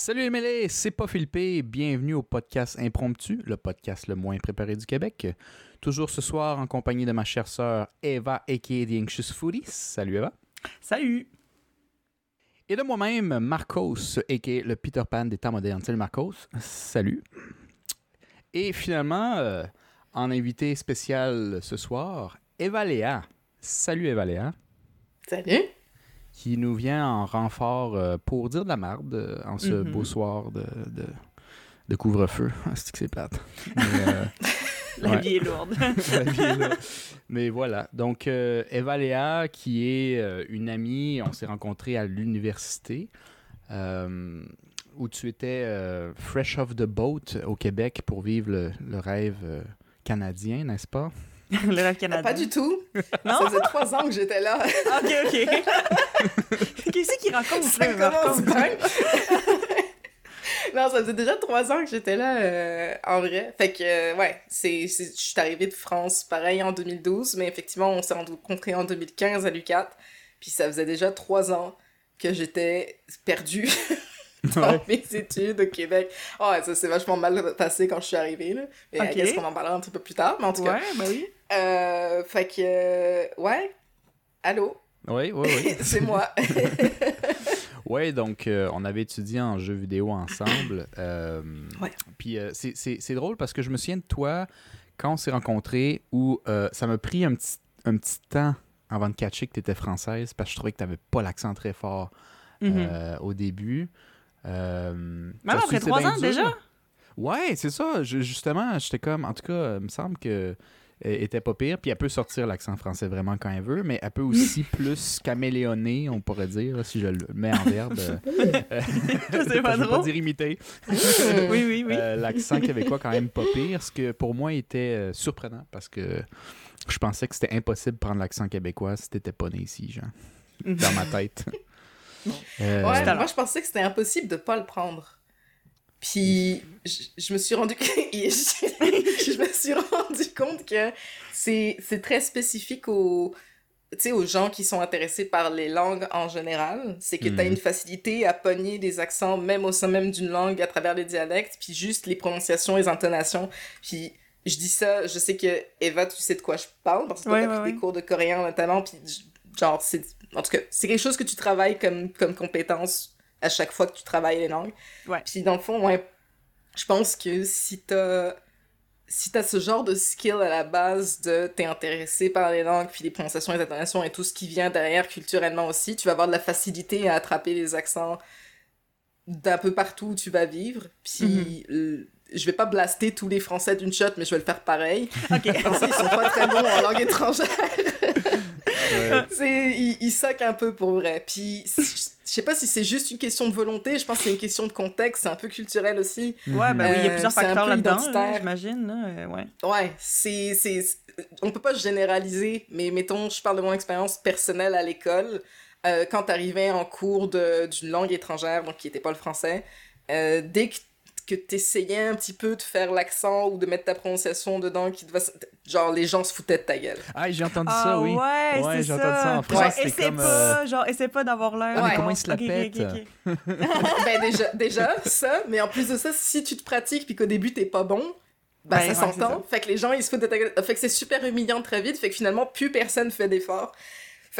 2, 3. Salut les mêlés, c'est pas Philippe. Bienvenue au podcast Impromptu, le podcast le moins préparé du Québec. Toujours ce soir en compagnie de ma chère sœur Eva, a.k.a. The Anxious Foodie. Salut Eva. Salut! Et de moi-même, Marcos, a.k.a. le Peter Pan des temps modernes. Salut Marcos. Salut. Et finalement, euh, en invité spécial ce soir, Eva Léa. Salut Eva Léa. Salut! Qui nous vient en renfort euh, pour dire de la merde euh, en ce Mhm. beau soir de, de, de couvre-feu. C'est que c'est plate? Mais, euh, La Ouais. vie est lourde. la vie est là. Mais voilà. Donc, euh, Eva Léa, qui est euh, une amie, on s'est rencontrés à l'université, euh, où tu étais fresh off the boat au Québec pour vivre le, le rêve canadien, n'est-ce pas? le rêve Ah, canadien. pas du tout. Non? Ça faisait trois ans que j'étais là. Ok, ok. Qu'est-ce qu'il raconte? Ça commence bien. non, ça faisait déjà trois ans que j'étais là, euh, en vrai. Fait que, euh, ouais, c'est, je suis arrivée de France, pareil, en 2012, mais effectivement, on s'est rencontrés en 2015 à l'UQAT. Puis ça faisait déjà trois ans que j'étais perdue dans Ouais. mes études au Québec. Oh, ça s'est vachement mal passé quand je suis arrivée, là. Mais Ok. qu'est-ce qu'on en parlera un petit peu plus tard, mais en tout cas. Ouais, bah oui. Euh, fait que, euh, ouais. Allô, Oui, oui, oui. c'est moi. Oui, donc euh, on avait étudié en jeux vidéo ensemble. Ouais. Puis euh, c'est- c'est c'est drôle parce que je me souviens de toi quand on s'est rencontrés où ça m'a pris un petit, un petit temps avant de catcher que tu étais française parce que je trouvais que tu n'avais pas l'accent très fort Mhm. au début. Même après trois ans dur. déjà? Ouais, c'est ça. Je- justement, j'étais comme, en tout cas, il me semble que était pas pire. Puis elle peut sortir l'accent français vraiment quand elle veut, mais elle peut aussi plus caméléoner, on pourrait dire, si je le mets en verbe. Euh, C'est pas je veux drôle. dire imiter. Oui, oui, oui. Euh, l'accent québécois quand même pas pire, ce que pour moi était euh, surprenant parce que je pensais que c'était impossible de prendre l'accent québécois si t'étais pas né ici, genre, dans ma tête. Euh, Ouais, moi je pensais que c'était impossible de pas le prendre. Puis je, je me suis rendu je me suis rendu compte que c'est c'est très spécifique aux tu sais aux gens qui sont intéressés par les langues en général, c'est que tu as Mhm. une facilité à pogner des accents même au sein même d'une langue à travers les dialectes, puis juste les prononciations, les intonations. Puis je dis ça, je sais que Eva, tu sais de quoi je parle parce que tu as ouais, pris ouais. des cours de coréen notamment, puis genre c'est en tout cas, c'est quelque chose que tu travailles comme comme compétence à chaque fois que tu travailles les langues. Ouais. Puis dans le fond, ouais, je pense que si t'as si t'as ce genre de skill à la base de t'es intéressé par les langues, puis les prononciations, les intonations et tout ce qui vient derrière culturellement aussi, tu vas avoir de la facilité à attraper les accents d'un peu partout où tu vas vivre. Puis euh, je vais pas blaster tous les Français d'une shot, mais je vais le faire pareil. Ok. Les Français, ils sont pas très bons en langue étrangère. ouais. C'est, il, il sac un peu pour vrai. Puis, je sais pas si c'est juste une question de volonté, je pense que c'est une question de contexte, c'est un peu culturel aussi. Ouais, ben oui, il y a plusieurs facteurs là-dedans, j'imagine. Euh, ouais. Ouais, c'est, c'est, on peut pas généraliser, mais mettons, je parle de mon expérience personnelle à l'école. Euh, quand t'arrivais en cours de, d'une langue étrangère, donc qui était pas le français, euh, dès que, que t'essayais un petit peu de faire l'accent ou de mettre ta prononciation dedans, qui te genre, les gens se foutaient de ta gueule? Ah, j'ai entendu Ah ça, oui. ouais, Ouais, j'ai entendu ça en Ouais, France, c'était essaie comme, pas, genre, essaie pas d'avoir l'air. Ah, genre, comment il se la ok, ok, pète? ok, ok. ben déjà, déjà, ça, mais en plus de ça, si tu te pratiques puis qu'au début t'es pas bon, bah Ouais, ça ouais, s'entend. Fait que les gens ils se foutent de ta gueule. Fait que c'est super humiliant très vite. Fait que finalement plus personne fait d'efforts.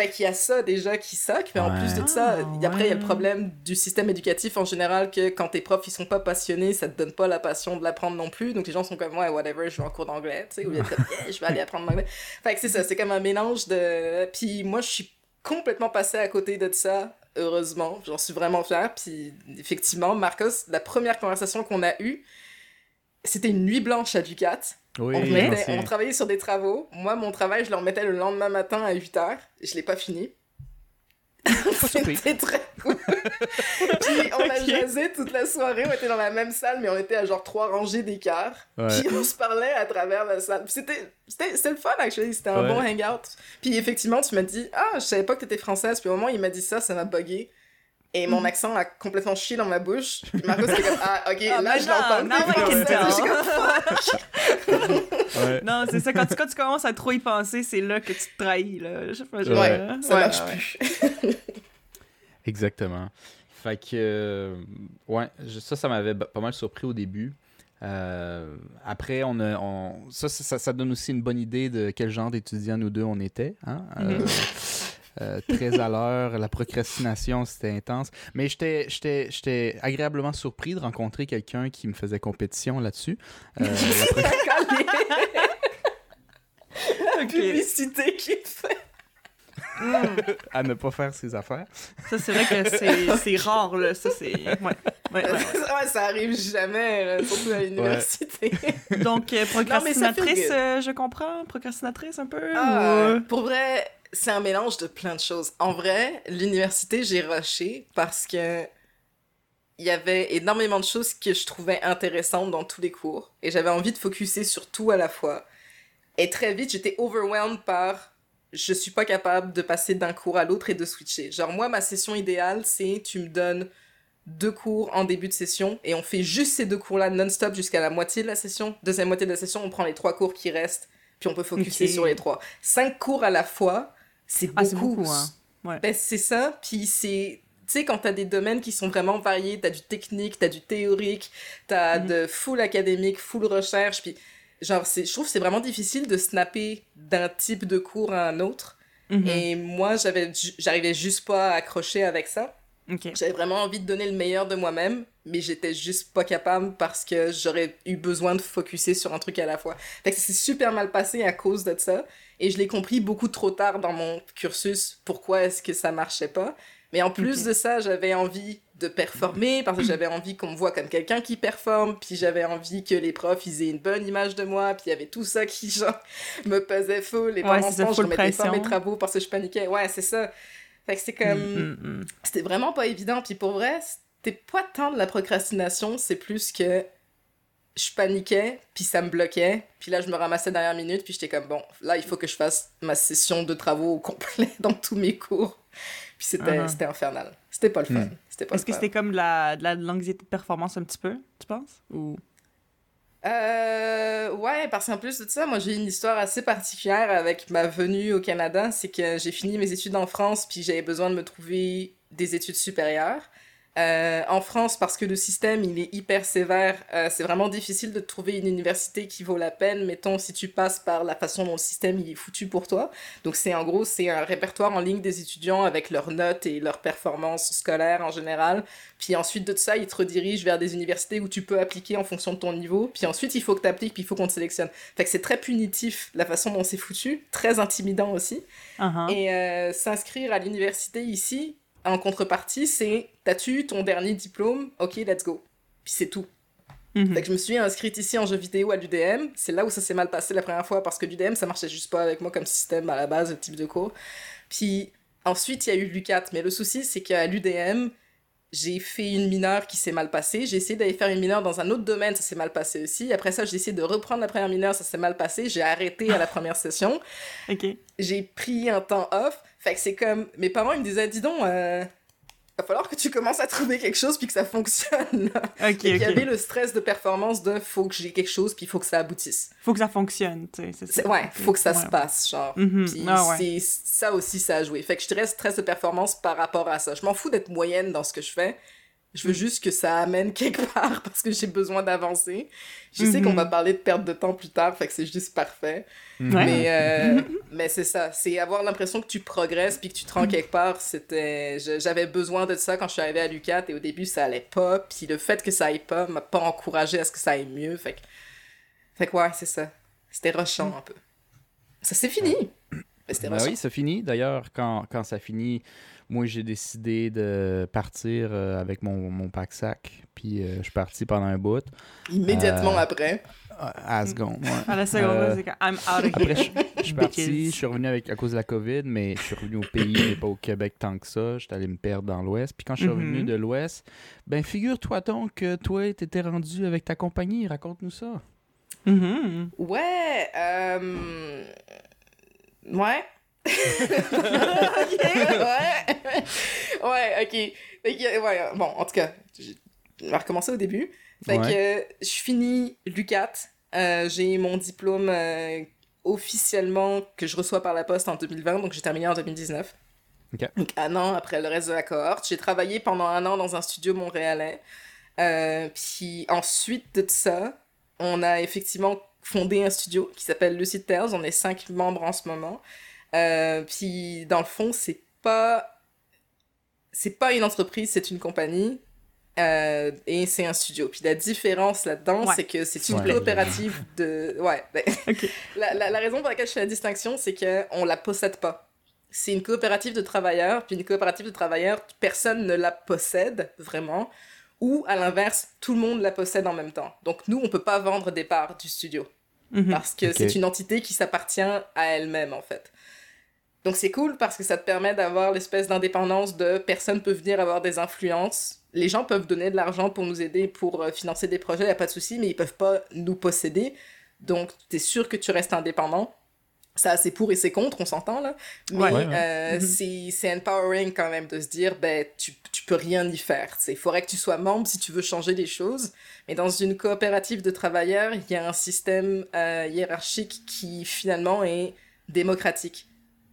Fait qu'il y a ça déjà qui soque, mais en plus de ça, Ah, après il y a le problème du système éducatif en général que quand tes profs ils sont pas passionnés, ça te donne pas la passion de l'apprendre non plus. Donc les gens sont comme ouais whatever, je vais en cours d'anglais, tu sais, ou bien comme Yeah, je vais aller apprendre l'anglais. Fait que c'est ça, c'est comme un mélange de. Puis moi je suis complètement passée à côté de ça, heureusement. J'en suis vraiment fière. Puis effectivement, Marcos, la première conversation qu'on a eue, c'était une nuit blanche à Ducat. Oui, on, travaillait sur des travaux. Moi, mon travail, je le remettais le lendemain matin à 8h. Je l'ai pas fini. C'était très cool. Puis on a jasé toute la soirée. On était dans la même salle, mais on était à genre trois rangées d'écart. Ouais. Puis on se parlait à travers la salle. C'était le fun, actually. C'était un Ouais. bon hangout. Puis effectivement, tu m'as dit Ah, je savais pas que t'étais française. Puis au moment où il m'a dit ça, ça m'a bugué. Et Mm. mon accent a complètement chié dans ma bouche. Puis Marco, c'était comme Ah, ok, Ah, là, je non, l'entends. tell. Ouais. Non, c'est ça, quand tu, quand tu commences à trop y penser, c'est là que tu te trahis, là. Je sais pas, genre, Ouais, Ça ouais, marche ouais. plus. Exactement. Fait que, euh, ouais, je- ça, ça m'avait pas mal surpris au début. Euh, après, on a, on- ça, ça, ça donne aussi une bonne idée de quel genre d'étudiants nous deux on était. Hein? Euh, Mhm. Euh, très à l'heure, la procrastination, c'était intense. Mais j'étais- j'étais j'étais agréablement surpris de rencontrer quelqu'un qui me faisait compétition là-dessus. Euh, la pro- La publicité qu'il fait. à ne pas faire ses affaires. Ça, c'est vrai que c'est- c'est rare, là. Ça, c'est. Ouais. Ouais, ouais. ouais, ça arrive jamais, là, surtout à l'université. Donc, euh, Non, procrastinatrice, euh, je comprends. Procrastinatrice un peu. Ah, ou- Pour vrai, c'est un mélange de plein de choses. En vrai, l'université, j'ai rushé parce que il y avait énormément de choses que je trouvais intéressantes dans tous les cours et j'avais envie de focuser sur tout à la fois. Et très vite, j'étais overwhelmed par je suis pas capable de passer d'un cours à l'autre et de switcher. Genre moi, ma session idéale, c'est tu me donnes deux cours en début de session et on fait juste ces deux cours-là non-stop jusqu'à la moitié de la session. Deuxième moitié de la session, on prend les trois cours qui restent puis on peut focuser sur les trois. Cinq cours à la fois, c'est beaucoup. Ah, c'est beaucoup, hein. Ouais. Ben, c'est ça, puis c'est... Tu sais, quand t'as des domaines qui sont vraiment variés, t'as du technique, t'as du théorique, t'as Mhm. de full académique, full recherche, puis genre, c'est, je trouve que c'est vraiment difficile de snapper d'un type de cours à un autre. Mhm. Et moi, j'avais, j'arrivais juste pas à accrocher avec ça. J'avais vraiment envie de donner le meilleur de moi-même, mais j'étais juste pas capable parce que j'aurais eu besoin de focuser sur un truc à la fois. Fait que ça s'est super mal passé à cause de ça, et je l'ai compris beaucoup trop tard dans mon cursus pourquoi est-ce que ça marchait pas. Mais en plus de ça, j'avais envie de performer parce que j'avais envie qu'on me voit comme quelqu'un qui performe, puis j'avais envie que les profs ils aient une bonne image de moi, puis il y avait tout ça qui genre me pesait full et Ouais, pendant c'est ce temps je remettais pas mes travaux parce que je paniquais. Ouais, c'est ça. Fait que c'est comme Mm, mm, mm. c'était vraiment pas évident. Puis pour vrai, c'était pas tant de la procrastination, c'est plus que je paniquais, puis ça me bloquait. Puis là, je me ramassais dernière minute, puis j'étais comme, bon, là, il faut que je fasse ma session de travaux au complet dans tous mes cours. Puis c'était Uh-huh. c'était infernal. C'était pas le fun. C'était pas Est-ce que fun. c'était comme de la, de la- de l'anxiété de performance un petit peu, tu penses? Ou... Euh, ouais, parce qu'en plus de ça, moi j'ai une histoire assez particulière avec ma venue au Canada. C'est que j'ai fini mes études en France, puis j'avais besoin de me trouver des études supérieures. Euh, en France, parce que le système il est hyper sévère, euh, c'est vraiment difficile de trouver une université qui vaut la peine, mettons, si tu passes par la façon dont le système il est foutu pour toi. Donc c'est en gros, c'est un répertoire en ligne des étudiants avec leurs notes et leurs performances scolaires en général. Puis ensuite de ça, ils te redirigent vers des universités où tu peux appliquer en fonction de ton niveau. Puis ensuite, il faut que tu appliques, puis il faut qu'on te sélectionne. Fait que c'est très punitif la façon dont c'est foutu, très intimidant aussi. Uh-huh. Et euh, s'inscrire à l'université ici, en contrepartie, c'est t'as-tu ton dernier diplôme? Ok, let's go. Puis c'est tout. Mhm. Fait que je me suis inscrite ici en jeu vidéo à l'UDM. C'est là où ça s'est mal passé la première fois parce que l'UDM, ça marchait juste pas avec moi comme système à la base, le type de cours. Puis ensuite, il y a eu l'UCAT. Mais le souci, c'est qu'à l'UDM, j'ai fait une mineure qui s'est mal passée. J'ai essayé d'aller faire une mineure dans un autre domaine, ça s'est mal passé aussi. Après ça, j'ai essayé de reprendre la première mineure, ça s'est mal passé. J'ai arrêté à la première session. Ok. J'ai pris un temps off. Fait que c'est comme... Mes parents, ils me disaient, dis donc, euh, va falloir que tu commences à trouver quelque chose puis que ça fonctionne. Ok, Et puis, il y avait le stress de performance de faut que j'ai quelque chose puis il faut que ça aboutisse. Faut que ça fonctionne, tu sais. c'est Ouais, faut que ça Ouais. se passe, genre. Mhm. Puis Ah ouais. ça aussi, ça a joué. Fait que je dirais stress de performance par rapport à ça. Je m'en fous d'être moyenne dans ce que je fais. Je Mm. veux juste que ça amène quelque part parce que j'ai besoin d'avancer. Je sais qu'on va parler de perte de temps plus tard, fait que c'est juste parfait. Ouais. Mais, euh, mais c'est ça, c'est avoir l'impression que tu progresses puis que tu te rends quelque part. C'était, j'avais besoin de ça quand je suis arrivée à l'UCAT et au début ça allait pas. Puis le fait que ça aille pas m'a pas encouragé à ce que ça aille mieux. Fait que, fait que ouais, c'est ça. C'était rushant un peu. Ça s'est fini. Rushant. oui, ça finit. D'ailleurs, quand, quand ça finit, moi, j'ai décidé de partir euh, avec mon, mon pack-sac. Puis euh, je suis parti pendant un bout. Immédiatement Euh, après. À seconde, ouais. À la seconde, Euh, c'est quand I'm out of Après, here. je, je suis parti, je suis revenu avec, à cause de la COVID, mais je suis revenu au pays, mais pas au Québec tant que ça. J'étais allé me perdre dans l'Ouest. Puis quand je suis revenu Mhm. de l'Ouest, ben figure-toi donc que toi, t'étais rendu avec ta compagnie. Raconte-nous ça. Mhm. Ouais. Euh... Ouais. Ok, ouais. ouais, ok. Fait que, ouais, bon, en tout cas, je vais recommencer au début. Fait que je finis l'UCAT. Euh, j'ai mon diplôme euh, officiellement que je reçois par la poste en 2020, donc j'ai terminé en 2019. Donc un an après le reste de la cohorte. J'ai travaillé pendant un an dans un studio montréalais. Euh, puis ensuite de ça, on a effectivement fondé un studio qui s'appelle Lucid Tales. On est cinq membres en ce moment. Euh, puis dans le fond, c'est pas c'est pas une entreprise, c'est une compagnie. Euh, et c'est un studio. Puis la différence là-dedans, c'est que c'est une coopérative de. Ouais. Ben, la, la, la, raison pour laquelle je fais la distinction, c'est qu'on la possède pas. C'est une coopérative de travailleurs, puis une coopérative de travailleurs, personne ne la possède vraiment. Ou à l'inverse, tout le monde la possède en même temps. Donc nous, on peut pas vendre des parts du studio. Mhm. Parce que c'est une entité qui s'appartient à elle-même, en fait. Donc c'est cool parce que ça te permet d'avoir l'espèce d'indépendance de personne peut venir avoir des influences. Les gens peuvent donner de l'argent pour nous aider, pour euh, financer des projets, y a pas de souci, mais ils peuvent pas nous posséder. Donc tu es sûr que tu restes indépendant. Ça, c'est pour et c'est contre, on s'entend là. Mais euh, mm-hmm. c'est empowering quand même de se dire, ben, tu, tu peux rien y faire. Il faudrait que tu sois membre si tu veux changer les choses. Mais dans une coopérative de travailleurs, il y a un système euh, hiérarchique qui finalement est démocratique.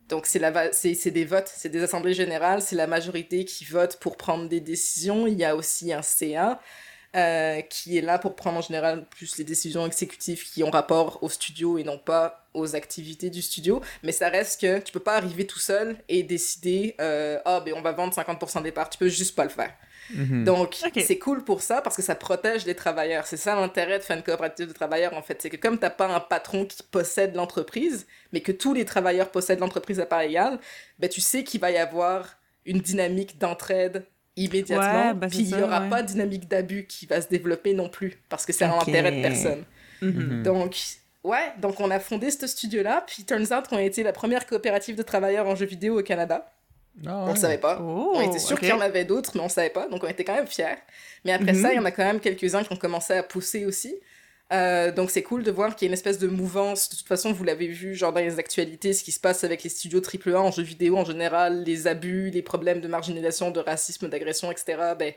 Donc c'est la c'est des votes, c'est des assemblées générales, c'est la majorité qui vote pour prendre des décisions. Il y a aussi un CA euh, qui est là pour prendre en général plus les décisions exécutives qui ont rapport au studio et non pas aux activités du studio. Mais ça reste que tu peux pas arriver tout seul et décider euh, ah ben on va vendre 50% des parts. Tu peux juste pas le faire. Mhm. Donc, c'est cool pour ça parce que ça protège les travailleurs. C'est ça l'intérêt de faire une coopérative de travailleurs, en fait. C'est que comme t'as pas un patron qui possède l'entreprise, mais que tous les travailleurs possèdent l'entreprise à part égale, ben, tu sais qu'il va y avoir une dynamique d'entraide immédiatement. Bah, puis il n'y aura pas de dynamique d'abus qui va se développer non plus parce que c'est un intérêt de personne. Mhm. Mhm. Donc, ouais, donc on a fondé ce studio-là. Puis, turns out qu'on a été la première coopérative de travailleurs en jeux vidéo au Canada. Ah on ne savait pas. on oh, était sûr qu'il y en avait d'autres, mais on ne savait pas. Donc on était quand même fiers. Mais après ça, il y en a quand même quelques-uns qui ont commencé à pousser aussi. Euh, donc c'est cool de voir qu'il y a une espèce de mouvance. De toute façon, vous l'avez vu, genre dans les actualités, ce qui se passe avec les studios AAA en jeux vidéo en général, les abus, les problèmes de marginalisation, de racisme, d'agression, etc. Ben,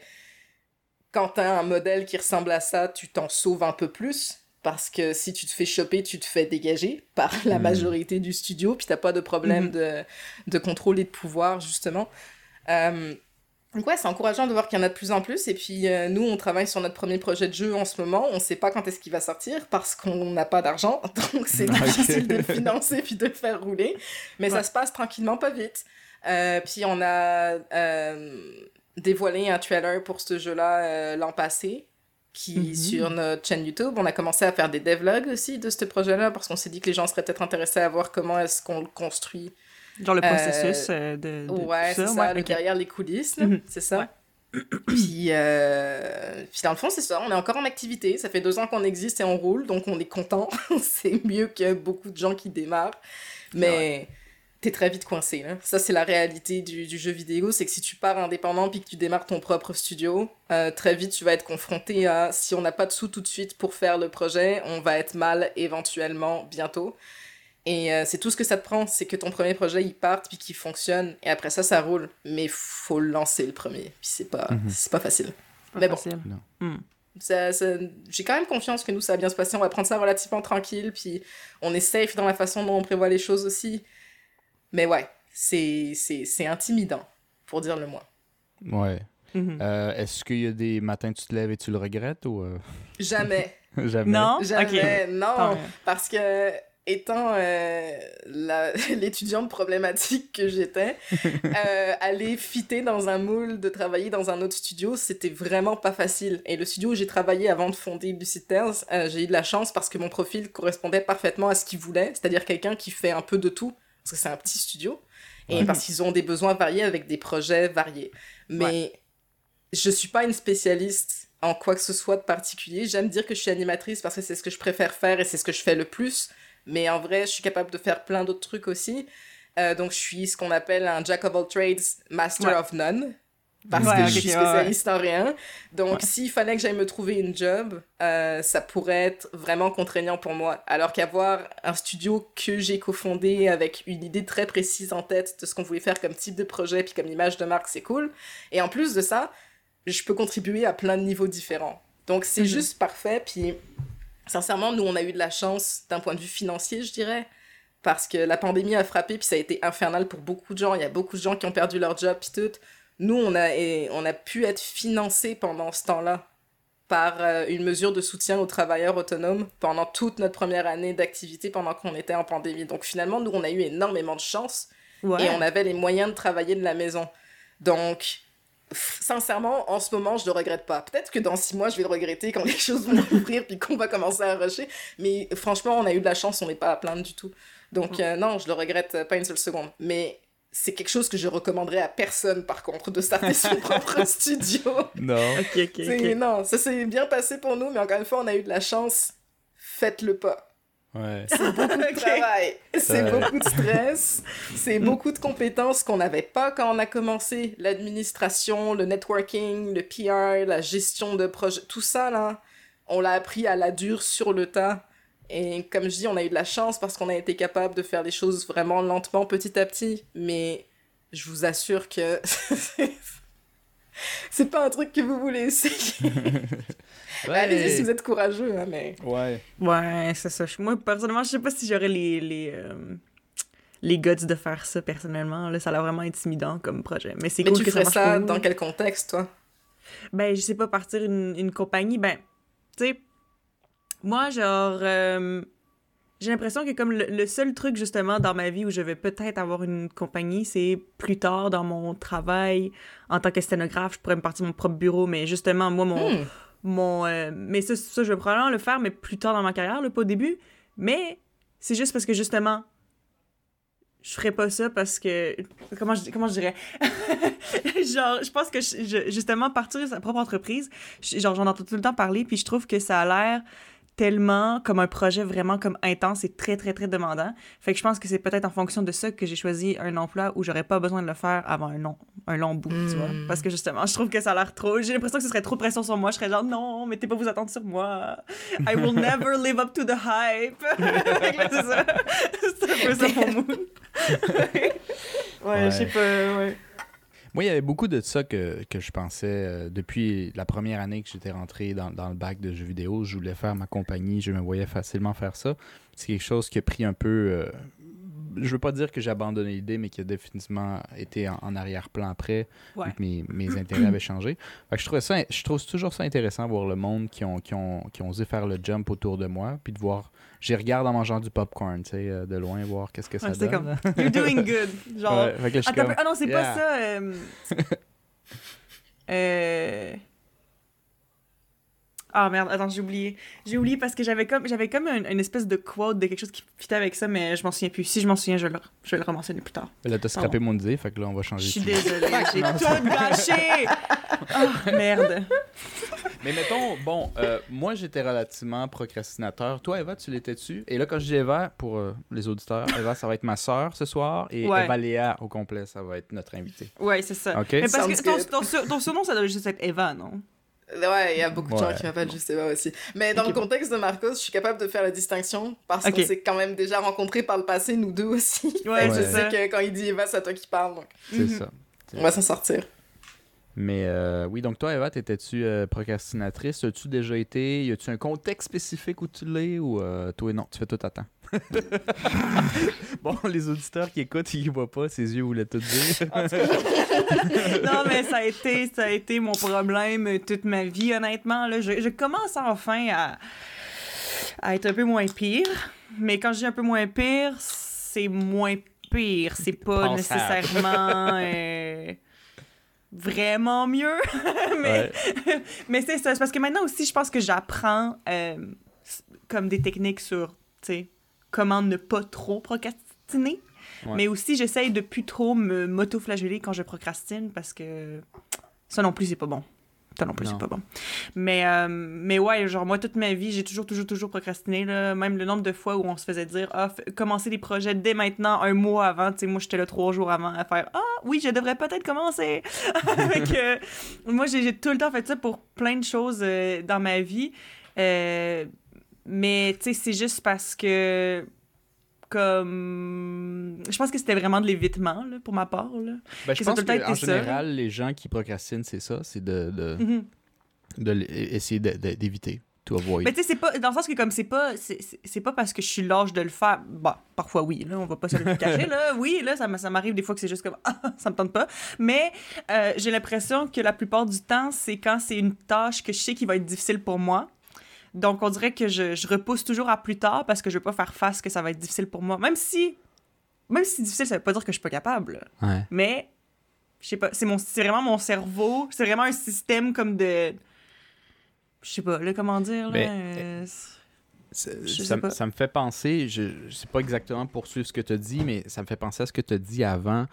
quand as un modèle qui ressemble à ça, tu t'en sauves un peu plus parce que si tu te fais choper, tu te fais dégager par la hmm. majorité du studio, puis t'as pas de problème hmm. de, de contrôle et de pouvoir, justement. Euh, donc ouais, c'est encourageant de voir qu'il y en a de plus en plus, et puis euh, nous, on travaille sur notre premier projet de jeu en ce moment, on sait pas quand est-ce qu'il va sortir, parce qu'on n'a pas d'argent, donc c'est difficile de le financer puis de le faire rouler, mais ça se passe tranquillement, pas vite. Euh, puis on a dévoilé un trailer pour ce jeu-là l'an passé, qui mhm. sur notre chaîne YouTube. On a commencé à faire des devlogs aussi de ce projet-là parce qu'on s'est dit que les gens seraient peut-être intéressés à voir comment est-ce qu'on le construit. Genre le processus euh, de, de, Ouais, c'est ça, le derrière les coulisses, mhm. c'est ça. puis, euh, puis dans le fond, c'est ça, on est encore en activité. Ça fait deux ans qu'on existe et on roule, donc on est content. c'est mieux que beaucoup de gens qui démarrent. Mais t'es très vite coincé. Là. Ça, c'est la réalité du, du jeu vidéo, c'est que si tu pars indépendant puis que tu démarres ton propre studio, euh, très vite, tu vas être confronté à si on n'a pas de sous tout de suite pour faire le projet, on va être mal éventuellement bientôt. Et euh, c'est tout ce que ça te prend, c'est que ton premier projet, il parte puis qu'il fonctionne, et après ça, ça roule. Mais faut lancer le premier, puis c'est pas, mhm. c'est pas facile. Mais bon. Hmm. Ça, ça, j'ai quand même confiance que nous, ça va bien se passer. On va prendre ça relativement tranquille, puis on est safe dans la façon dont on prévoit les choses aussi. Mais ouais, c'est, c'est, c'est intimidant, pour dire le moins. Ouais. Mhm. Euh, est-ce qu'il y a des matins tu te lèves et tu le regrettes ou... Euh? Jamais. Jamais? Non? Jamais, non. Parce que étant euh, l'étudiante problématique que j'étais, euh, aller fitter dans un moule, de travailler dans un autre studio, c'était vraiment pas facile. Et le studio où j'ai travaillé avant de fonder Lucid Tales, j'ai eu de la chance parce que mon profil correspondait parfaitement à ce qu'il voulait, c'est-à-dire quelqu'un qui fait un peu de tout parce que c'est un petit studio, et parce qu'ils ont des besoins variés avec des projets variés. Mais je suis pas une spécialiste en quoi que ce soit de particulier. J'aime dire que je suis animatrice parce que c'est ce que je préfère faire et c'est ce que je fais le plus. Mais en vrai, je suis capable de faire plein d'autres trucs aussi. Euh, donc, je suis ce qu'on appelle un Jack of all trades, Master of none parce que je suis spécialiste en rien. Donc, s'il fallait que j'aille me trouver une job, euh, ça pourrait être vraiment contraignant pour moi. Alors qu'avoir un studio que j'ai cofondé avec une idée très précise en tête de ce qu'on voulait faire comme type de projet puis comme image de marque, c'est cool. Et en plus de ça, je peux contribuer à plein de niveaux différents. Donc, c'est mhm. juste parfait. Puis, sincèrement, nous, on a eu de la chance d'un point de vue financier, je dirais. parce que la pandémie a frappé, puis ça a été infernal pour beaucoup de gens. Il y a beaucoup de gens qui ont perdu leur job, puis tout. Nous, on a, et on a pu être financés pendant ce temps-là par euh, une mesure de soutien aux travailleurs autonomes pendant toute notre première année d'activité pendant qu'on était en pandémie. Donc finalement, nous, on a eu énormément de chance Ouais. et on avait les moyens de travailler de la maison. Donc, sincèrement, en ce moment, je le regrette pas. Peut-être que dans six mois, je vais le regretter quand les choses vont ouvrir puis qu'on va commencer à rusher. Mais franchement, on a eu de la chance, on n'est pas à plaindre du tout. Donc, euh, non, je le regrette pas une seule seconde. Mais c'est quelque chose que je recommanderais à personne, par contre, de starter son propre studio. Non. Ok, ok, C'est-. Non, ça s'est bien passé pour nous, mais encore une fois, on a eu de la chance. Faites-le pas. Ouais. Beaucoup de travail, c'est Ouais. beaucoup de stress, c'est beaucoup de compétences qu'on n'avait pas quand on a commencé. L'administration, le networking, le PR, la gestion de projet, tout ça, là, on l'a appris à la dure sur le tas. Et comme je dis, on a eu de la chance parce qu'on a été capable de faire les choses vraiment lentement, petit à petit. Mais je vous assure que c'est pas un truc que vous voulez essayer. Allez-y si vous êtes courageux, hein, mais... Ouais. Ouais, c'est ça. Moi, personnellement, je sais pas si j'aurais les, les, euh, les guts de faire ça, personnellement. Là, ça a l'air vraiment intimidant comme projet. Mais c'est cool tu que ferais ça ça dans quel contexte, toi? Ben, je sais pas, partir une, une compagnie, ben, tu sais, moi, genre, euh, j'ai l'impression que comme le, le seul truc, justement, dans ma vie où je vais peut-être avoir une compagnie, c'est plus tard dans mon travail en tant que sténographe, je pourrais me partir mon propre bureau, mais justement, moi, mon... Hmm. mon euh, mais ça, ça, je vais probablement le faire, mais plus tard dans ma carrière, là, pas au début. Mais c'est juste parce que, justement, je ferais pas ça parce que comment je, comment je dirais? Genre je pense que je- je- justement partir de sa propre entreprise je- genre j'en entends tout le temps parler puis je trouve que ça a l'air tellement comme un projet vraiment comme intense et très très très demandant. Fait que je pense que c'est peut-être en fonction de ça que j'ai choisi un emploi où j'aurais pas besoin de le faire avant un long un long bout tu vois. Mm. parce que justement je trouve que ça a l'air trop j'ai l'impression que ce serait trop de pression sur moi. Je serais genre non mettez pas vos attentes sur moi. I will never live up to the hype. C'est ça. C'est un peu ça mon mood ouais, Ouais. je sais pas ouais. Moi, il y avait beaucoup de ça que, que je pensais euh, depuis la première année que j'étais rentré dans, dans le bac de jeux vidéo. Je voulais faire ma compagnie, je me voyais facilement faire ça. C'est quelque chose qui a pris un peu. euh, je veux pas dire que j'ai abandonné l'idée, mais qui a définitivement été en, en arrière-plan après, Ouais. mes, mes intérêts avaient changé. Fait que je, trouvais ça, je trouve toujours ça intéressant de voir le monde qui ont, qui, ont, qui ont osé faire le jump autour de moi, puis de voir. J'y regarde en mangeant du popcorn, tu sais, euh, de loin, voir qu'est-ce que ça Ouais, c'est donne. comme You're doing good. Genre. Ouais, fait que je un comme, Ah non, c'est Yeah. pas ça. Euh... euh... Ah merde, attends, j'ai oublié. J'ai oublié parce que j'avais comme j'avais comme une, une espèce de quote de quelque chose qui fitait avec ça, mais je m'en souviens plus. Si je m'en souviens, je vais le, je vais le rementionner plus tard. Là, t'as scrappé mon idée, fait que là, on va Je changer. suis de désolée, j'ai tout gâché! Ah, merde. Mais mettons, bon, euh, moi j'étais relativement procrastinateur. Toi, Eva, tu l'étais-tu? Et là, quand je dis Eva, pour euh, les auditeurs, Eva, ça va être ma sœur ce soir. Et Ouais. Eva Léa, au complet, ça va être notre invitée. Ouais, c'est ça. OK? Mais parce Sounds que ton, ton surnom, ça doit juste être Eva, non? Ouais, il y a beaucoup de gens Ouais. qui m'appellent juste Eva aussi. Mais dans le contexte de Marcos, je suis capable de faire la distinction parce qu'on s'est quand même déjà rencontrés par le passé, nous deux aussi. Ouais, c'est je sais que quand il dit Eva, c'est à toi qui parle. Donc C'est Mhm. ça. on va s'en sortir. Mais euh, oui, donc toi, Eva, t'étais-tu euh, procrastinatrice? As-tu déjà été? Y a-tu un contexte spécifique où tu l'es? Ou euh, toi, non, tu fais tout à temps? bon, les auditeurs qui écoutent, ils voient pas, ses yeux voulaient tout dire. non, mais ça a été, ça a été mon problème toute ma vie, honnêtement. Là. Je, je commence enfin à, à être un peu moins pire. Mais quand je dis un peu moins pire, c'est moins pire. C'est pas Pensable. nécessairement euh, vraiment mieux. mais Ouais. mais c'est ça. C'est parce que maintenant aussi, je pense que j'apprends euh, comme des techniques sur, tu sais, comment ne pas trop procrastiner. Ouais. Mais aussi, j'essaye de plus trop me m'auto-flageller quand je procrastine parce que ça non plus, c'est pas bon. Ça non plus, c'est pas bon. Mais, euh, mais ouais, genre, moi, toute ma vie, j'ai toujours, toujours, toujours procrastiné. Là. Même le nombre de fois où on se faisait dire, ah, commencez les projets dès maintenant, un mois avant. Tu sais, moi, j'étais là trois jours avant à faire, ah, oui, je devrais peut-être commencer. Moi, j'ai j'ai tout le temps fait ça pour plein de choses euh, dans ma vie. Euh, mais, tu sais, c'est juste parce que comme je pense que c'était vraiment de l'évitement là, pour ma part là. Ben, je pense ça. général, les gens qui procrastinent, c'est ça, c'est de, de, Mhm. de essayer d'éviter to avoid. Mais tu sais, c'est pas. Dans le sens que, comme, c'est pas. C'est pas parce que je suis lâche de le faire. Bon, parfois, oui, là, on va pas se le cacher, là. Oui, là, ça m'arrive des fois que c'est juste comme. Ah, ça me tente pas. Mais euh, j'ai l'impression que la plupart du temps, c'est quand c'est une tâche que je sais qui va être difficile pour moi. Donc, on dirait que je, je repousse toujours à plus tard parce que je veux pas faire face que ça va être difficile pour moi. Même si. Même si c'est difficile, ça veut pas dire que je suis pas capable. Ouais. Mais, je sais pas, c'est mon- c'est vraiment mon cerveau, c'est vraiment un système comme de. Je sais pas, là, comment dire, là. Mais, euh, Ça, me- pas. ça me fait penser, je ne sais pas exactement poursuivre ce que tu as dit, mais ça me fait penser à ce que tu as dit avant,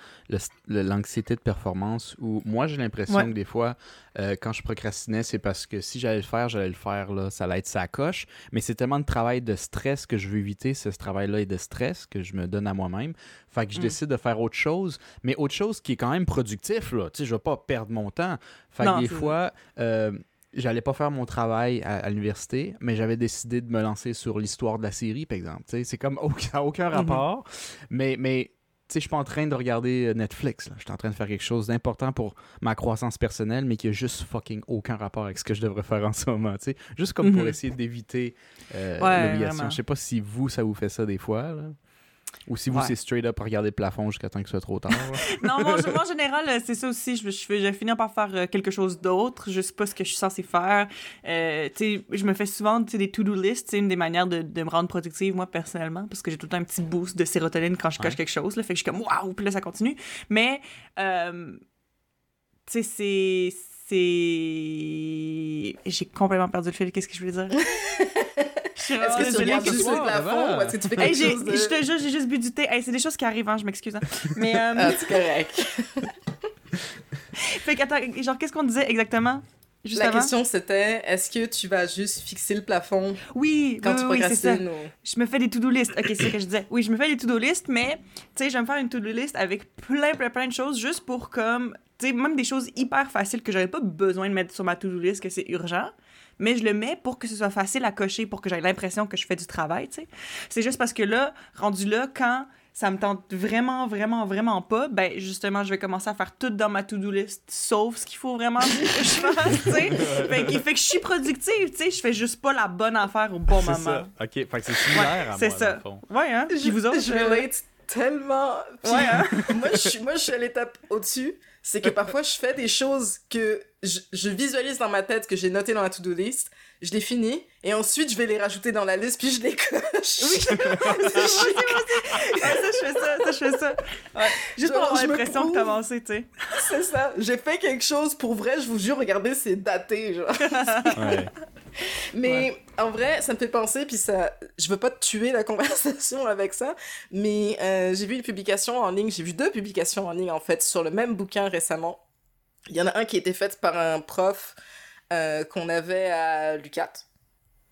l'anxiété de performance, où moi j'ai l'impression Ouais. que des fois, euh, quand je procrastinais, c'est parce que si j'allais le faire, j'allais le faire, là, ça allait être sa coche, mais c'est tellement de travail de stress que je veux éviter, ce travail-là est de stress que je me donne à moi-même. Fait que je Mm. décide de faire autre chose, mais autre chose qui est quand même productif, là. Tu sais, je vais pas perdre mon temps. Fait que des fois, euh, j'allais pas faire mon travail à, à l'université, mais j'avais décidé de me lancer sur l'histoire de la série, par exemple. C'est comme aucun, aucun Mhm. rapport, mais, mais tu sais, je suis pas en train de regarder euh, Netflix. Je suis en train de faire quelque chose d'important pour ma croissance personnelle, mais qui a juste fucking aucun rapport avec ce que je devrais faire en ce moment. tu sais. Juste comme pour Mhm. essayer d'éviter euh, Ouais, l'obligation. Je sais pas si vous, ça vous fait ça des fois. là. Ou si vous, Ouais. c'est straight up regarder le plafond jusqu'à temps que ce soit trop tard. Non, moi, en général, euh, c'est ça aussi. Je, je, vais finir par faire euh, quelque chose d'autre. Je sais pas ce que je suis censée faire. Euh, tu sais, je me fais souvent tu sais, des to-do lists. C'est une des manières de, de me rendre productive, moi, personnellement, parce que j'ai tout le temps un petit boost de sérotonine quand je coche Ouais. quelque chose. Là, fait que je suis comme, waouh, puis là, ça continue. Mais, euh, tu sais, c'est. C'est. J'ai complètement perdu le fil. Qu'est-ce que je voulais dire? Est-ce que tu regardes juste vois, plafond ou est-ce que tu fais quelque chose de... je te jure, j'ai juste bu du thé. C'est des choses qui arrivent, hein, je m'excuse. hein. Mais, euh, Ah, c'est correct. fait que, attends, genre, qu'est-ce qu'on disait exactement? Juste La avant? question, c'était, est-ce que tu vas juste fixer le plafond Oui, quand oui, tu oui, procrastines ou... Je me fais des to-do list. Ok, c'est ce que je disais. Oui, je me fais des to-do list, mais, tu sais, je vais me faire une to-do list avec plein, plein, plein de choses juste pour, comme, tu sais, même des choses hyper faciles que j'aurais pas besoin de mettre sur ma to-do list, que c'est urgent. Mais je le mets pour que ce soit facile à cocher, pour que j'aie l'impression que je fais du travail, tu sais. C'est juste parce que là, rendu là, quand ça me tente vraiment, vraiment, vraiment pas, ben justement, je vais commencer à faire tout dans ma to-do list, sauf ce qu'il faut vraiment que je fasse, tu sais. Fait, que- fait que je suis productive, tu sais, je fais juste pas la bonne affaire au bon c'est moment. ça. OK, fait que c'est similaire à c'est moi, ça. dans le fond. Ouais, hein? Je, vous autres? je euh, relate tellement. Puis Ouais, hein? moi, je suis, moi, je suis à l'étape au-dessus. C'est que parfois, je fais des choses que je, je visualise dans ma tête, que j'ai notées dans la to-do list. Je les finis. Et ensuite, je vais les rajouter dans la liste, puis je les coche. Oui, Ah, ça, je fais ça, ça, je fais ça. Ouais. Juste pour avoir je l'impression que prouve. t'as avancé, tu sais. c'est ça. J'ai fait quelque chose pour vrai, je vous jure, regardez, c'est daté, genre. Ouais. Mais en vrai, ça me fait penser, puis ça, je veux pas te tuer la conversation avec ça, mais euh, j'ai vu une publication en ligne, j'ai vu deux publications en ligne en fait sur le même bouquin récemment. Il y en a un qui a été fait par un prof euh, qu'on avait à l'UCAT.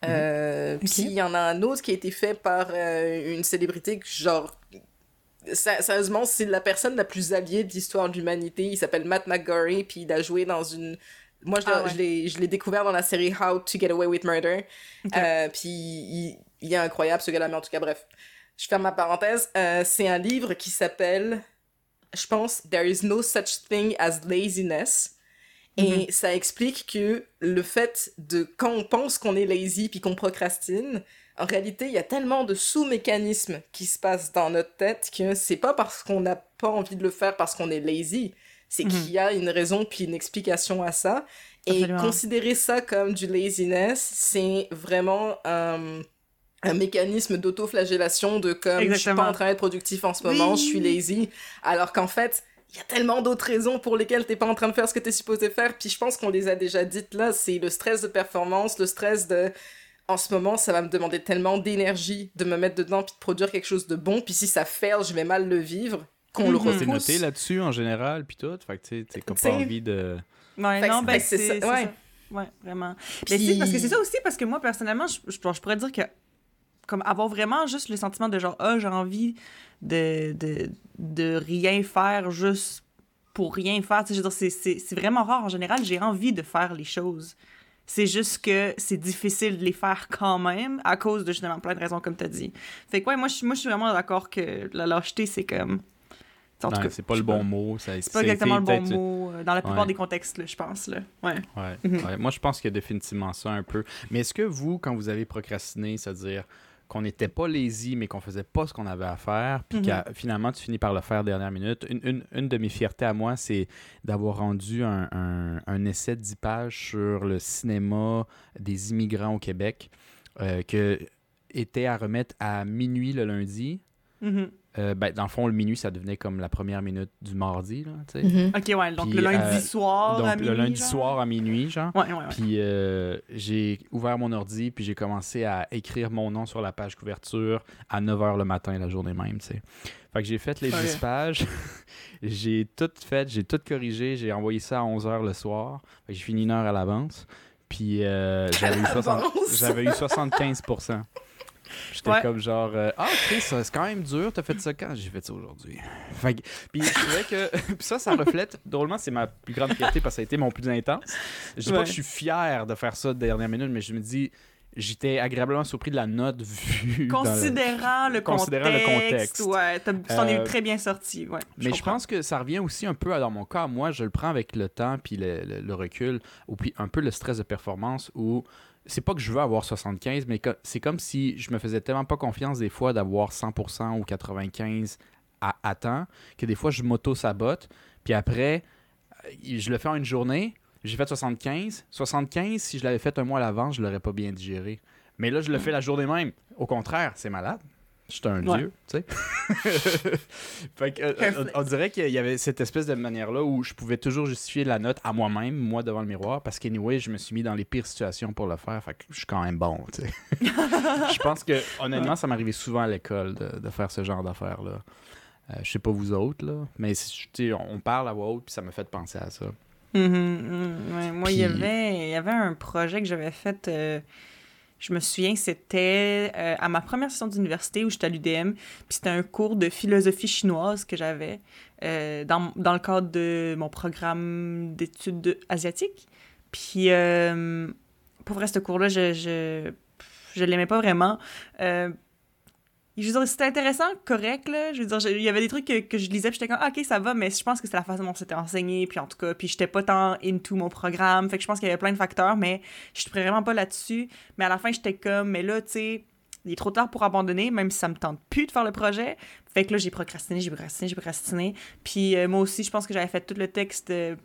Euh, Puis il y en a un autre qui a été fait par une célébrité que genre Sé- Sérieusement, c'est la personne la plus alliée de l'histoire de l'humanité. Il s'appelle Matt McGorry, puis il a joué dans une. Moi, je, Ah ouais. je l'ai- découvert dans la série How to Get Away with Murder. Euh, puis il, il est incroyable, ce gars-là, mais en tout cas, bref. Je ferme ma parenthèse. Euh, c'est un livre qui s'appelle, je pense, There is no such thing as laziness. Et ça explique que le fait de, quand on pense qu'on est lazy puis qu'on procrastine, en réalité, il y a tellement de sous-mécanismes qui se passent dans notre tête que c'est pas parce qu'on n'a pas envie de le faire parce qu'on est lazy. C'est Mhm. qu'il y a une raison puis une explication à ça. Et Absolument. considérer ça comme du laziness, c'est vraiment un, un mécanisme d'autoflagellation de comme je suis pas Exactement. en train d'être productif en ce moment, je suis lazy. Alors qu'en fait, il y a tellement d'autres raisons pour lesquelles t'es pas en train de faire ce que t'es supposé faire. Puis je pense qu'on les a déjà dites là. C'est le stress de performance, le stress de. En ce moment, ça va me demander tellement d'énergie de me mettre dedans puis de produire quelque chose de bon. Puis si ça fail, je vais mal le vivre. Qu'on le Mhm. C'est repousse. noté là-dessus en général, puis tout. Fait que tu sais, t'as comme T'sais- pas envie de. Ouais, Fait non, ben c'est ça, ouais. ça. Ouais, vraiment. Puis- Mais c'est parce que c'est ça aussi, parce que moi, personnellement, je, je, je pourrais dire que comme avoir vraiment juste le sentiment de genre, ah, j'ai envie de, de, de rien faire juste pour rien faire. Tu sais, je veux dire, c'est- c'est c'est vraiment rare. En général, j'ai envie de faire les choses. C'est juste que c'est difficile de les faire quand même à cause de justement plein de raisons, comme tu as dit. Fait que ouais, moi, je, suis- moi, je suis vraiment d'accord que la lâcheté, c'est comme. C'est pas le bon mot. C'est pas exactement le bon mot euh, dans la plupart Ouais. des contextes, là, je pense. Là. Ouais. Ouais, Mhm. ouais. Moi, je pense qu'il y a définitivement ça un peu. Mais est-ce que vous, quand vous avez procrastiné, c'est-à-dire qu'on n'était pas lazy, mais qu'on faisait pas ce qu'on avait à faire, puis Mhm. qu'à finalement, tu finis par le faire dernière minute, une, une- une de mes fiertés à moi, c'est d'avoir rendu un, un- un essai de 10 pages sur le cinéma des immigrants au Québec, euh, que était à remettre à minuit le lundi. Mhm. Euh, ben, dans le fond, le minuit, ça devenait comme la première minute du mardi, là, tu sais. Mhm. Ok, ouais, donc Puis, le lundi euh, soir. à Donc, le minuit, lundi genre? soir à minuit, genre. Ouais, ouais, ouais. Puis euh, j'ai ouvert mon ordi, puis j'ai commencé à écrire mon nom sur la page couverture à 9h le matin, la journée même, tu sais. Fait que j'ai fait les Ok. 10 pages, j'ai tout fait, j'ai tout corrigé, j'ai envoyé ça à 11h le soir. Fait que j'ai fini une heure à l'avance. Puis euh, j'avais eu, 60 l'avance? j'avais eu 75%. J'étais Ouais. comme genre, euh, ah, Chris, c'est quand même dur, t'as fait ça quand J'ai fait ça aujourd'hui. Fait Puis je trouvais que puis ça, ça reflète, drôlement, c'est ma plus grande fierté parce que ça a été mon plus intense. Je dis pas que je suis fier de faire ça de dernière minute, mais je me dis, j'étais agréablement surpris de la note vue. dans le- Considérant le Considérant le contexte. contexte. Ouais, t'en es Euh, très bien sorti. Ouais, Mais je pense que ça revient aussi un peu à, dans mon cas. Moi, je le prends avec le temps puis le, le- le recul, ou puis un peu le stress de performance où c'est pas que je veux avoir 75, mais c'est comme si je me faisais tellement pas confiance des fois d'avoir 100% ou 95 à, à temps que des fois je m'auto-sabote. Puis après, euh, je le fais en une journée, j'ai fait 75. 75, si je l'avais fait un mois à l'avance, je l'aurais pas bien digéré. Mais là, je le fais la journée même. Au contraire, c'est malade. Je suis un Ouais. dieu, tu sais. fait que, euh, on, on dirait qu'il y avait cette espèce de manière-là où je pouvais toujours justifier la note à moi-même, moi devant le miroir, parce qu'anyway, je me suis mis dans les pires situations pour le faire. Fait que je suis quand même bon, tu sais. je pense que, honnêtement, ça m'arrivait souvent à l'école de, de faire ce genre d'affaires-là. Euh, je sais pas vous autres, là, mais tu sais, on parle à voix haute, puis ça m'a fait penser à ça. Mhm, mhm, ouais. Moi, il, y avait, y avait un projet que j'avais fait. euh, je me souviens, c'était euh, à ma première session d'université où j'étais à l'UDM. Puis c'était un cours de philosophie chinoise que j'avais euh, dans, dans le cadre de mon programme d'études asiatiques. Puis euh, pour vrai, ce cours-là, je, je, je l'aimais pas vraiment. Je veux dire, c'était intéressant, correct, là. Je veux dire, il y avait des trucs que, que je lisais, puis j'étais comme, ah, ok, ça va, mais je pense que c'est la façon dont c'était enseigné, puis en tout cas, puis j'étais pas tant into mon programme, fait que je pense qu'il y avait plein de facteurs, mais je suis vraiment pas là-dessus. Mais à la fin, j'étais comme, mais là, tu sais, il est trop tard pour abandonner, même si ça me tente plus de faire le projet. Fait que là, j'ai procrastiné, j'ai procrastiné, j'ai procrastiné. Puis euh, moi aussi, je pense que j'avais fait tout le texte euh,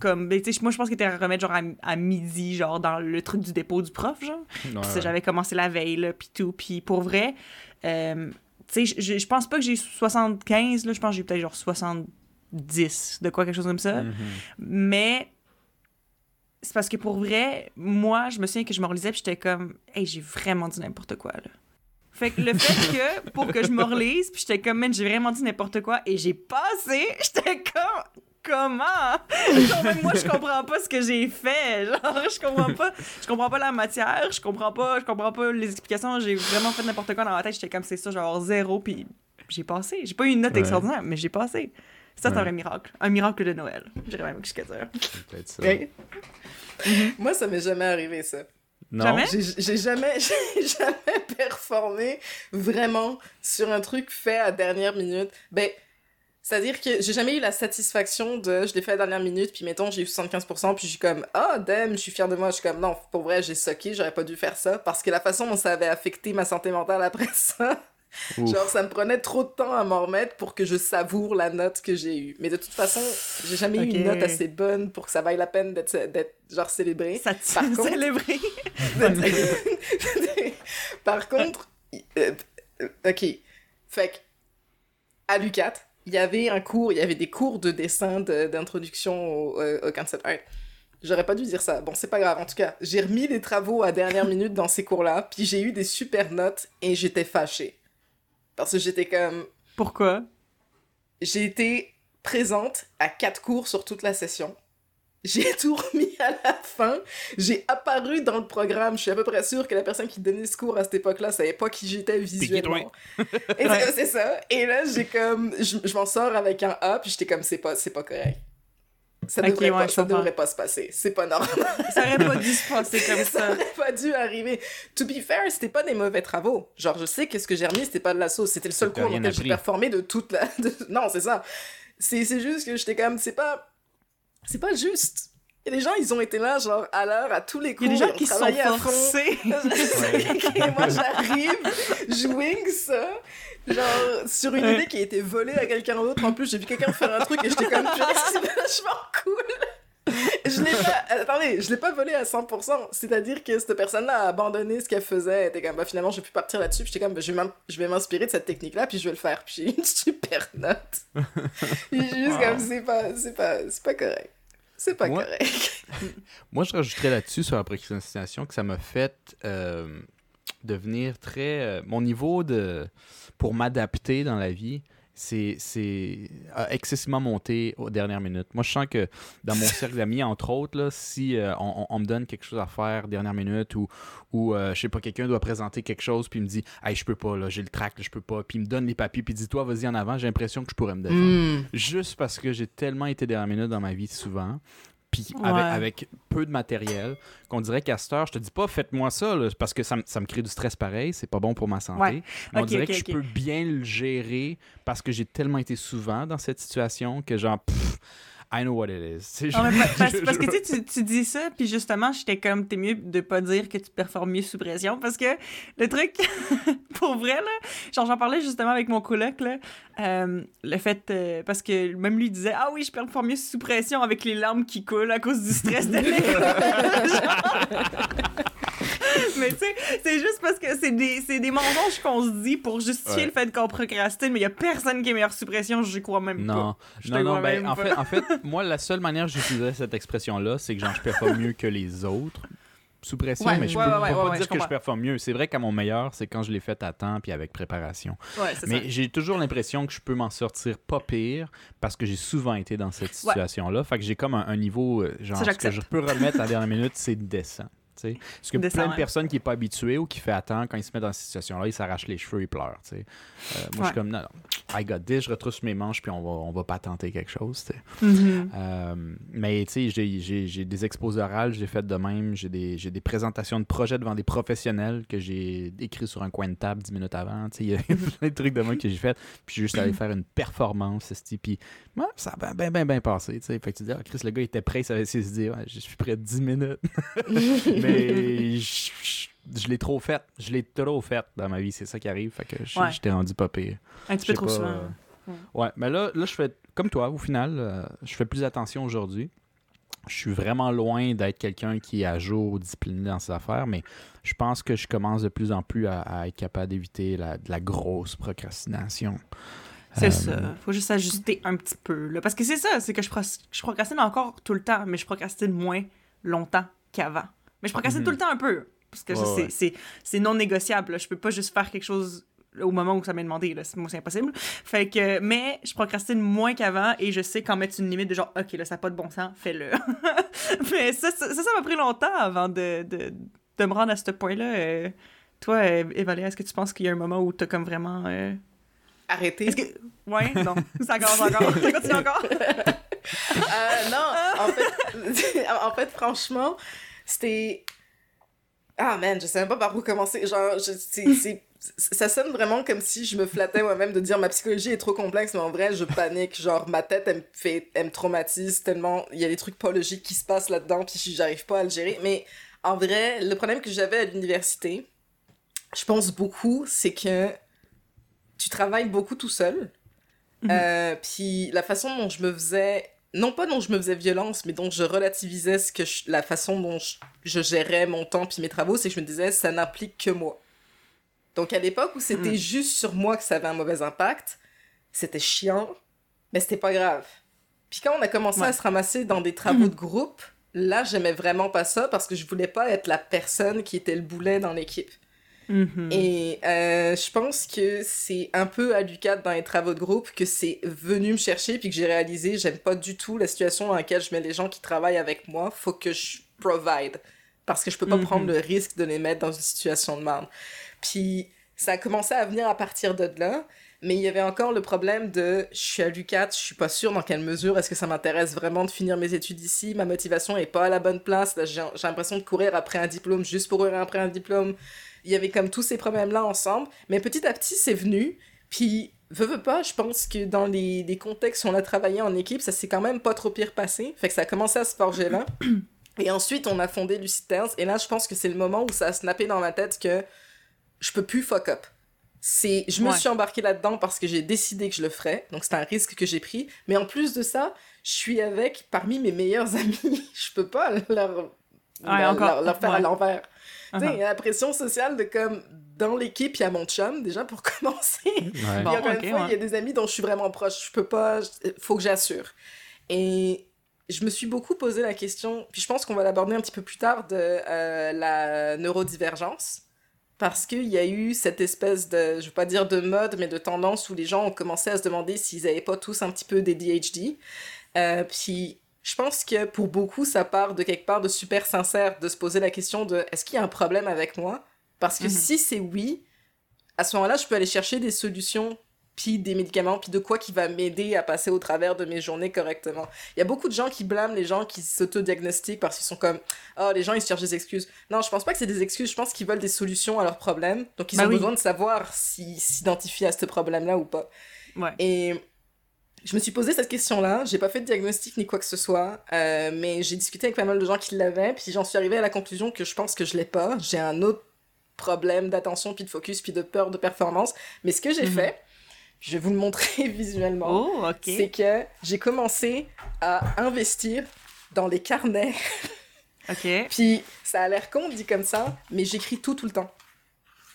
comme, ben, moi, je pense qu'il était à remettre genre à, à midi, genre dans le truc du dépôt du prof, genre. Ouais, j'avais commencé la veille, là, puis tout. Puis pour vrai, euh, tu sais, je- pense pas que j'ai 75, là, je pense que j'ai peut-être genre 70, de quoi, quelque chose comme ça. Mhm. Mais c'est parce que pour vrai, moi, je me souviens que je me relisais, puis j'étais comme, hey, j'ai vraiment dit n'importe quoi, là. Fait que le fait que, pour que je me relise, puis j'étais comme, man, j'ai vraiment dit n'importe quoi, et j'ai passé, j'étais comme, comment? Genre, même moi, je comprends pas ce que j'ai fait. Genre, je comprends pas, je comprends pas la matière, je comprends pas, je comprends pas les explications, j'ai vraiment fait n'importe quoi dans ma tête, j'étais comme, c'est ça, genre zéro, puis j'ai passé. J'ai pas eu une note Ouais. extraordinaire, mais j'ai passé. Ça, c'est un Ouais. vrai miracle. Un miracle de Noël. J'irais même jusqu'à dire. Peut-être ça. Ouais. Moi, ça m'est jamais arrivé, ça. Non? Jamais? J'ai j'ai jamais, j'ai jamais performé vraiment sur un truc fait à dernière minute. Ben, c'est-à-dire que j'ai jamais eu la satisfaction de je l'ai fait à dernière minute, puis mettons, j'ai eu 75%, puis je suis comme, ah, damn, je suis fière de moi. Je suis comme, non, pour vrai, j'ai soqué, j'aurais pas dû faire ça, parce que la façon dont ça avait affecté ma santé mentale après ça, Ouf. genre, ça me prenait trop de temps à m'en remettre pour que je savoure la note que j'ai eue. Mais de toute façon, j'ai jamais eu une note assez bonne pour que ça vaille la peine d'être, d'être genre, célébrée. Ça Par contre- célébré. Par contre, euh, euh, ok. Fait que, à l'UCAT, il y avait un cours, il y avait des cours de dessin de- d'introduction au, euh, au concept art. J'aurais pas dû dire ça. Bon, c'est pas grave. En tout cas, j'ai remis les travaux à dernière minute dans ces cours-là, puis j'ai eu des super notes et j'étais fâchée. Parce que j'étais comme. Pourquoi? J'ai été présente à quatre cours sur toute la session. J'ai tout remis à la fin. J'ai apparu dans le programme. Je suis à peu près sûre que la personne qui donnait ce cours à cette époque-là savait pas qui j'étais visuellement. Et c'est- c'est ça. Et là, j'ai comme. Je, je m'en sors avec un A, puis j'étais comme, c'est pas, c'est pas correct. Ça, Ok, devrait, ouais, pas, ça devrait pas se passer. C'est pas normal. Ça aurait pas dû se passer comme ça ça. aurait pas dû arriver. To be fair, c'était pas des mauvais travaux. Genre, je sais que ce que j'ai remis, c'était pas de la sauce. C'était le seul cours dans lequel j'ai performé de toute la. de- Non, c'est ça. C'est c'est juste que j'étais comme, c'est pas. C'est pas juste. Et les gens, ils ont été là, genre, à l'heure, à tous les cours. Il y a des gens qui sont forcés. Et moi, j'arrive, je wing ça, genre, sur une idée qui a été volée à quelqu'un d'autre. En plus, j'ai vu quelqu'un faire un truc et j'étais comme, c'est vachement cool. Je l'ai pas, attendez, je l'ai pas volé à 100%. C'est-à-dire que cette personne-là a abandonné ce qu'elle faisait. Elle était comme, bah, finalement, je vais plus partir là-dessus. J'étais comme, bah, je vais m'inspirer de cette technique-là, puis je vais le faire. Puis j'ai une super note. Juste comme, c'est pas, c'est pas, c'est pas correct. C'est pas Moi- correct. Moi, je rajouterais là-dessus sur la procrastination que ça m'a fait euh, devenir très. euh, mon niveau de. pour m'adapter dans la vie, c'est excessivement monté aux dernières minutes. Moi, je sens que dans mon cercle d'amis, entre autres, là, si euh, on, me donne quelque chose à faire dernière minute ou, ou euh, je sais pas, quelqu'un doit présenter quelque chose puis il me dit Hey, je peux pas, là, j'ai le trac, là, je peux pas. Puis il me donne les papiers puis il dit Toi, vas-y en avant, j'ai l'impression que je pourrais me défendre juste parce que j'ai tellement été dernière minute dans ma vie souvent, puis Ouais. avec, avec peu de matériel, qu'on dirait qu'à cette heure, je te dis pas faites-moi ça, là, parce que ça, me- ça me crée du stress pareil, c'est pas bon pour ma santé. Ouais. Mais on dirait que je peux bien le gérer parce que j'ai tellement été souvent dans cette situation que genre, pff, I know what it is. Non, je- parce, je- parce que tu dis ça, puis justement, j'étais comme, t'es mieux de pas dire que tu performes mieux sous pression, parce que le truc, pour vrai, là, genre j'en parlais justement avec mon coloc, là, euh, le fait, euh, parce que même lui disait, ah oui, je performe mieux sous pression avec les larmes qui coulent à cause du stress de l'école. Mais tu sais, c'est juste parce que c'est des, c'est des mensonges qu'on se dit pour justifier Ouais. le fait qu'on procrastine, mais il y a personne qui est meilleur sous pression, je crois même Non, pas. Je non, non, ben, en, pas. fait, en fait, moi, la seule manière que j'utilisais cette expression-là, c'est que genre, je performe mieux que les autres. Sous pression, Ouais, mais je ouais, peux, ouais, pas dire que je performe mieux. C'est vrai qu'à mon meilleur, c'est quand je l'ai fait à temps puis avec préparation. Mais j'ai toujours l'impression que je peux m'en sortir pas pire parce que j'ai souvent été dans cette situation-là. Fait que j'ai comme un, un niveau, euh, genre, Ça, ce que je peux remettre à la dernière minute, c'est décent. Parce que plein de personnes qui n'est pas habituées ou qui fait attendre, quand ils se mettent dans cette situation-là, ils s'arrachent les cheveux, ils pleurent. Euh, moi, je suis comme, non, non, I got this, je retrousse mes manches, puis on va, on va pas tenter quelque chose. Mhm. Euh, mais tu sais, j'ai- des exposés orales, j'ai fait de même. J'ai des, des présentations de projets devant des professionnels que j'ai écrit sur un coin de table 10 minutes avant. Il y a plein de trucs de moi que j'ai fait. Puis j'ai juste allé faire une performance. Puis ouais, ça a bien, bien, bien, passé. Fait que tu dis, ah, Chris, le gars il était prêt, il savait se dire, Ouais, je suis prêt 10 minutes. mais je, l'ai trop fait. Je l'ai trop fait dans ma vie. C'est ça qui arrive. Fait que Ouais. j'étais rendu pas pire. Un petit peu trop pas, souvent. euh, Ouais. Ouais, mais là, là, je fais comme toi, au final, euh, je fais plus attention aujourd'hui. Je suis vraiment loin d'être quelqu'un qui est à jour, discipliné dans ses affaires, mais je pense que je commence de plus en plus à, à être capable d'éviter la, de la grosse procrastination. C'est Euh, ça. Faut juste ajuster un petit peu. Là. Parce que c'est ça, c'est que je procrastine encore tout le temps, mais je procrastine moins longtemps qu'avant. Mais je procrastine Mhm. tout le temps un peu. Parce que Ouais, c'est- ouais. c'est c'est non négociable. là. Je peux pas juste faire quelque chose au moment où ça m'est demandé. Là. C'est- Moi, c'est impossible. Fait que, mais je procrastine moins qu'avant et je sais quand mettre une limite de genre, OK, là, ça n'a pas de bon sens, fais-le. mais ça, ça, m'a pris longtemps avant de, de, de me rendre à ce point-là. Euh, toi, euh, est-ce que tu penses qu'il y a un moment où t'as comme vraiment. euh, est-ce que. Ouais, non. Ça commence encore. Ça continue encore? Euh, non, en fait, en fait, franchement, c'était. Ah man, je sais même pas par où commencer. Genre, je- c'est- c'est- ça sonne vraiment comme si je me flattais moi-même de dire ma psychologie est trop complexe, mais en vrai, je panique. Genre, ma tête, elle me, fait, elle me traumatise tellement. Il y a des trucs pas logiques qui se passent là-dedans, puis j'arrive pas à le gérer. Mais en vrai, le problème que j'avais à l'université, je pense beaucoup, c'est que tu travailles beaucoup tout seul. Mhm. Euh, puis la façon dont je me faisais, non pas dont je me faisais violence, mais dont je relativisais ce que je- la façon dont je, je gérais mon temps puis mes travaux, c'est que je me disais ça n'implique que moi. Donc à l'époque où c'était Mm. juste sur moi que ça avait un mauvais impact, c'était chiant, mais c'était pas grave. Puis quand on a commencé Ouais. à se ramasser dans des travaux de groupe, là j'aimais vraiment pas ça parce que je voulais pas être la personne qui était le boulet dans l'équipe. Mhm. Et euh, je pense que c'est un peu à l'UCAD dans les travaux de groupe que c'est venu me chercher puis que j'ai réalisé j'aime pas du tout la situation dans laquelle je mets les gens qui travaillent avec moi. Faut que je provide. Parce que je peux pas Mhm. prendre le risque de les mettre dans une situation de merde. Puis ça a commencé à venir à partir de là. Mais il y avait encore le problème de je suis à l'UCAT, je suis pas sûre dans quelle mesure est-ce que ça m'intéresse vraiment de finir mes études ici. Ma motivation est pas à la bonne place. J'ai l'impression de courir après un diplôme juste pour courir après un diplôme. Il y avait comme tous ces problèmes-là ensemble. Mais petit à petit, c'est venu. Puis, veux, veux pas, je pense que dans les, les contextes où on a travaillé en équipe, ça s'est quand même pas trop pire passé. Fait que ça a commencé à se forger là. Et ensuite, on a fondé Lucid Tales. Et là, je pense que c'est le moment où ça a snappé dans ma tête que je peux plus fuck up c'est je me suis embarquée là-dedans parce que j'ai décidé que je le ferais donc c'est un risque que j'ai pris mais en plus de ça je suis avec parmi mes meilleurs amis je peux pas leur leur, faire à l'envers tu sais il y a la pression sociale de comme dans l'équipe il y a mon chum déjà pour commencer. Ouais. encore une fois il y a des amis dont je suis vraiment proche. Je peux pas faut que j'assure. Et je me suis beaucoup posé la question puis je pense qu'on va l'aborder un petit peu plus tard de euh, la neurodivergence. Parce qu'il y a eu cette espèce de, je veux pas dire de mode, mais de tendance où les gens ont commencé à se demander s'ils avaient pas tous un petit peu des DHD. Euh, puis je pense que pour beaucoup, ça part de quelque part de super sincère de se poser la question de est-ce qu'il y a un problème avec moi? Parce que mhm. si c'est oui, à ce moment-là, je peux aller chercher des solutions puis des médicaments, puis de quoi qui va m'aider à passer au travers de mes journées correctement. Il y a beaucoup de gens qui blâment les gens qui s'autodiagnostiquent parce qu'ils sont comme « Oh, les gens, ils se cherchent des excuses. » Non, je pense pas que c'est des excuses, je pense qu'ils veulent des solutions à leurs problèmes. Donc, ils bah ont besoin de savoir s'ils s'identifient à ce problème-là ou pas. Ouais. Et je me suis posé cette question-là. J'ai pas fait de diagnostic ni quoi que ce soit, euh, mais j'ai discuté avec pas mal de gens qui l'avaient, puis j'en suis arrivée à la conclusion que je pense que je l'ai pas. J'ai un autre problème d'attention, puis de focus, puis de peur de performance. Mais ce que j'ai mhm. fait, je vais vous le montrer visuellement. Oh. C'est que j'ai commencé à investir dans les carnets. ok. Puis ça a l'air con dit comme ça, mais j'écris tout tout le temps.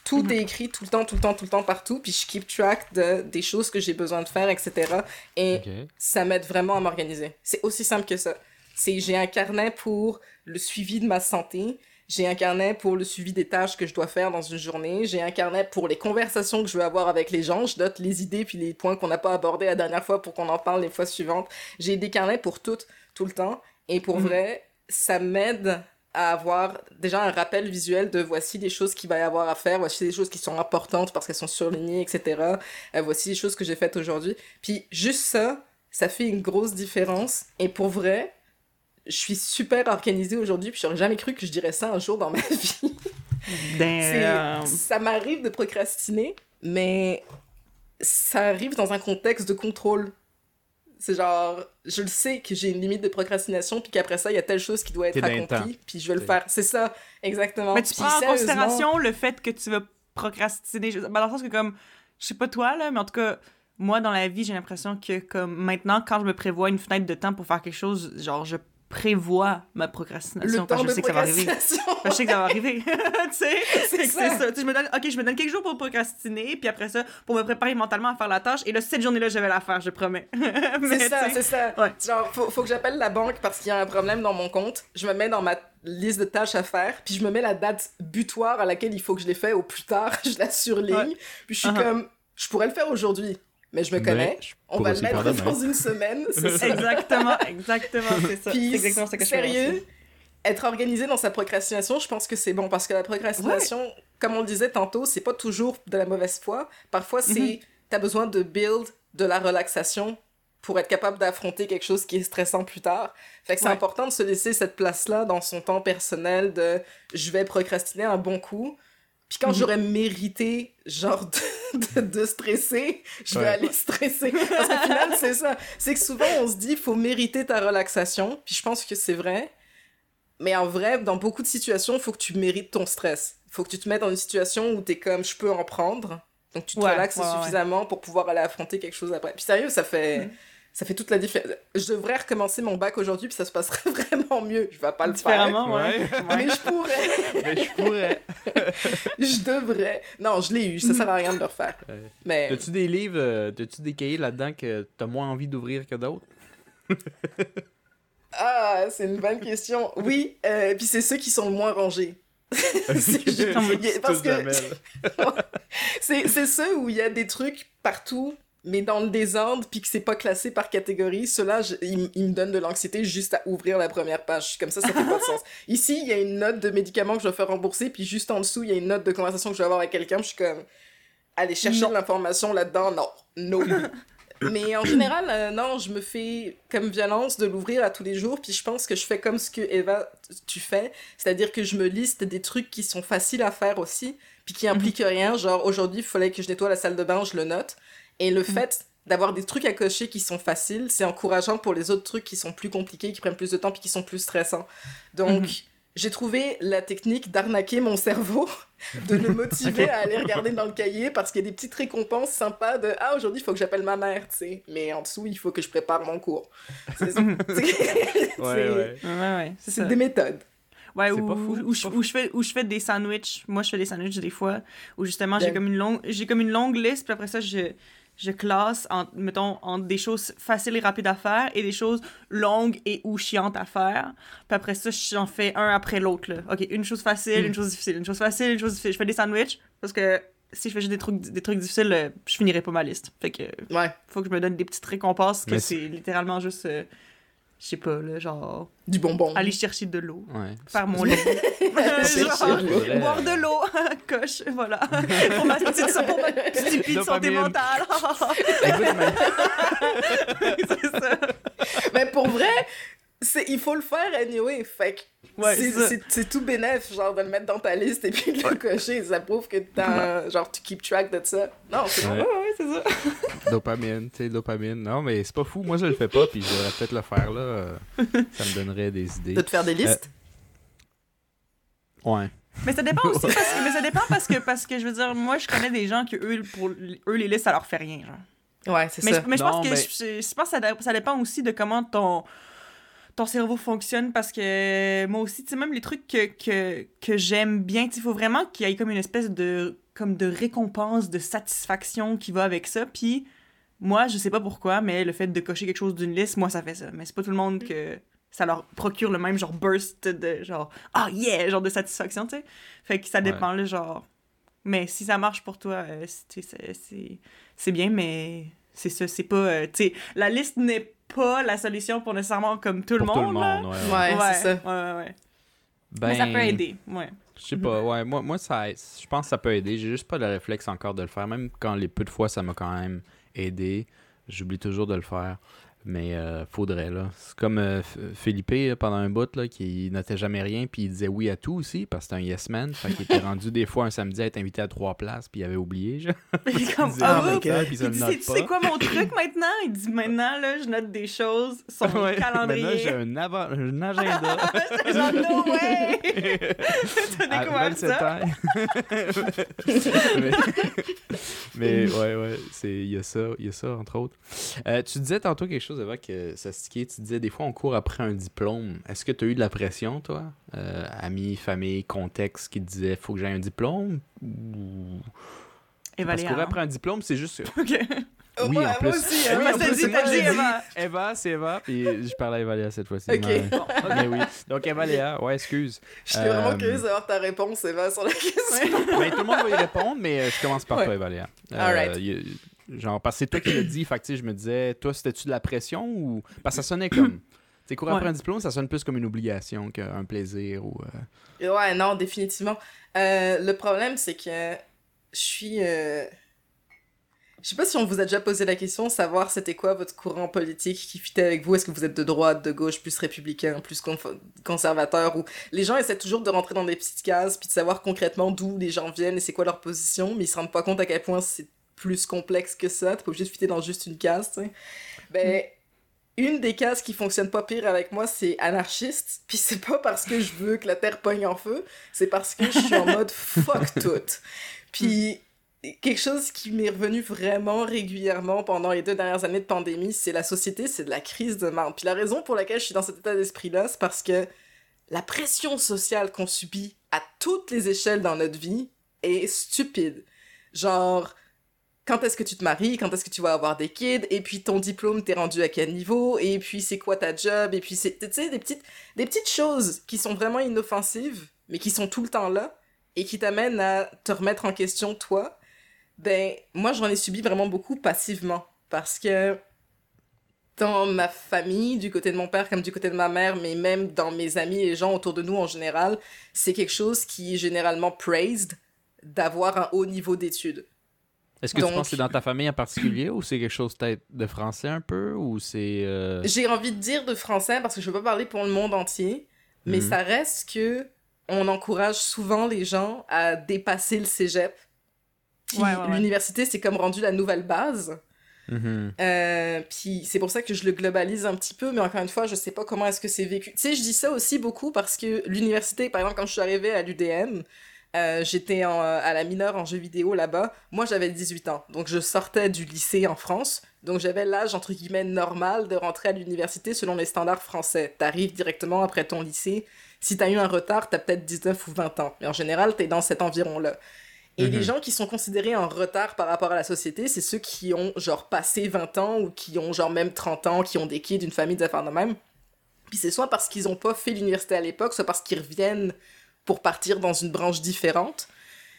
Tout est écrit tout le temps, tout le temps, tout le temps, partout. Puis je keep track de, des choses que j'ai besoin de faire, etc. Et ça m'aide vraiment à m'organiser. C'est aussi simple que ça. C'est j'ai un carnet pour le suivi de ma santé. J'ai un carnet pour le suivi des tâches que je dois faire dans une journée. J'ai un carnet pour les conversations que je veux avoir avec les gens. Je note les idées puis les points qu'on n'a pas abordés la dernière fois pour qu'on en parle les fois suivantes. J'ai des carnets pour tout, tout le temps. Et pour mhm. vrai, ça m'aide à avoir déjà un rappel visuel de voici les choses qu'il va y avoir à faire, voici les choses qui sont importantes parce qu'elles sont surlignées, etc. Euh, voici les choses que j'ai faites aujourd'hui. Puis juste ça, ça fait une grosse différence. Et pour vrai, je suis super organisée aujourd'hui, puis j'aurais jamais cru que je dirais ça un jour dans ma vie. ça m'arrive de procrastiner, mais ça arrive dans un contexte de contrôle. C'est genre, je le sais que j'ai une limite de procrastination, puis qu'après ça, il y a telle chose qui doit être accomplie, puis je vais le faire. C'est ça, exactement. Mais tu prends en considération le fait que tu vas procrastiner. Ben, dans le sens que, comme, je sais pas toi, là, mais en tout cas, moi, dans la vie, j'ai l'impression que, comme, maintenant, quand je me prévois une fenêtre de temps pour faire quelque chose, genre, je prévois ma procrastination. Le temps je sais que ça va arriver. je sais que ça va arriver. tu sais, c'est ça. ça. je me donne, ok, je me donne quelques jours pour procrastiner, puis après ça, pour me préparer mentalement à faire la tâche. Et là, cette journée-là, je vais la faire, je promets. c'est ça, c'est ça. Genre, faut, faut que j'appelle la banque parce qu'il y a un problème dans mon compte. Je me mets dans ma liste de tâches à faire, puis je me mets la date butoir à laquelle il faut que je les fasse au plus tard. je la surligne. Puis je suis uh-huh. comme, je pourrais le faire aujourd'hui mais je me connais. on va le mettre dans une semaine. exactement, exactement, c'est ça. Puis, exactement ce que sérieux, être organisé dans sa procrastination, je pense que c'est bon parce que la procrastination, comme on le disait tantôt, c'est pas toujours de la mauvaise foi. Parfois, c'est mm t'as besoin de build de la relaxation pour être capable d'affronter quelque chose qui est stressant plus tard. Fait que c'est important de se laisser cette place-là dans son temps personnel de je vais procrastiner un bon coup puis quand mhm. j'aurais mérité, genre, de, de, stresser, je vais aller stresser. Parce qu'au final, c'est ça. C'est que souvent, on se dit, il faut mériter ta relaxation. Puis je pense que c'est vrai. Mais en vrai, dans beaucoup de situations, il faut que tu mérites ton stress. Il faut que tu te mettes dans une situation où tu es comme, je peux en prendre. Donc tu te relaxes suffisamment pour pouvoir aller affronter quelque chose après. Puis sérieux, ça fait... Mhm ça fait toute la différence. Je devrais recommencer mon bac aujourd'hui, puis ça se passerait vraiment mieux. Je vais pas le faire. Ouais. Mais je pourrais. Mais je pourrais. je devrais. Non, je l'ai eu. Ça sert à rien de le refaire. Mais... As-tu des livres, euh, as-tu des cahiers là-dedans que tu as moins envie d'ouvrir que d'autres? ah, c'est une bonne question. Oui, euh, puis c'est ceux qui sont le moins rangés. c'est parce que c'est ceux où il y a des trucs partout mais dans le désordre, puis que c'est pas classé par catégorie, cela, il, me donne de l'anxiété juste à ouvrir la première page. Comme ça, ça fait pas de sens. Ici, il y a une note de médicaments que je dois faire rembourser, puis juste en dessous, il y a une note de conversation que je dois avoir avec quelqu'un, je suis comme... aller chercher de l'information là-dedans, non. No. Mais en général, euh, non, je me fais comme violence de l'ouvrir à tous les jours, puis je pense que je fais comme ce que Eva, tu fais, c'est-à-dire que je me liste des trucs qui sont faciles à faire aussi, puis qui impliquent rien, genre aujourd'hui, il fallait que je nettoie la salle de bain, je le note, et le fait d'avoir des trucs à cocher qui sont faciles, c'est encourageant pour les autres trucs qui sont plus compliqués, qui prennent plus de temps, puis qui sont plus stressants. Donc, j'ai trouvé la technique d'arnaquer mon cerveau, de le motiver à aller regarder dans le cahier parce qu'il y a des petites récompenses sympas de Ah, aujourd'hui, il faut que j'appelle ma mère, tu sais. Mais en dessous, il faut que je prépare mon cours. C'est ouais, ouais. C'est des méthodes. Ouais, où, je, fais, où je fais des sandwichs. Moi, je fais des sandwichs des fois. Où justement, j'ai comme, une longue, comme une longue liste. Puis après ça, je, je classe, en, mettons, entre des choses faciles et rapides à faire et des choses longues et ou chiantes à faire. Puis après ça, j'en fais un après l'autre. OK, une chose facile, une hmm. chose difficile, une chose facile, une chose difficile. Je fais des sandwichs parce que si je fais juste des trucs, des trucs difficiles, euh, je finirai pas ma liste. Fait que, ouais. faut que je me donne des petites récompenses que c'est littéralement juste... Euh, je sais pas, là, genre. Du bonbon. Aller chercher de l'eau. Ouais. Faire mon lit. boire de l'eau. Coche, voilà. pour ma petite, pour ma petite santé mentale. c'est ça. Mais pour vrai, il faut le faire anyway. Fait c'est tout bénéf, genre, de le mettre dans ta liste et puis de le cocher. Ça prouve que t'as, genre, tu keep track de ça. Non, c'est ouais. ouais, c'est ça. dopamine, tu sais, dopamine. Non, mais c'est pas fou. Moi, je le fais pas, puis je devrais peut-être le faire, là. ça me donnerait des idées. De te faire des listes? Euh, ouais. Mais ça dépend aussi parce que, mais ça dépend parce que, parce que, je veux dire, moi, je connais des gens que eux, pour eux, les listes, ça leur fait rien, genre. Ouais, c'est ça. Mais je pense que, je, pense que ça, ça dépend aussi de comment ton ton cerveau fonctionne parce que moi aussi, tu sais, même les trucs que, que, que j'aime bien, il faut vraiment qu'il y ait comme une espèce de, comme de récompense, de satisfaction qui va avec ça. Puis moi, je sais pas pourquoi, mais le fait de cocher quelque chose d'une liste, moi, ça fait ça. Mais c'est pas tout le monde que ça leur procure le même genre burst de genre, ah oh, yeah, genre de satisfaction, tu sais. Fait que ça dépend, le genre. Mais si ça marche pour toi, euh, c'est bien, mais c'est ça, c'est pas. Euh, tu sais, la liste n'est pas la solution pour nécessairement comme tout le monde. Tout le monde, ouais. Ouais, c'est ça. Ouais, ouais, Ben, Mais ça peut aider, ouais. Je sais pas, ouais, moi, moi ça, je pense que ça peut aider. J'ai juste pas le réflexe encore de le faire. Même quand les peu de fois, ça m'a quand même aidé. J'oublie toujours de le faire. Mais euh, faudrait, là. C'est comme euh, Philippe, pendant un bout, là, qui notait jamais rien, puis il disait oui à tout aussi, parce que c'était un yes man. Fait qu'il était rendu des fois un samedi à être invité à trois places, puis il avait oublié, genre. il comme, ah, oh, il dit, c'est quoi mon truc maintenant? Il dit, maintenant, là, je note des choses sur mon calendrier. Maintenant, j'ai un, un agenda. c'est genre, no way! T'as découvert ça? mais, mais, ouais, ouais, il y a ça, il y a ça, entre autres. Euh, tu disais tantôt quelque chose chose avant que ça Tu disais des fois on court après un diplôme. Est-ce que tu as eu de la pression, toi? Euh, Amis, famille, contexte qui te disait faut que j'aie un diplôme? Ou... Parce que courir après un diplôme, c'est juste. Ok. Oui, en plus. Moi aussi, oui, en plus, dit Eva. Eva, c'est Eva. Puis je parlais à Evaléa cette fois-ci. Ok. Mais, oui. Donc, Evaléa, ouais, excuse. Je suis vraiment euh, curieuse d'avoir ta réponse, Eva, sur la question. mais tout le monde va y répondre, mais euh, je commence par toi, Evaléa. All right. Genre, parce que c'est toi qui l'as dit, fait que je me disais, toi, c'était-tu de la pression ou. Parce que ça sonnait comme. Sais, courir après un diplôme, ça sonne plus comme une obligation qu'un plaisir ou. Euh, ouais, non, définitivement. Euh, le problème, c'est que je suis. Euh... Je sais pas si on vous a déjà posé la question, savoir c'était quoi votre courant politique qui fitait avec vous. Est-ce que vous êtes de droite, de gauche, plus républicain, plus conservateur ou les gens essaient toujours de rentrer dans des petites cases puis de savoir concrètement d'où les gens viennent et c'est quoi leur position, mais ils se rendent pas compte à quel point c'est plus complexe que ça. T'es pas obligé de fitter dans juste une case, tu sais. Ben, une des cases qui fonctionne pas pire avec moi, c'est anarchiste. Puis c'est pas parce que je veux que la Terre pogne en feu, c'est parce que je suis en mode fuck tout. Puis quelque chose qui m'est revenu vraiment régulièrement pendant les deux dernières années de pandémie, c'est la société, c'est de la crise de marde. Puis la raison pour laquelle je suis dans cet état d'esprit-là, c'est parce que la pression sociale qu'on subit à toutes les échelles dans notre vie est stupide. Genre, quand est-ce que tu te maries, quand est-ce que tu vas avoir des kids, et puis ton diplôme, t'es rendu à quel niveau, et puis c'est quoi ta job, et puis c'est, tu sais, des petites, des petites choses qui sont vraiment inoffensives, mais qui sont tout le temps là, et qui t'amènent à te remettre en question toi, ben, moi j'en ai subi vraiment beaucoup passivement, parce que dans ma famille, du côté de mon père comme du côté de ma mère, mais même dans mes amis et gens autour de nous en général, c'est quelque chose qui est généralement praised d'avoir un haut niveau d'études. Est-ce que tu Donc- penses que c'est dans ta famille en particulier ou c'est quelque chose peut-être de français un peu ou c'est. euh, J'ai envie de dire de français parce que je veux pas parler pour le monde entier, mais Mhm. ça reste que on encourage souvent les gens à dépasser le cégep. Puis Ouais, ouais, ouais. l'université, c'est comme rendu la nouvelle base. mhm. Euh, puis c'est pour ça que je le globalise un petit peu, mais encore une fois, je sais pas comment est-ce que c'est vécu. Tu sais, je dis ça aussi beaucoup parce que l'université, par exemple, quand je suis arrivée à l'UDM, euh, j'étais euh, à la mineure en jeux vidéo là-bas. Moi, j'avais 18 ans, donc je sortais du lycée en France. Donc j'avais l'âge, entre guillemets, normal de rentrer à l'université selon les standards français. T'arrives directement après ton lycée. Si t'as eu un retard, t'as peut-être 19 ou 20 ans. Mais en général, t'es dans cet environ-là. Et Mhm. les gens qui sont considérés en retard par rapport à la société, c'est ceux qui ont genre passé 20 ans ou qui ont genre même 30 ans, qui ont des kids, une famille, des affaires de même. Puis c'est soit parce qu'ils ont pas fait l'université à l'époque, soit parce qu'ils reviennent pour partir dans une branche différente.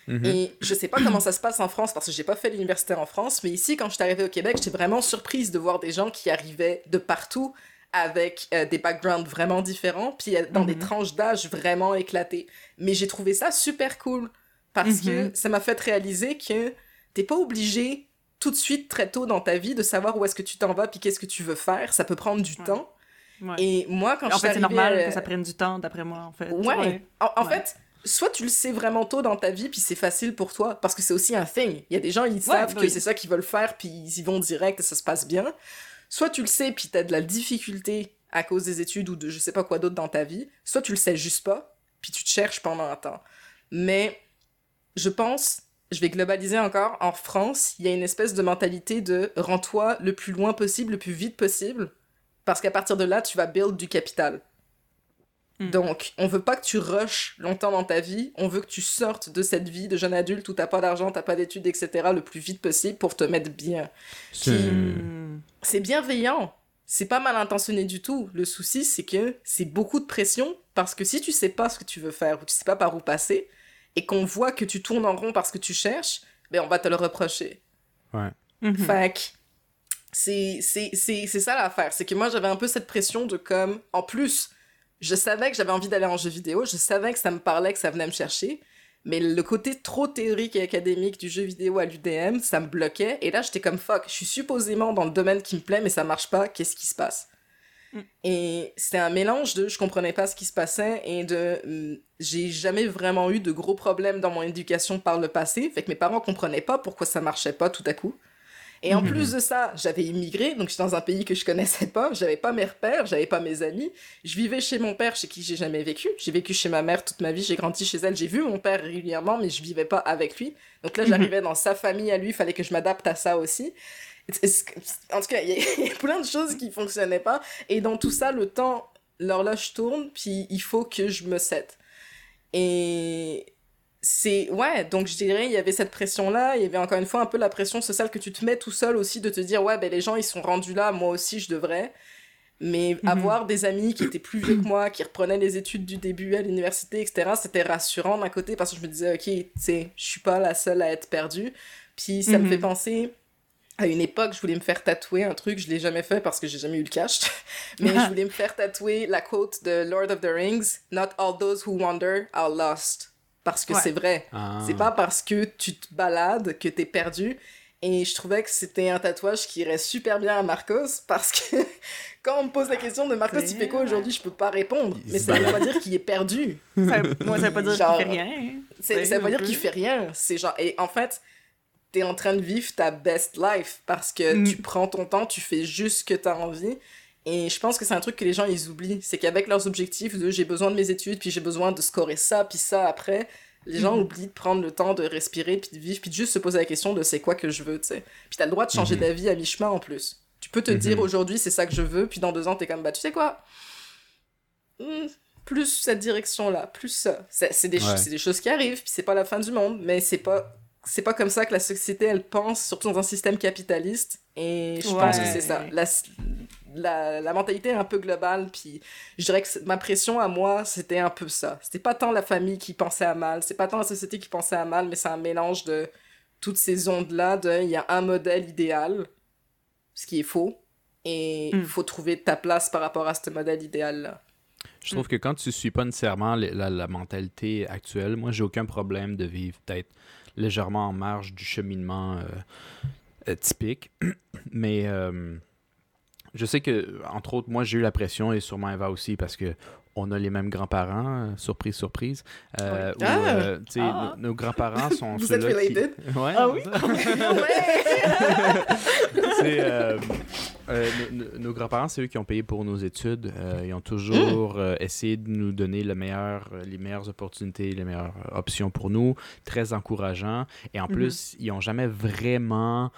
Mhm. Et je sais pas comment ça se passe en France parce que j'ai pas fait l'université en France, mais ici, quand je suis arrivée au Québec, j'étais vraiment surprise de voir des gens qui arrivaient de partout avec euh, des backgrounds vraiment différents, puis euh, dans des Mhm. tranches d'âge vraiment éclatées. Mais j'ai trouvé ça super cool parce que Mhm. ça m'a fait réaliser que t'es pas obligé tout de suite très tôt dans ta vie de savoir où est-ce que tu t'en vas puis qu'est-ce que tu veux faire. Ça peut prendre du temps. Ouais. Et moi, quand je en suis fait, c'est normal à- que ça prenne du temps, d'après moi, en fait. Ouais. En, en Ouais. fait, soit tu le sais vraiment tôt dans ta vie, puis c'est facile pour toi, parce que c'est aussi un thing. Il y a des gens, ils savent que oui. c'est ça qu'ils veulent faire, puis ils y vont direct et ça se passe bien. Soit tu le sais, puis t'as de la difficulté à cause des études ou de je sais pas quoi d'autre dans ta vie. Soit tu le sais juste pas, puis tu te cherches pendant un temps. Mais je pense, je vais globaliser encore, en France, il y a une espèce de mentalité de rends-toi le plus loin possible, le plus vite possible, parce qu'à partir de là, tu vas build du capital. Mm. Donc, on veut pas que tu rushes longtemps dans ta vie, on veut que tu sortes de cette vie de jeune adulte où t'as pas d'argent, t'as pas d'études, etc. le plus vite possible pour te mettre bien. C'est- Hmm. C'est bienveillant, c'est pas mal intentionné du tout. Le souci, c'est que c'est beaucoup de pression parce que si tu sais pas ce que tu veux faire ou tu sais pas par où passer et qu'on voit que tu tournes en rond parce que tu cherches, ben on va te le reprocher. Mhm. Fait que c'est ça l'affaire. C'est que moi, j'avais un peu cette pression de comme... En plus, je savais que j'avais envie d'aller en jeu vidéo, je savais que ça me parlait, que ça venait me chercher, mais le côté trop théorique et académique du jeu vidéo à l'UDM, ça me bloquait. Et là, j'étais comme fuck, je suis supposément dans le domaine qui me plaît, mais ça marche pas, qu'est-ce qui se passe? Mm. Et c'était un mélange de je comprenais pas ce qui se passait et de hum, j'ai jamais vraiment eu de gros problèmes dans mon éducation par le passé, fait que mes parents comprenaient pas pourquoi ça marchait pas tout à coup. Et en Mhm. plus de ça, j'avais immigré, donc j'étais dans un pays que je connaissais pas, j'avais pas mes repères, j'avais pas mes amis. Je vivais chez mon père, chez qui j'ai jamais vécu. J'ai vécu chez ma mère toute ma vie, j'ai grandi chez elle, j'ai vu mon père régulièrement, mais je vivais pas avec lui. Donc là, Mhm. j'arrivais dans sa famille à lui, il fallait que je m'adapte à ça aussi. En tout cas, il y, y a plein de choses qui fonctionnaient pas. Et dans tout ça, le temps, l'horloge tourne, puis il faut que je me cède. Et c'est ouais donc je dirais il y avait cette pression là il y avait encore une fois un peu la pression sociale que tu te mets tout seul aussi de te dire ouais ben les gens ils sont rendus là moi aussi je devrais mais Mhm. avoir des amis qui étaient plus vieux que moi qui reprenaient les études du début à l'université etc c'était rassurant d'un côté parce que je me disais ok tu sais je suis pas la seule à être perdue puis ça me Mhm. fait penser à une époque, je voulais me faire tatouer un truc, je l'ai jamais fait parce que j'ai jamais eu le cash, mais je voulais me faire tatouer la quote de Lord of the Rings, Not all those who wander are lost. Parce que Ouais. c'est vrai. Ah. C'est pas parce que tu te balades que t'es perdu. Et je trouvais que c'était un tatouage qui irait super bien à Marcos parce que quand on me pose la question de Marcos, il fait quoi aujourd'hui, je peux pas répondre. Il Mais ça veut pas dire qu'il est perdu. Ça, moi, ça veut pas dire qu'il fait rien. hein. Ça veut pas dire qu'il fait rien. C'est genre, et en fait, t'es en train de vivre ta best life parce que Mm. tu prends ton temps, tu fais juste ce que t'as envie. Et je pense que c'est un truc que les gens ils oublient. C'est qu'avec leurs objectifs de j'ai besoin de mes études, puis j'ai besoin de scorer ça, puis ça après, les gens Mhm. oublient de prendre le temps de respirer, puis de vivre, puis de juste se poser la question de c'est quoi que je veux, tu sais. Puis t'as le droit de changer Mhm. d'avis à mi-chemin en plus. Tu peux te Mhm. dire aujourd'hui c'est ça que je veux, puis dans deux ans t'es comme bah tu sais quoi? Hmm, plus cette direction-là, plus ça. C'est des, Ouais. des choses qui arrivent, puis c'est pas la fin du monde, mais c'est pas c'est pas comme ça que la société elle pense, surtout dans un système capitaliste. Et je pense que c'est ça. La, la, la mentalité est un peu globale, puis je dirais que ma pression à moi, c'était un peu ça. C'était pas tant la famille qui pensait à mal, c'est pas tant la société qui pensait à mal, mais c'est un mélange de toutes ces ondes-là, de il y a un modèle idéal, ce qui est faux, et il Mm. faut trouver ta place par rapport à ce modèle idéal-là. Je trouve que quand tu suis pas nécessairement la, la mentalité actuelle, moi, j'ai aucun problème de vivre peut-être légèrement en marge du cheminement euh, typique. Mais je sais que, entre autres, moi, j'ai eu la pression et sûrement Eva aussi parce que on a les mêmes grands-parents, euh, surprise, surprise. Euh, ah! euh, ah! nos, grands-parents sont Vous êtes related? Ouais, ah oui? nos, grands-parents, c'est eux qui ont payé pour nos études. ils ont toujours essayé de nous donner le meilleur, les meilleures opportunités, les meilleures options pour nous. Très encourageant. Et en mm-hmm. plus, ils n'ont jamais vraiment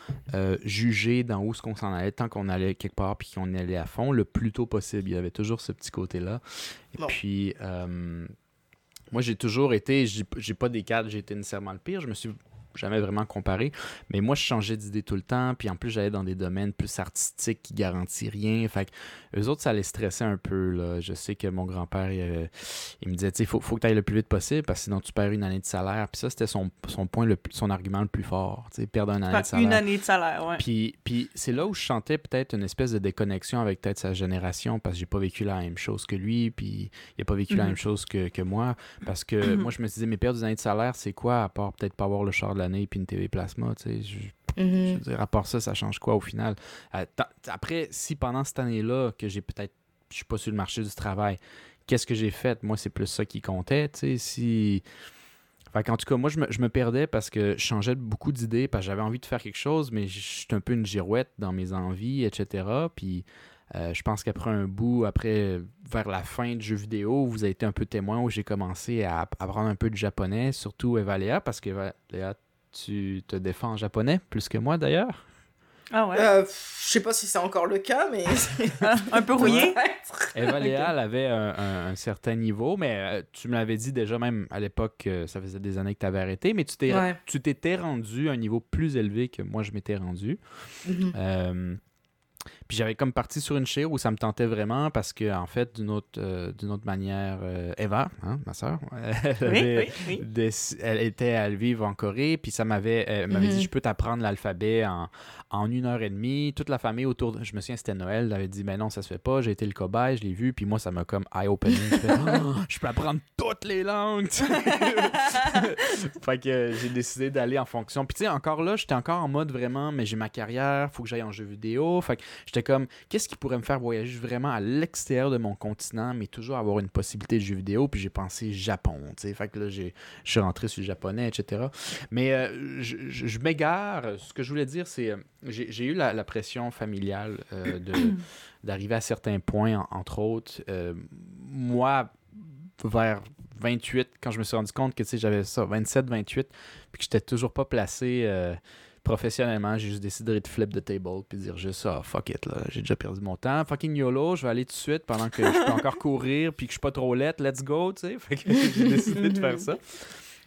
jugé dans où ce qu'on s'en allait, tant qu'on allait quelque part puis qu'on allait à fond, le plus tôt possible. Il y avait toujours ce petit côté-là. Et puis, euh, moi, j'ai toujours été, j'ai pas des cadres, j'ai été nécessairement le pire. Je me suis jamais vraiment comparé. Mais moi, je changeais d'idée tout le temps. Puis en plus, j'allais dans des domaines plus artistiques qui garantissent rien. Fait que eux autres, ça les stressait un peu. Là. Je sais que mon grand-père, il, il, me disait, il faut, faut que tu ailles le plus vite possible parce que sinon tu perds une année de salaire. Puis ça, c'était son, son point, le, son argument le plus fort. Perdre une année de salaire. Une année de salaire, ouais. Puis, puis c'est là où je sentais peut-être une espèce de déconnexion avec peut-être sa génération parce que j'ai pas vécu la même chose que lui. Puis il a pas vécu la mhm. même chose que, que moi. Parce que moi, je me disais, mais perdre une année de salaire, c'est quoi à part peut-être pas avoir le char de l'année puis une TV plasma, tu sais. Je, mhm. veux dire, à part ça, ça change quoi au final? Euh, après, si pendant cette année-là, que j'ai peut-être, je suis pas sur le marché du travail, qu'est-ce que j'ai fait? Moi, c'est plus ça qui comptait, tu sais. Si. Fait en tout cas, moi, je me, je me, perdais parce que je changeais beaucoup d'idées, parce que j'avais envie de faire quelque chose, mais j'étais un peu une girouette dans mes envies, etc. Puis euh, je pense qu'après un bout, après, vers la fin du jeu vidéo, vous avez été un peu témoin où j'ai commencé à apprendre un peu de japonais, surtout Evalea, parce que Evalea, tu te défends en japonais, plus que moi d'ailleurs. Ah ouais? Euh, je sais pas si c'est encore le cas, mais... un peu rouillé? Eva avait un, certain niveau, mais euh, tu me l'avais dit déjà même à l'époque, ça faisait des années que tu avais arrêté, mais tu t'es, tu t'étais rendu à un niveau plus élevé que moi je m'étais rendu. Mm-hmm. euh, puis j'avais comme parti sur une chaire où ça me tentait vraiment parce que, en fait, d'une autre, euh, d'une autre manière, euh, Eva, hein, ma soeur, elle, elle était à vivre en Corée, puis ça m'avait, m'avait dit, mhm. je peux t'apprendre l'alphabet en, en, une heure et demie. Toute la famille autour, de... je me souviens, c'était Noël, elle avait dit, mais non, ça se fait pas. J'ai été le cobaye, je l'ai vu, puis moi, ça m'a comme eye-opening. Oh, je peux apprendre toutes les langues. fait que j'ai décidé d'aller en fonction. Puis tu sais, encore là, j'étais encore en mode vraiment, mais j'ai ma carrière, faut que j'aille en jeu vidéo. Fait que j'étais comme, qu'est-ce qui pourrait me faire voyager vraiment à l'extérieur de mon continent, mais toujours avoir une possibilité de jeu vidéo? Puis j'ai pensé Japon, tu sais. Fait que là, je suis rentré sur le japonais, etc. Mais euh, je, m'égare. Ce que je voulais dire, c'est, euh, j'ai eu la, pression familiale euh, de d'arriver à certains points, entre autres. moi, vers 28, quand je me suis rendu compte que j'avais ça, 27, 28, puis que j'étais toujours pas placé professionnellement, j'ai juste décidé de flip the table puis dire juste ah fuck it là, j'ai déjà perdu mon temps, fucking YOLO, je vais aller tout de suite pendant que je peux encore courir puis que je suis pas trop lettre, let's go, tu sais. Que j'ai décidé de faire ça.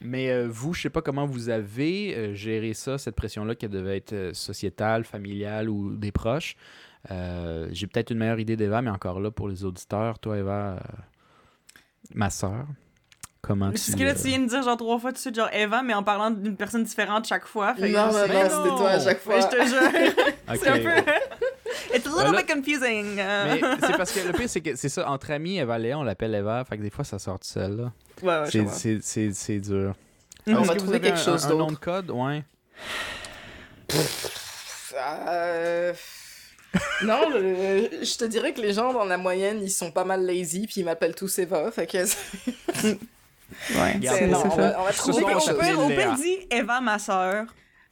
Mais euh, vous, je sais pas comment vous avez euh, géré ça, cette pression-là qui devait être euh, sociétale, familiale ou des proches. j'ai peut-être une meilleure idée d'Eva, mais encore là, pour les auditeurs, toi, Eva, ma soeur, Comment tu. Ce que là, tu viens de dire genre trois fois tout de suite, genre Eva, mais en parlant d'une personne différente chaque fois. Fait non, non, non, c'était toi à chaque fois. je te jure. C'est un peu. It's a little bit confusing. Mais c'est parce que le pire, c'est que c'est ça, entre amis, Eva Léa, on l'appelle Eva, fait que des fois, ça sort tout seul, là. Ouais, ouais, c'est, c'est, c'est, dur. On va trouver quelque chose d'autre. Un nom de code, ouais. Euh... non, je te dirais que les gens dans la moyenne, ils sont pas mal lazy, puis ils m'appellent tous Eva, fait que... Ouais, c'est ça. On va, on va trouver. On peut dire Eva, ma soeur.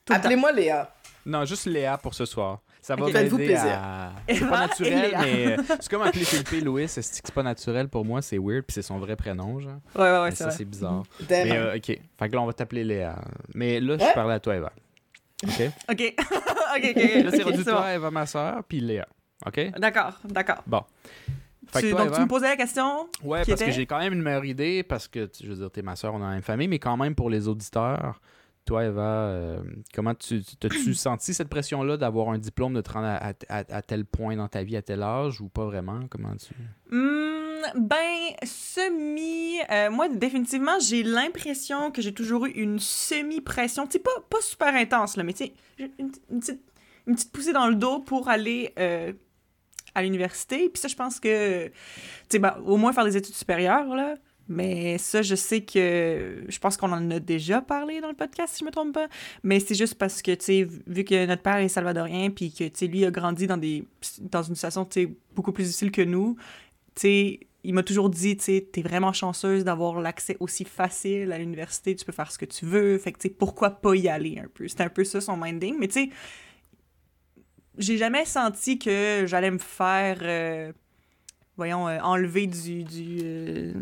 Appelez-moi Léa. Non, juste Léa pour ce soir. Ça va okay. m'aider à... C'est pas naturel, mais euh, c'est comme appeler Philippe Louis. C'est pas naturel pour moi, c'est weird, puis c'est son vrai prénom, genre. Ouais, ouais, ouais, ça, c'est bizarre. Mais, euh, OK. Fait que là, on va t'appeler Léa. Mais là, je parlais à toi, Eva. OK? OK. OK, OK. Là, c'est rendu toi, Eva, ma soeur, puis Léa. OK? D'accord, d'accord. Bon donc, tu me posais la question? Ouais, parce que j'ai quand même une meilleure idée, parce que, je veux dire, t'es ma soeur, on a la même famille, mais quand même pour les auditeurs, toi, Eva, euh, comment tu t'as-tu senti cette pression-là d'avoir un diplôme, de te rendre à, tel point dans ta vie, à tel âge, ou pas vraiment? Comment tu... Hum, ben, semi... Euh, moi, définitivement, j'ai l'impression que j'ai toujours eu une semi-pression. Tu sais, pas, pas super intense, là, mais tu sais, une, petite, une petite poussée dans le dos pour aller... Euh, à l'université. Puis ça, je pense que, tu sais, ben, au moins faire des études supérieures, là. Mais ça, je sais que. Je pense qu'on en a déjà parlé dans le podcast, si je me trompe pas. Mais c'est juste parce que, tu sais, vu que notre père est salvadorien, puis que, tu sais, lui a grandi dans, des, dans une situation, tu sais, beaucoup plus difficile que nous, tu sais, il m'a toujours dit, tu sais, t'es vraiment chanceuse d'avoir l'accès aussi facile à l'université, tu peux faire ce que tu veux. Fait que, tu sais, pourquoi pas y aller un peu? C'était un peu ça son minding. Mais, tu sais, j'ai jamais senti que j'allais me faire. euh, voyons, euh, enlever du. du euh,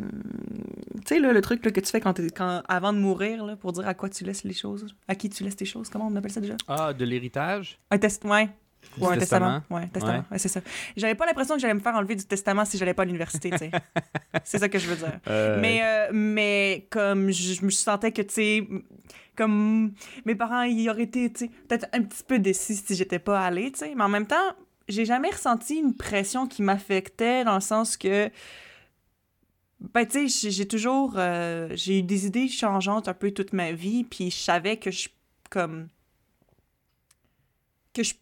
Tu sais, le truc là, que tu fais quand quand, avant de mourir, là, pour dire à quoi tu laisses les choses. À qui tu laisses tes choses. Comment on appelle ça déjà? Ah, de l'héritage? Un test. Ouais. Un testament. testament. Ouais, testament. Ouais, c'est ça. J'avais pas l'impression que j'allais me faire enlever du testament si j'allais pas à l'université, tu sais. c'est ça que je veux dire. Euh, Mais, euh, mais comme je, je me sentais que, tu sais, comme mes parents, ils auraient été, peut-être un petit peu déçus si j'étais pas allée, tu sais. Mais en même temps, j'ai jamais ressenti une pression qui m'affectait dans le sens que, ben, tu sais, j'ai- j'ai toujours, euh, j'ai eu des idées changeantes un peu toute ma vie, puis je savais que je, comme, que je,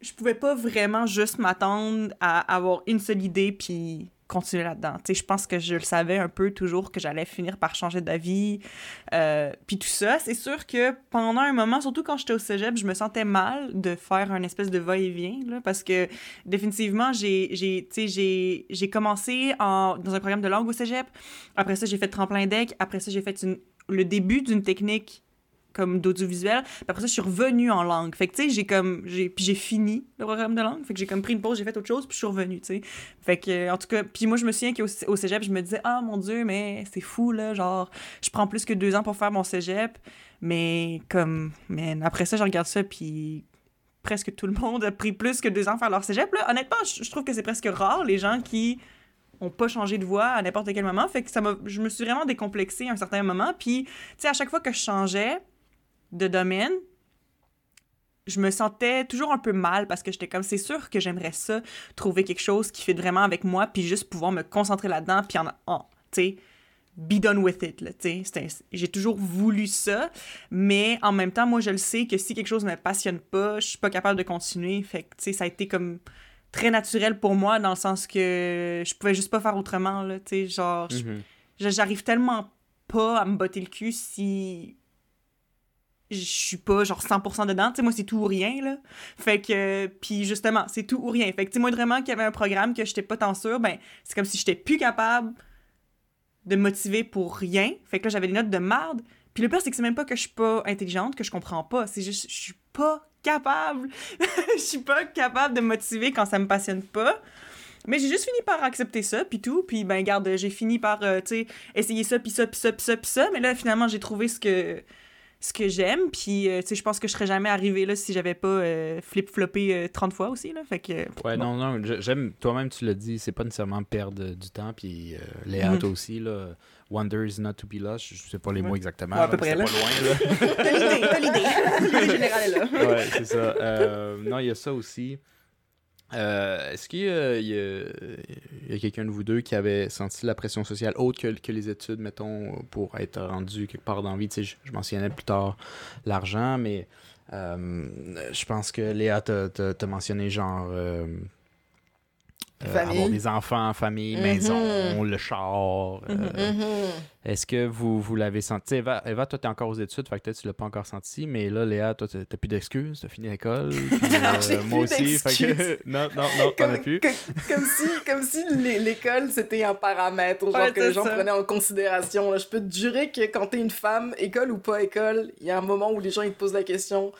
je pouvais pas vraiment juste m'attendre à avoir une seule idée, puis continuer là-dedans. Je pense que je le savais un peu toujours que j'allais finir par changer d'avis. Euh, puis tout ça, c'est sûr que pendant un moment, surtout quand j'étais au cégep, je me sentais mal de faire un espèce de va-et-vient, parce que définitivement, j'ai, commencé en, dans un programme de langue au cégep. Après ça, j'ai fait tremplin deck. Après ça, j'ai fait le début d'une technique comme d'audiovisuel. Puis après ça, je suis revenue en langue. Fait que, tu sais, j'ai comme... J'ai, puis j'ai fini le programme de langue. Fait que j'ai comme pris une pause, j'ai fait autre chose, puis je suis revenue, tu sais. Fait que, en tout cas... Puis moi, je me souviens qu'au au cégep, je me disais « Ah, mon Dieu, mais c'est fou, là. Genre, je prends plus que deux ans pour faire mon cégep. » Mais comme... Mais après ça, je regarde ça, puis presque tout le monde a pris plus que deux ans à faire leur cégep, là. Honnêtement, je, trouve que c'est presque rare, les gens qui ont pas changé de voie à n'importe quel moment. Fait que ça. Je me suis vraiment décomplexée à un certain moment. Puis, tu sais, à chaque fois que je changeais de domaine, je me sentais toujours un peu mal parce que j'étais comme, c'est sûr que j'aimerais ça, trouver quelque chose qui fait vraiment avec moi, puis juste pouvoir me concentrer là-dedans, puis en, en tu sais, be done with it, là, tu sais. J'ai toujours voulu ça, mais en même temps, moi, je le sais que si quelque chose ne me passionne pas, je suis pas capable de continuer, fait que, tu sais, ça a été comme très naturel pour moi, dans le sens que je pouvais juste pas faire autrement, là, tu sais, genre, mhm. je- j'arrive tellement pas à me botter le cul si je suis pas genre 100% dedans. Tu sais, moi, c'est tout ou rien, là. Fait que, puis justement, c'est tout ou rien. Fait que, tu sais, moi, vraiment, qu'il y avait un programme que j'étais pas tant sûre, ben, c'est comme si j'étais plus capable de me motiver pour rien. Fait que là, j'avais des notes de marde. Puis le pire, c'est que c'est même pas que je suis pas intelligente, que je comprends pas. C'est juste, je suis pas capable. Je suis pas capable de me motiver quand ça me passionne pas. Mais j'ai juste fini par accepter ça, puis tout. Puis, ben, garde, j'ai fini par, euh, tu sais, essayer ça, puis ça, puis ça, puis ça, puis ça. Mais là, finalement, j'ai trouvé ce que, ce que j'aime. Puis, euh, tu sais, je pense que je serais jamais arrivée là si j'avais pas euh, flip-floppé euh, 30 fois aussi, là. Fait que... Ouais, bon. non, non, j'aime, toi-même, tu l'as dit, c'est pas nécessairement perdre du temps, puis euh, Léa, Mhm. aussi, là, Wonder is not to be lost, je sais pas les mots exactement, Ouais, à là, peu mais près, c'était pas loin, là. T'as l'idée, t'as l'idée. L'idée générale est là. ouais, c'est ça. Euh, non, il y a ça aussi. Euh, Est-ce qu'il y a, quelqu'un de vous deux qui avait senti la pression sociale autre que, les études, mettons, pour être rendu quelque part dans la vie? Tu sais, je, mentionnais plus tard l'argent, mais euh, je pense que Léa t'a mentionné genre... euh, avoir des enfants, famille, Mhm. maison, le char. euh, Mhm. Mhm. Est-ce que vous, vous l'avez senti? Tu sais, Eva, Eva, toi, t'es encore aux études, fait que tu l'as pas encore senti, mais là, Léa, toi, t'as plus d'excuses, t'as fini l'école. euh, J'ai moi plus aussi, fait que... Non, non, non, t'en as plus. que- comme si, comme si l'é- l'école c'était un paramètre, genre Ouais, que les gens ça. prenaient en considération. Là. Je peux te jurer que quand t'es une femme, école ou pas école, il y a un moment où les gens ils te posent la question.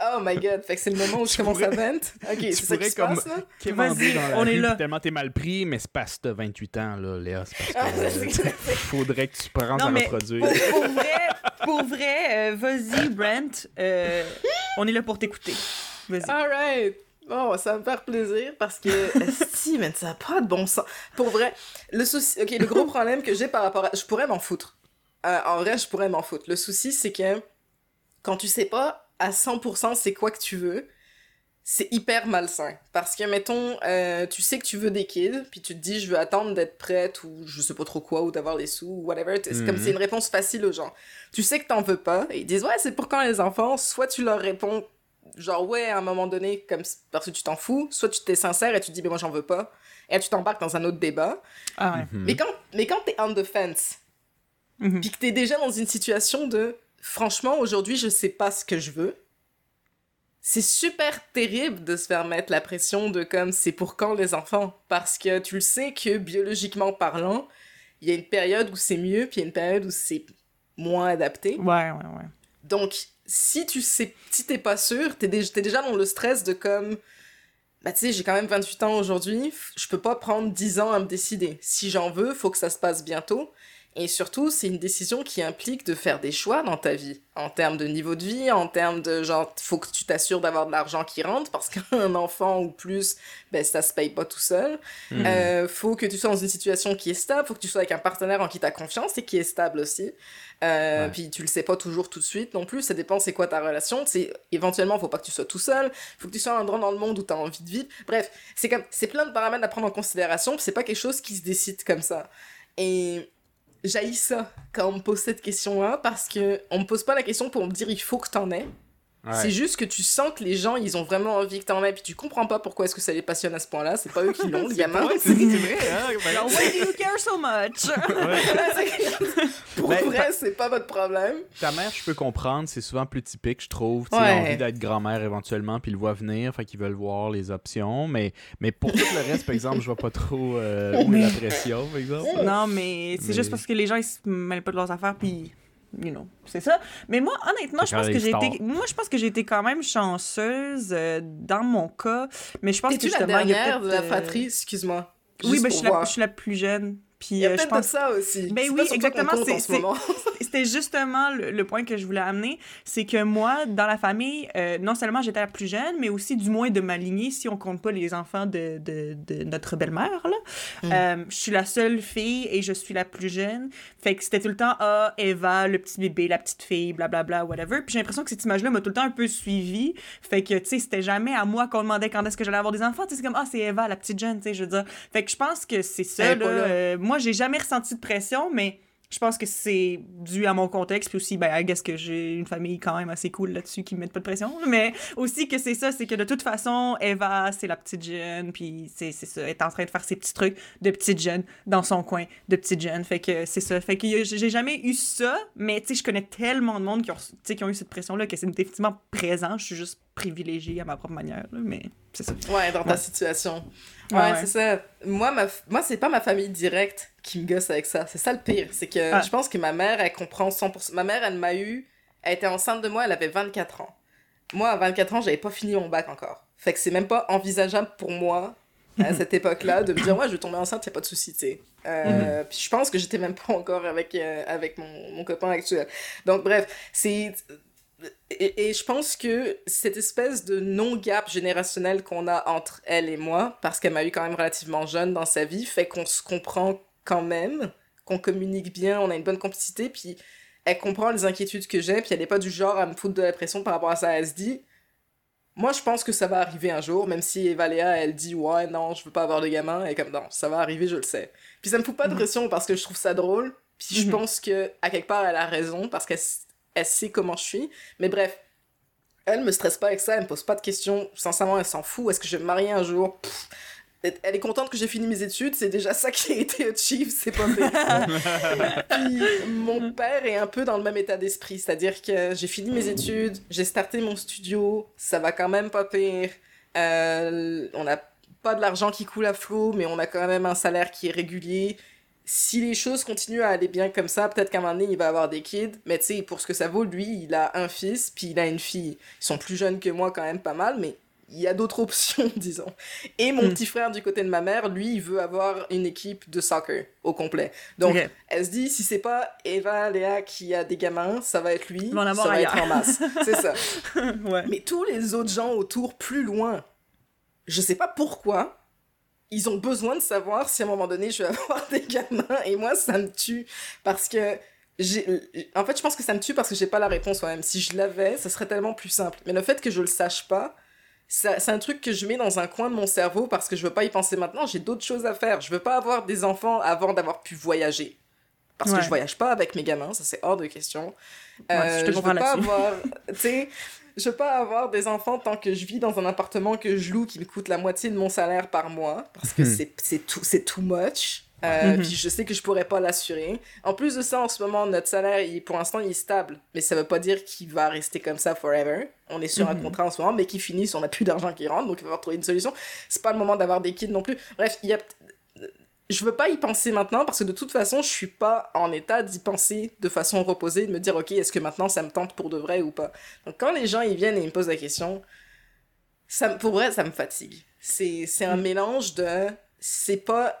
Oh my god, fait que c'est le moment où je commence à pourrais- vent. Ok, c'est ça qui pourrais se comme- passe là. Vas-y, on est là. Tellement t'es mal pris, mais c'est parce que t'as 28 ans, là, Léa. C'est parce que Ah, euh, faudrait que tu prennes Non, à mais reproduire. Pour, pour vrai, pour vrai euh, vas-y, Brent. euh, on est là pour t'écouter. Vas-y. Alright. Bon, ça va me faire plaisir parce que si, mais ça n'a pas de bon sens. Pour vrai, le souci, ok, le gros problème que j'ai par rapport à, je pourrais m'en foutre. Euh, en vrai, je pourrais m'en foutre. Le souci, c'est que quand tu sais pas à 100% c'est quoi que tu veux, c'est hyper malsain. Parce que, mettons, euh, tu sais que tu veux des kids, puis tu te dis, je veux attendre d'être prête, ou je sais pas trop quoi, ou d'avoir les sous, ou whatever. C'est comme Mhm. c'est une réponse facile aux gens. Tu sais que t'en veux pas, et ils disent, ouais, c'est pour quand les enfants, soit tu leur réponds, genre, ouais, à un moment donné, comme parce que tu t'en fous, soit tu t'es sincère et tu dis, mais moi, j'en veux pas, et tu t'embarques dans un autre débat. Ah ouais. Mhm. Mais quand, mais quand t'es on the fence, Mhm. puis que t'es déjà dans une situation de, franchement, aujourd'hui, je sais pas ce que je veux, c'est super terrible de se faire mettre la pression de comme, c'est pour quand les enfants? Parce que tu le sais que, biologiquement parlant, il y a une période où c'est mieux, puis il y a une période où c'est moins adapté. Ouais, ouais, ouais. Donc, si tu sais, si t'es pas sûr, t'es, dé- t'es déjà dans le stress de comme, bah tu sais, j'ai quand même 28 ans aujourd'hui, je peux pas prendre 10 ans à me décider. Si j'en veux, faut que ça se passe bientôt. Et surtout, c'est une décision qui implique de faire des choix dans ta vie, en termes de niveau de vie, en termes de genre, faut que tu t'assures d'avoir de l'argent qui rentre, parce qu'un enfant ou plus, ben ça se paye pas tout seul. Euh, faut que tu sois dans une situation qui est stable, faut que tu sois avec un partenaire en qui tu as confiance et qui est stable aussi. Euh, Ouais. Puis tu le sais pas toujours tout de suite non plus, ça dépend c'est quoi ta relation. C'est éventuellement faut pas que tu sois tout seul, faut que tu sois un endroit dans le monde où tu as envie de vivre. Bref, c'est comme c'est plein de paramètres à prendre en considération, c'est pas quelque chose qui se décide comme ça. Et j'haïs ça quand on me pose cette question-là parce que on me pose pas la question pour me dire il faut que t'en aies. Ouais. C'est juste que tu sens que les gens, ils ont vraiment envie que t'en aies, puis tu comprends pas pourquoi est-ce que ça les passionne à ce point-là. C'est pas eux qui l'ont, les gamins. Ouais, c'est vrai, hein? Alors, why do you care so much? Pour Ben, vrai, c'est pas votre problème. Ta mère, je peux comprendre, c'est souvent plus typique, je trouve. Ouais. envie d'être grand-mère éventuellement, puis ils le voient venir, fait qu'ils veulent voir les options. Mais, mais pour tout le reste, par exemple, je vois pas trop euh, où est la pression, par exemple. non, mais c'est Mais- juste parce que les gens, ils se mêlent pas de leurs affaires, puis. You know, c'est ça. Mais moi, honnêtement, je pense que j'ai été. Moi, je pense que j'ai été quand même chanceuse euh, dans mon cas. Mais je pense que la justement, il y a dernière de la peut-être, euh, fratrie, excuse-moi. Oui, ben, suis la, je suis la plus jeune. Puis Il y a euh, peut-être pense de ça aussi. Ben oui, exactement. C'était justement le, le point que je voulais amener, c'est que moi, dans la famille, euh, non seulement j'étais la plus jeune, mais aussi du moins de ma lignée, si on compte pas les enfants de, de, de notre belle-mère, là. Mm. Euh, je suis la seule fille et je suis la plus jeune. Fait que c'était tout le temps, ah, Eva, le petit bébé, la petite fille, blablabla, whatever. Puis j'ai l'impression que cette image-là m'a tout le temps un peu suivie. Fait que, tu sais, c'était jamais à moi qu'on demandait quand est-ce que j'allais avoir des enfants. Tu sais, c'est comme, ah, c'est Eva, la petite jeune, tu sais, je veux dire. Fait que je pense que c'est ça, là. Moi, j'ai jamais ressenti de pression, mais je pense que c'est dû à mon contexte, puis aussi, ben, I guess que j'ai une famille quand même assez cool là-dessus qui me met pas de pression, mais aussi que c'est ça, c'est que de toute façon, Eva, c'est la petite jeune, puis c'est ça, elle est en train de faire ses petits trucs de petite jeune dans son coin de petite jeune, fait que c'est ça, fait que j'ai jamais eu ça, mais tu sais, je connais tellement de monde qui ont, qui ont eu cette pression-là que c'est définitivement présent, je suis juste privilégiée à ma propre manière, là, mais c'est ça. Ouais, dans ta Ouais. situation. Ouais, c'est ça. Moi, ma... f- Moi c'est pas ma famille directe qui me gosse avec ça. C'est ça le pire. C'est que Ah. je pense que ma mère, elle comprend 100%. Ma mère, elle m'a eu. Elle était enceinte de moi, elle avait 24 ans. Moi, à 24 ans, j'avais pas fini mon bac encore. Fait que c'est même pas envisageable pour moi, à cette époque-là, de me dire, ouais, je vais tomber enceinte, y a pas de souci, tu sais. Euh, Puis je pense que j'étais même pas encore avec, euh, avec mon, mon copain actuel. Donc, bref, c'est. Et, et je pense que cette espèce de non-gap générationnel qu'on a entre elle et moi, parce qu'elle m'a eu quand même relativement jeune dans sa vie, fait qu'on se comprend quand même, qu'on communique bien, on a une bonne complicité, puis elle comprend les inquiétudes que j'ai, puis elle n'est pas du genre à me foutre de la pression par rapport à ça. Elle se dit, moi je pense que ça va arriver un jour, même si Eva Léa, elle dit, ouais, non, je veux pas avoir de gamin, et comme, non, ça va arriver, je le sais. Puis ça me fout pas de Mhm. pression parce que je trouve ça drôle, puis je Mhm. pense que à quelque part elle a raison, parce qu'elle elle sait comment je suis. Mais bref, elle me stresse pas avec ça, elle me pose pas de questions. Sincèrement, elle s'en fout. Est-ce que je vais me marier un jour? Pff. Elle est contente que j'ai fini mes études, c'est déjà ça qui a été achieve, c'est pas. Puis mon père est un peu dans le même état d'esprit, c'est-à-dire que j'ai fini mes études, j'ai starté mon studio, ça va quand même pas pire. Euh, on n'a pas de l'argent qui coule à flot, mais on a quand même un salaire qui est régulier si les choses continuent à aller bien comme ça, peut-être qu'à un moment donné, il va avoir des kids. Mais tu sais, pour ce que ça vaut, lui, il a un fils, puis il a une fille. Ils sont plus jeunes que moi quand même pas mal, mais il y a d'autres options, disons. Et mon Mm. petit frère du côté de ma mère, lui, il veut avoir une équipe de soccer au complet. Donc, elle se dit, si c'est pas Eva, Léa qui a des gamins, ça va être lui, ça va être en masse. C'est ça. ouais. Mais tous les autres gens autour, plus loin, je sais pas pourquoi, ils ont besoin de savoir si à un moment donné je vais avoir des gamins. Et moi, ça me tue. Parce que. j'ai- En fait, je pense que ça me tue parce que j'ai pas la réponse moi-même. Si je l'avais, ça serait tellement plus simple. Mais le fait que je le sache pas, ça- c'est un truc que je mets dans un coin de mon cerveau parce que je veux pas y penser maintenant. J'ai d'autres choses à faire. Je veux pas avoir des enfants avant d'avoir pu voyager. Parce que je voyage pas avec mes gamins, ça c'est hors de question. Ouais, Euh, je te je veux pas avoir. Tu sais, je veux pas avoir des enfants tant que je vis dans un appartement que je loue qui me coûte la moitié de mon salaire par mois parce que Hmm. c'est c'est tout c'est too much. Euh, Mhm. Puis je sais que je pourrais pas l'assurer. En plus de ça, en ce moment, notre salaire, il, pour l'instant, il est stable. Mais ça veut pas dire qu'il va rester comme ça forever. On est sur un Mhm. contrat en ce moment, mais qui finit, on n'a plus d'argent qui rentre, donc il va falloir trouver une solution. C'est pas le moment d'avoir des kids non plus. Bref, il y a je veux pas y penser maintenant parce que de toute façon, je suis pas en état d'y penser de façon reposée, de me dire, ok, est-ce que maintenant ça me tente pour de vrai ou pas? Donc quand les gens ils viennent et ils me posent la question, ça, pour vrai, ça me fatigue. C'est c'est un mélange de. C'est pas.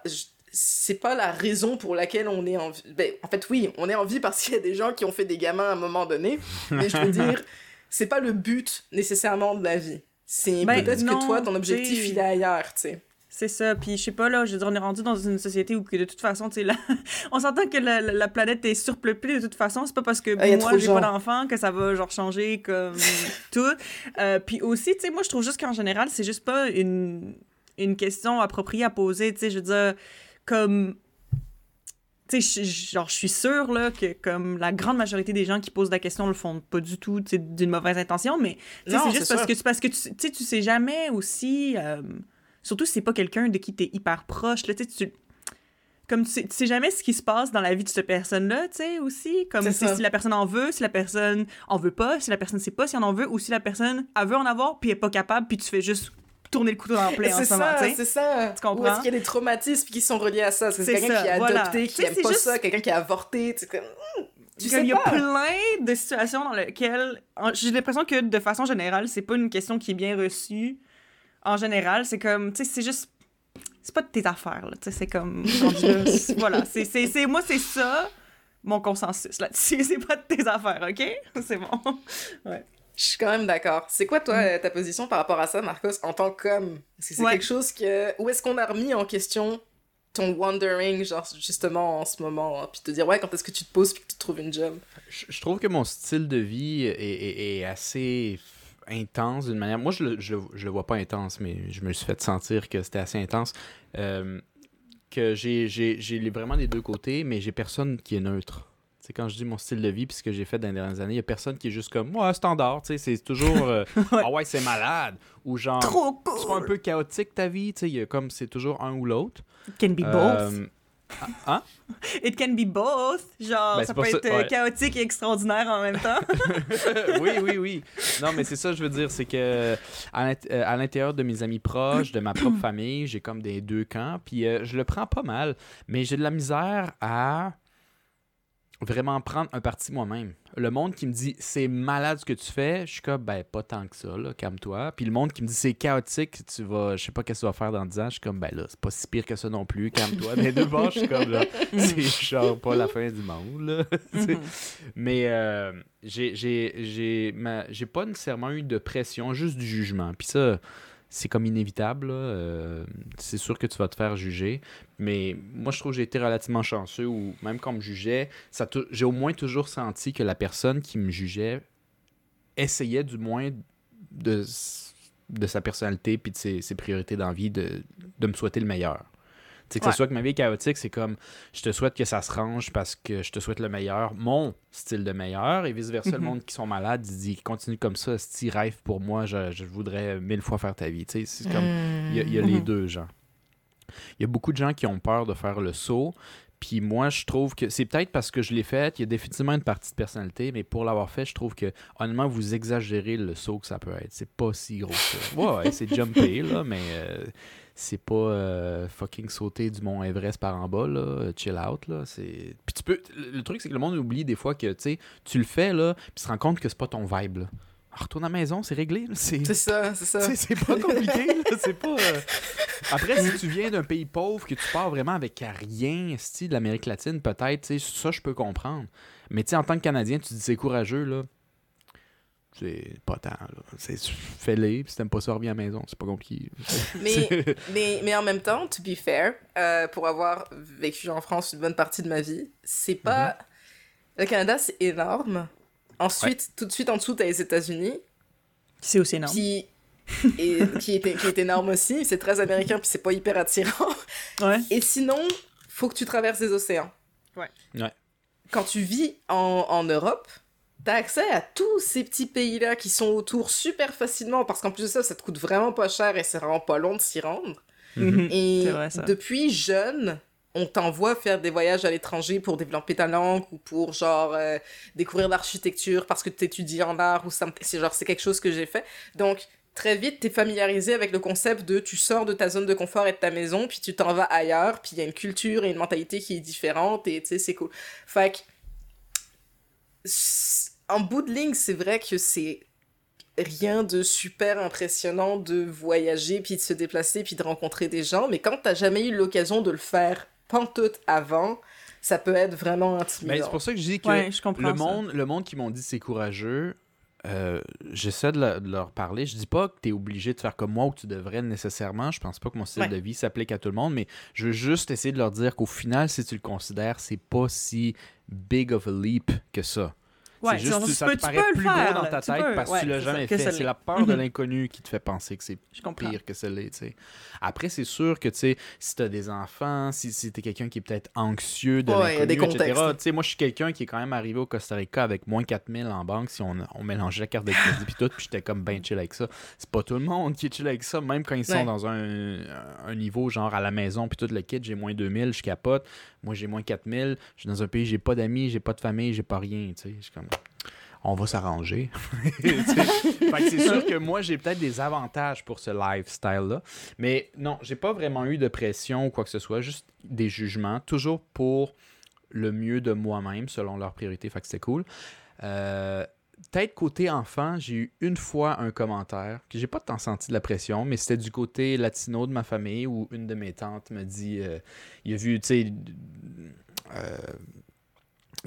C'est pas la raison pour laquelle on est en vie. Ben, en fait, oui, on est en vie parce qu'il y a des gens qui ont fait des gamins à un moment donné. Mais je veux dire, c'est pas le but nécessairement de la vie. C'est Ben, peut-être que toi, ton objectif, il est ailleurs, tu sais. C'est ça. Puis je sais pas, là, je veux dire, on est rendu dans une société où que de toute façon, tu sais, là, on s'entend que la, la- la planète est surpeuplée de toute façon. C'est pas parce que Ah, moi, j'ai pas d'enfant que ça va, genre, changer comme tout. Euh, puis aussi, tu sais, moi, je trouve juste qu'en général, c'est juste pas une, une question appropriée à poser. Tu sais, je veux dire, comme. Tu sais, genre, je suis sûre, là, que comme la grande majorité des gens qui posent la question le font pas du tout, tu sais, d'une mauvaise intention, mais tu sais, Non, c'est juste parce que, parce que tu, sais- tu sais, tu sais jamais aussi. euh, surtout si c'est pas quelqu'un de qui t'es hyper proche, là, tu sais, tu. Comme tu sais, tu sais jamais ce qui se passe dans la vie de cette personne-là, tu sais, aussi. Comme si, la personne en veut, si la personne en veut pas, si la personne sait pas si elle en veut, ou si la personne, elle veut en avoir, puis elle est pas capable, puis tu fais juste tourner le couteau dans le plaie en ce moment, ça, tu sais. c'est ça. Tu comprends? Ou est-ce qu'il y a des traumatismes qui sont reliés à ça? C'est quelqu'un qui a voilà. adopté, qui aime pas juste- ça, quelqu'un qui a avorté, tu sais, comme... hmm, Tu Comme sais il y a pas. plein de situations dans lesquelles j'ai l'impression que de façon générale, c'est pas une question qui est bien reçue. En général, c'est comme tu sais c'est juste c'est pas de tes affaires là, tu sais c'est comme là, voilà, c'est c'est c'est- moi c'est ça mon consensus là-dessus, c'est pas de tes affaires, OK? C'est bon. Je suis quand même d'accord. C'est quoi, toi, euh, ta position par rapport à ça, Marcos, en tant qu'homme? Est-ce que c'est Ouais. quelque chose que... Où est-ce qu'on a remis en question ton wondering, genre, justement, en ce moment, hein, puis te dire, ouais, quand est-ce que tu te poses puis que tu trouves une job? Je, je trouve que mon style de vie est, est- est assez intense d'une manière. Moi, je le, je, le- je le vois pas intense, mais je me suis fait sentir que c'était assez intense. Euh, que j'ai, vraiment les deux côtés, mais j'ai personne qui est neutre. C'est quand je dis mon style de vie puis ce que j'ai fait dans les dernières années, il y a personne qui est juste comme moi standard, tu sais, c'est toujours euh, Ouais. ah ouais, c'est malade ou genre Trop c'est pas un cool. peu chaotique ta vie, tu sais, il y a comme c'est toujours un ou l'autre. Can be both. Euh, ah, It can be both. Genre Ben, ça peut ça- être euh, ouais. chaotique et extraordinaire en même temps. oui, oui, oui. Non, mais c'est ça, je veux dire, c'est que euh, à l'intérieur de mes amis proches, de ma propre famille, j'ai comme des deux camps, puis euh, je le prends pas mal, mais j'ai de la misère à vraiment prendre un parti moi-même. Le monde qui me dit c'est malade ce que tu fais, je suis comme ben pas tant que ça là, calme-toi. Puis le monde qui me dit c'est chaotique, tu vas je sais pas qu'est-ce que tu vas faire dans 10 ans, je suis comme ben là, c'est pas si pire que ça non plus, calme-toi. Des deux bords, je suis comme là, c'est genre pas la fin du monde là. Sais. Mais euh, j'ai j'ai j'ai ma- j'ai pas nécessairement eu de pression, juste du jugement. Puis ça c'est comme inévitable. Euh, c'est sûr que tu vas te faire juger. Mais moi, je trouve que j'ai été relativement chanceux ou même quand on me jugeait, j'ai au moins toujours senti que la personne qui me jugeait essayait du moins de, sa personnalité puis de ses, priorités dans de me souhaiter le meilleur. Tu sais, que Ouais. ce soit que ma vie est chaotique, c'est comme je te souhaite que ça se range parce que je te souhaite le meilleur, mon style de meilleur, et vice-versa, le Mhm. monde qui sont malades, il dit continue comme ça, si rêve pour moi, je, je voudrais mille fois faire ta vie. Tu sais, c'est comme il y a, il y a les Mhm. deux gens. Il y a beaucoup de gens qui ont peur de faire le saut. Puis moi, je trouve que c'est peut-être parce que je l'ai fait, il y a définitivement une partie de personnalité, mais pour l'avoir fait, je trouve que honnêtement, vous exagérez le saut que ça peut être. C'est pas si gros que ça. Ouais, ouais, c'est jumper, là, mais euh, c'est pas euh, fucking sauter du mont Everest par en bas, là, chill out, là. Puis tu peux... Le truc, c'est que le monde oublie des fois que, tu le fais, là, puis tu te rends compte que c'est pas ton vibe, là. Retourne à la maison, c'est réglé, là. C'est... Ça, c'est ça. C'est pas compliqué, c'est pas... euh, Après, si tu viens d'un pays pauvre, que tu pars vraiment avec rien, style de l'Amérique latine, peut-être, tu sais, ça, je peux comprendre. Mais tu sais, en tant que Canadien, tu te dis c'est courageux, là. C'est pas tant, là. C'est, fais-les, puis si t'aimes pas ça, reviens à la maison. C'est pas compliqué. Mais, mais, mais en même temps, to be fair, euh, pour avoir vécu en France une bonne partie de ma vie, c'est pas. Mhm. Le Canada, c'est énorme. Ensuite, tout de suite en dessous, t'as les États-Unis, C'est aussi énorme. qui, et, qui, est, qui est énorme aussi. C'est très américain, puis c'est pas hyper attirant. Ouais. Et sinon, faut que tu traverses les océans. Ouais. Ouais. Quand tu vis en, en Europe, t'as accès à tous ces petits pays-là qui sont autour super facilement, parce qu'en plus de ça, ça te coûte vraiment pas cher et c'est vraiment pas long de s'y rendre. Et C'est vrai, ça. depuis jeune, on t'envoie faire des voyages à l'étranger pour développer ta langue ou pour genre euh, découvrir l'architecture parce que tu étudies en art ou c'est genre c'est quelque chose que j'ai fait. Donc très vite t'es familiarisé avec le concept de tu sors de ta zone de confort et de ta maison puis tu t'en vas ailleurs puis il y a une culture et une mentalité qui est différente et tu sais c'est cool. Fait que en bout de ligne, c'est vrai que c'est rien de super impressionnant de voyager, puis de se déplacer, puis de rencontrer des gens, mais quand t'as jamais eu l'occasion de le faire pantoute avant, ça peut être vraiment Mais intimidant. c'est pour ça que je dis que Ouais, je comprends le ça. monde, le monde qui m'ont dit c'est courageux, euh, j'essaie de, le- de leur parler. Je dis pas que tu es obligé de faire comme moi ou que tu devrais nécessairement. Je pense pas que mon style Ouais. de vie s'applique à tout le monde, mais je veux juste essayer de leur dire qu'au final, si tu le considères, c'est pas si big of a leap que ça. Ouais, juste genre, tu ça peux- te tu paraît peux le plus faire, gros dans ta Tu tête peux. parce Ouais, que tu l'as jamais fait. C'est la peur de Mhm. l'inconnu qui te fait penser que c'est pire que ça l'est, tu. Après, c'est sûr que, tu sais, si t'as des enfants, si, si t'es quelqu'un qui est peut-être anxieux de Ouais, l'inconnu, etc. contextes. Tu moi, je suis quelqu'un qui est quand même arrivé au Costa Rica avec moins 4000 en banque si on, on mélangeait la carte de crédit puis tout, puis j'étais comme ben chill avec ça. C'est pas tout le monde qui est chill avec ça, même quand ils sont dans un, un niveau genre à la maison puis tout le kit, j'ai moins 2000, je capote. Moi, j'ai moins 4000, je suis dans un pays, j'ai pas d'amis, j'ai pas de famille, j'ai pas rien, tu sais. Je suis comme on va s'arranger. C'est sûr que moi, j'ai peut-être des avantages pour ce lifestyle-là. Mais non, j'ai pas vraiment eu de pression ou quoi que ce soit, juste des jugements, toujours pour le mieux de moi-même, selon leurs priorités. Fait que c'était cool. Euh, Peut-être côté enfant, j'ai eu une fois un commentaire que j'ai pas tant senti de la pression, mais c'était du côté latino de ma famille où une de mes tantes me dit euh, il a vu, tu sais, euh,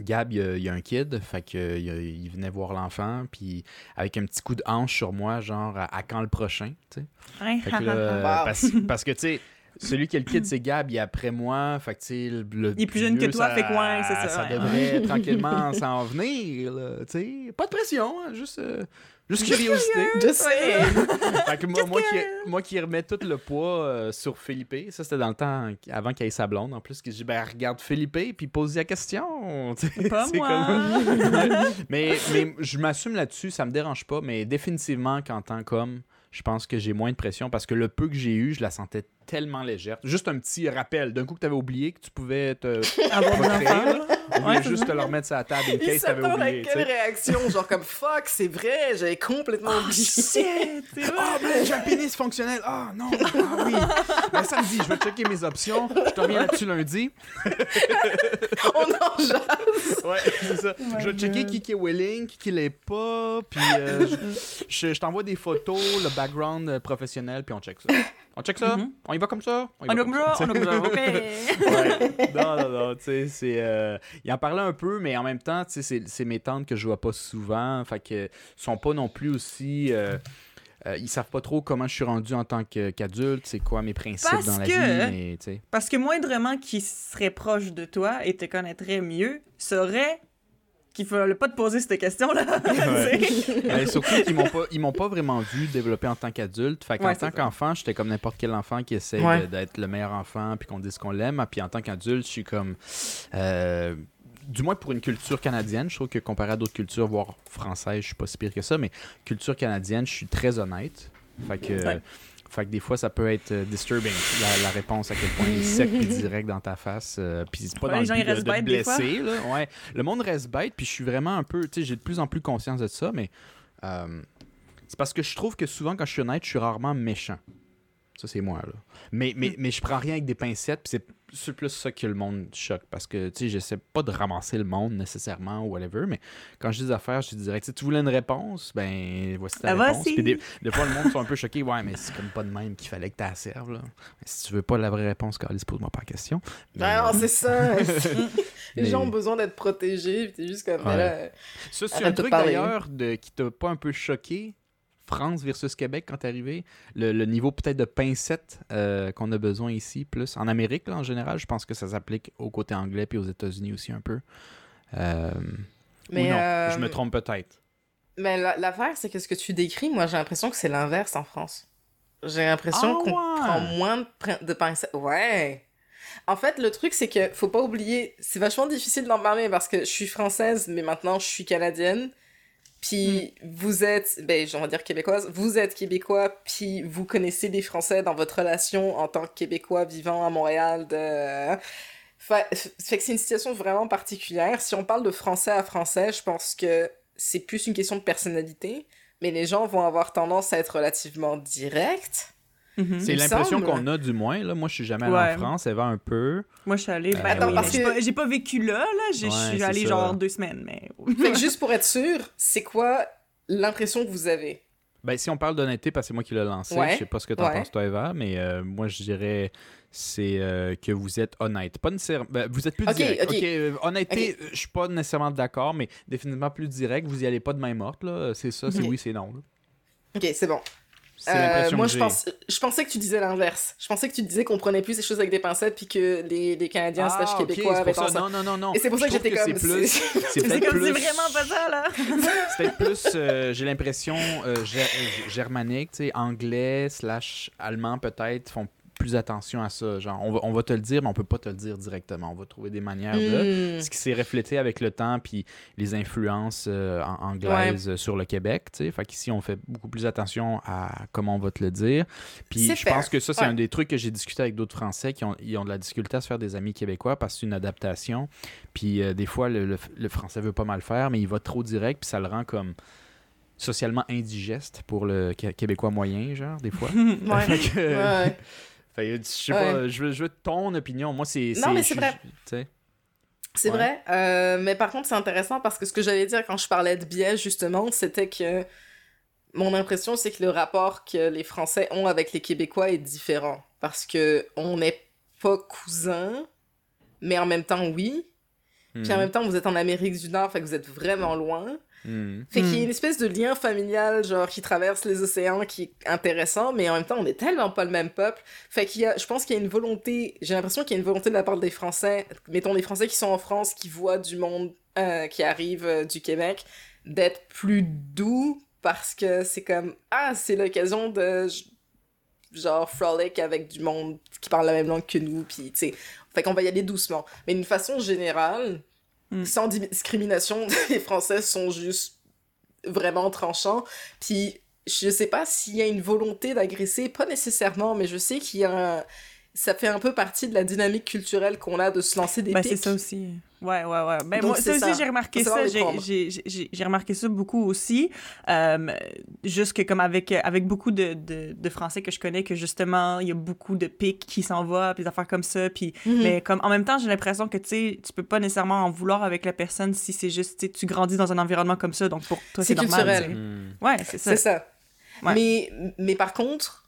Gab, il y, a, il y a un kid, fait que il, venait voir l'enfant, puis avec un petit coup de hanche sur moi, genre à, à quand le prochain, tu sais. Ouais. Fait que là, Wow. parce, parce que, tu sais, celui qui a le kid, c'est Gab, il est après moi, fait que, tu sais, le, le Il est plus jeune que toi, fait que ouais, c'est ça, Ça ouais. devrait tranquillement s'en venir, là, tu sais. Pas de pression, hein, juste, euh, juste curiosité. Sais! Fait que moi, moi, qui, moi qui remets tout le poids euh, sur Philippe, ça c'était dans le temps avant qu'il ait sa blonde en plus, que je dis ben regarde Philippe puis pose la question. Pas moi. comme- mais, mais je m'assume là-dessus, ça me dérange pas, mais définitivement qu'en tant qu'homme, je pense que j'ai moins de pression parce que le peu que j'ai eu, je la sentais tellement légère. Juste un petit rappel, d'un coup que tu avais oublié que tu pouvais te Avoir Ouais, juste te le remettre sur la table Il case t'avais oublié. quelle réaction? Genre comme fuck, c'est vrai, j'avais complètement oublié. Shit, c'est vrai. Ah, ben, j'ai un pénis fonctionnel. Ah, non. Ah, oui. Ben, samedi, je vais checker mes options. Je te reviens là-dessus lundi. On en jase. Ouais, c'est ça. Oh je vais checker qui qui est willing, qui qui l'est pas. Puis euh, je, je- je t'envoie des photos, le background euh, professionnel, puis on check ça. On check ça? Mhm. On y va comme ça? On a comme ça, on a comme ça, ok. Ouais. Non, non, non, tu sais, c'est... euh, Il en parlait un peu, mais en même temps, tu sais, c'est- c'est mes tantes que je vois pas souvent, fait que sont pas non plus aussi... euh, euh, ils savent pas trop comment je suis rendu en tant que- qu'adulte, c'est quoi mes principes Parce dans la que- vie, mais. Parce que moindrement qui serait proche de toi et te connaîtrait mieux, saurait qu'il fallait pas te poser cette question-là. Ouais. Surtout qu'ils m'ont pas, ils m'ont pas vraiment vu développer en tant qu'adulte. Fait qu'en Ouais, tant qu'enfant, j'étais comme n'importe quel enfant qui essaie Ouais. d'être le meilleur enfant puis qu'on dise qu'on l'aime. Puis en tant qu'adulte, je suis comme. euh, du moins pour une culture canadienne, je trouve que comparé à d'autres cultures, voire françaises, je suis pas si pire que ça, mais culture canadienne, je suis très honnête. Fait que. Fait que des fois, ça peut être euh, disturbing, la, la réponse à quel point il est sec puis direct dans ta face. euh, puis c'est pas Ouais, dans les le gens, but ils de, restent de te bêtes des fois. blesser. là. Ouais. Le monde reste bête, puis je suis vraiment un peu... Tu sais, j'ai de plus en plus conscience de ça, mais... euh, c'est parce que je trouve que souvent, quand je suis honnête, je suis rarement méchant. Ça, c'est moi, là. Mais, mais, mais je prends rien avec des pincettes, puis c'est- plus ça que le monde choque. Parce que, tu sais, j'essaie pas de ramasser le monde nécessairement ou whatever, mais quand je dis des affaires, je dis direct, Tu voulais une réponse, ben, voici ta Ah, réponse. voici. Puis des, des fois, le monde sont un peu choqués, ouais, mais c'est comme pas de même qu'il fallait que tu la serves, là. Mais si tu veux pas la vraie réponse, Carlis, pose-moi pas la question. Mais, Ah, c'est ça. Les mais- gens ont besoin d'être protégés, t'es juste comme, Ouais. mais là, Ça, c'est un truc d'ailleurs de, qui t'a pas un peu choqué, France versus Québec quand t'es arrivé? Le, le niveau peut-être de pincette euh, qu'on a besoin ici, plus. En Amérique, là, en général, je pense que ça s'applique au côté anglais puis aux États-Unis aussi un peu. Euh, mais, ou non, euh, je me trompe peut-être. Mais la- l'affaire, c'est que ce que tu décris, moi, j'ai l'impression que c'est l'inverse en France. J'ai l'impression Ah qu'on ouais! prend moins de, de pincettes. Ouais! En fait, le truc, c'est que faut pas oublier, c'est vachement difficile d'en parler parce que je suis française, mais maintenant je suis canadienne. Puis vous êtes, ben, on va dire québécoise, vous êtes québécois, puis vous connaissez des Français dans votre relation en tant que québécois vivant à Montréal. De... Fait, fait que c'est une situation vraiment particulière. Si on parle de français à français, je pense que c'est plus une question de personnalité, mais les gens vont avoir tendance à être relativement directs. Mhm. C'est l'impression qu'on a du moins. Là. Moi, je suis jamais allé en France. Elle va un peu. Moi, je suis allée. Ben, Attends, parce que j'ai pas, vécu là. là. Je suis allée genre deux semaines. Mais... fait que juste pour être sûr, c'est quoi l'impression que vous avez? Ben, si on parle d'honnêteté, parce que c'est moi qui l'ai lancé, je sais pas ce que tu en penses, toi, Eva, mais euh, moi, je dirais c'est euh, que vous êtes honnête. Pas nécessairement. Ben, vous êtes plus direct. Ok, euh, honnêteté, je suis pas nécessairement d'accord, mais définitivement plus direct. Vous y allez pas de main morte, là. C'est ça, c'est oui, c'est non. Ok, c'est bon. Euh, moi, je, pense, je pensais que tu disais l'inverse. Je pensais que tu disais qu'on prenait plus ces choses avec des pincettes puis que les, les Canadiens ah, slash Québécois avaient ça. Non, non, non, non. Et c'est pour ça que j'étais comme... C'est comme c'est vraiment pas ça, là. c'est plus, euh, j'ai l'impression, euh, germanique, tu sais, anglais slash allemand peut-être, font plus attention à ça. Genre, on va, on va te le dire, mais on peut pas te le dire directement. On va trouver des manières de. Hmm. Ce qui s'est reflété avec le temps, puis les influences euh, anglaises sur le Québec. Tu sais. Fait qu'ici, on fait beaucoup plus attention à comment on va te le dire. Puis je pense que ça, c'est un des trucs que j'ai discuté avec d'autres Français qui ont, ils ont de la difficulté à se faire des amis québécois parce que c'est une adaptation. Puis euh, des fois, le, le, français veut pas mal faire, mais il va trop direct, puis ça le rend comme socialement indigeste pour le québécois moyen, genre, des fois. ouais. Je sais pas, je veux, je veux ton opinion. Moi, c'est. Non, mais c'est vrai. C'est vrai. Euh, mais par contre, c'est intéressant parce que ce que j'allais dire quand je parlais de biais, justement, c'était que mon impression, c'est que le rapport que les Français ont avec les Québécois est différent. Parce que on n'est pas cousins, mais en même temps, oui. Puis en hmm. même temps, vous êtes en Amérique du Nord, fait que vous êtes vraiment loin. Hmm. Fait qu'il y a hmm. une espèce de lien familial, genre, qui traverse les océans, qui est intéressant, mais en même temps, on est tellement pas le même peuple. Fait qu'il y a, je pense qu'il y a une volonté, j'ai l'impression qu'il y a une volonté de la part des Français, mettons les Français qui sont en France, qui voient du monde euh, qui arrive euh, du Québec, d'être plus doux, parce que c'est comme, ah, c'est l'occasion de, genre, frolic avec du monde qui parle la même langue que nous, puis, tu sais, fait qu'on va y aller doucement. Mais d'une façon générale, Mm. Sans discrimination, les Français sont juste vraiment tranchants. Puis je sais pas s'il y a une volonté d'agresser, pas nécessairement, mais je sais qu'il y a ça fait un peu partie de la dynamique culturelle qu'on a de se lancer des ben, c'est ça aussi. Ouais, ouais, ouais. Ben, moi, ça aussi, j'ai remarqué ça. J'ai remarqué ça beaucoup aussi. Euh, juste que, comme avec, avec beaucoup de, de, de, Français que je connais, que justement, il y a beaucoup de pics qui s'en vont, puis des affaires comme ça. Puis. Mais comme, en même temps, j'ai l'impression que, tu sais, tu peux pas nécessairement en vouloir avec la personne si c'est juste, tu grandis dans un environnement comme ça, donc pour toi, c'est normal. C'est culturel. Ouais, c'est ça. C'est ça. Mais, mais par contre,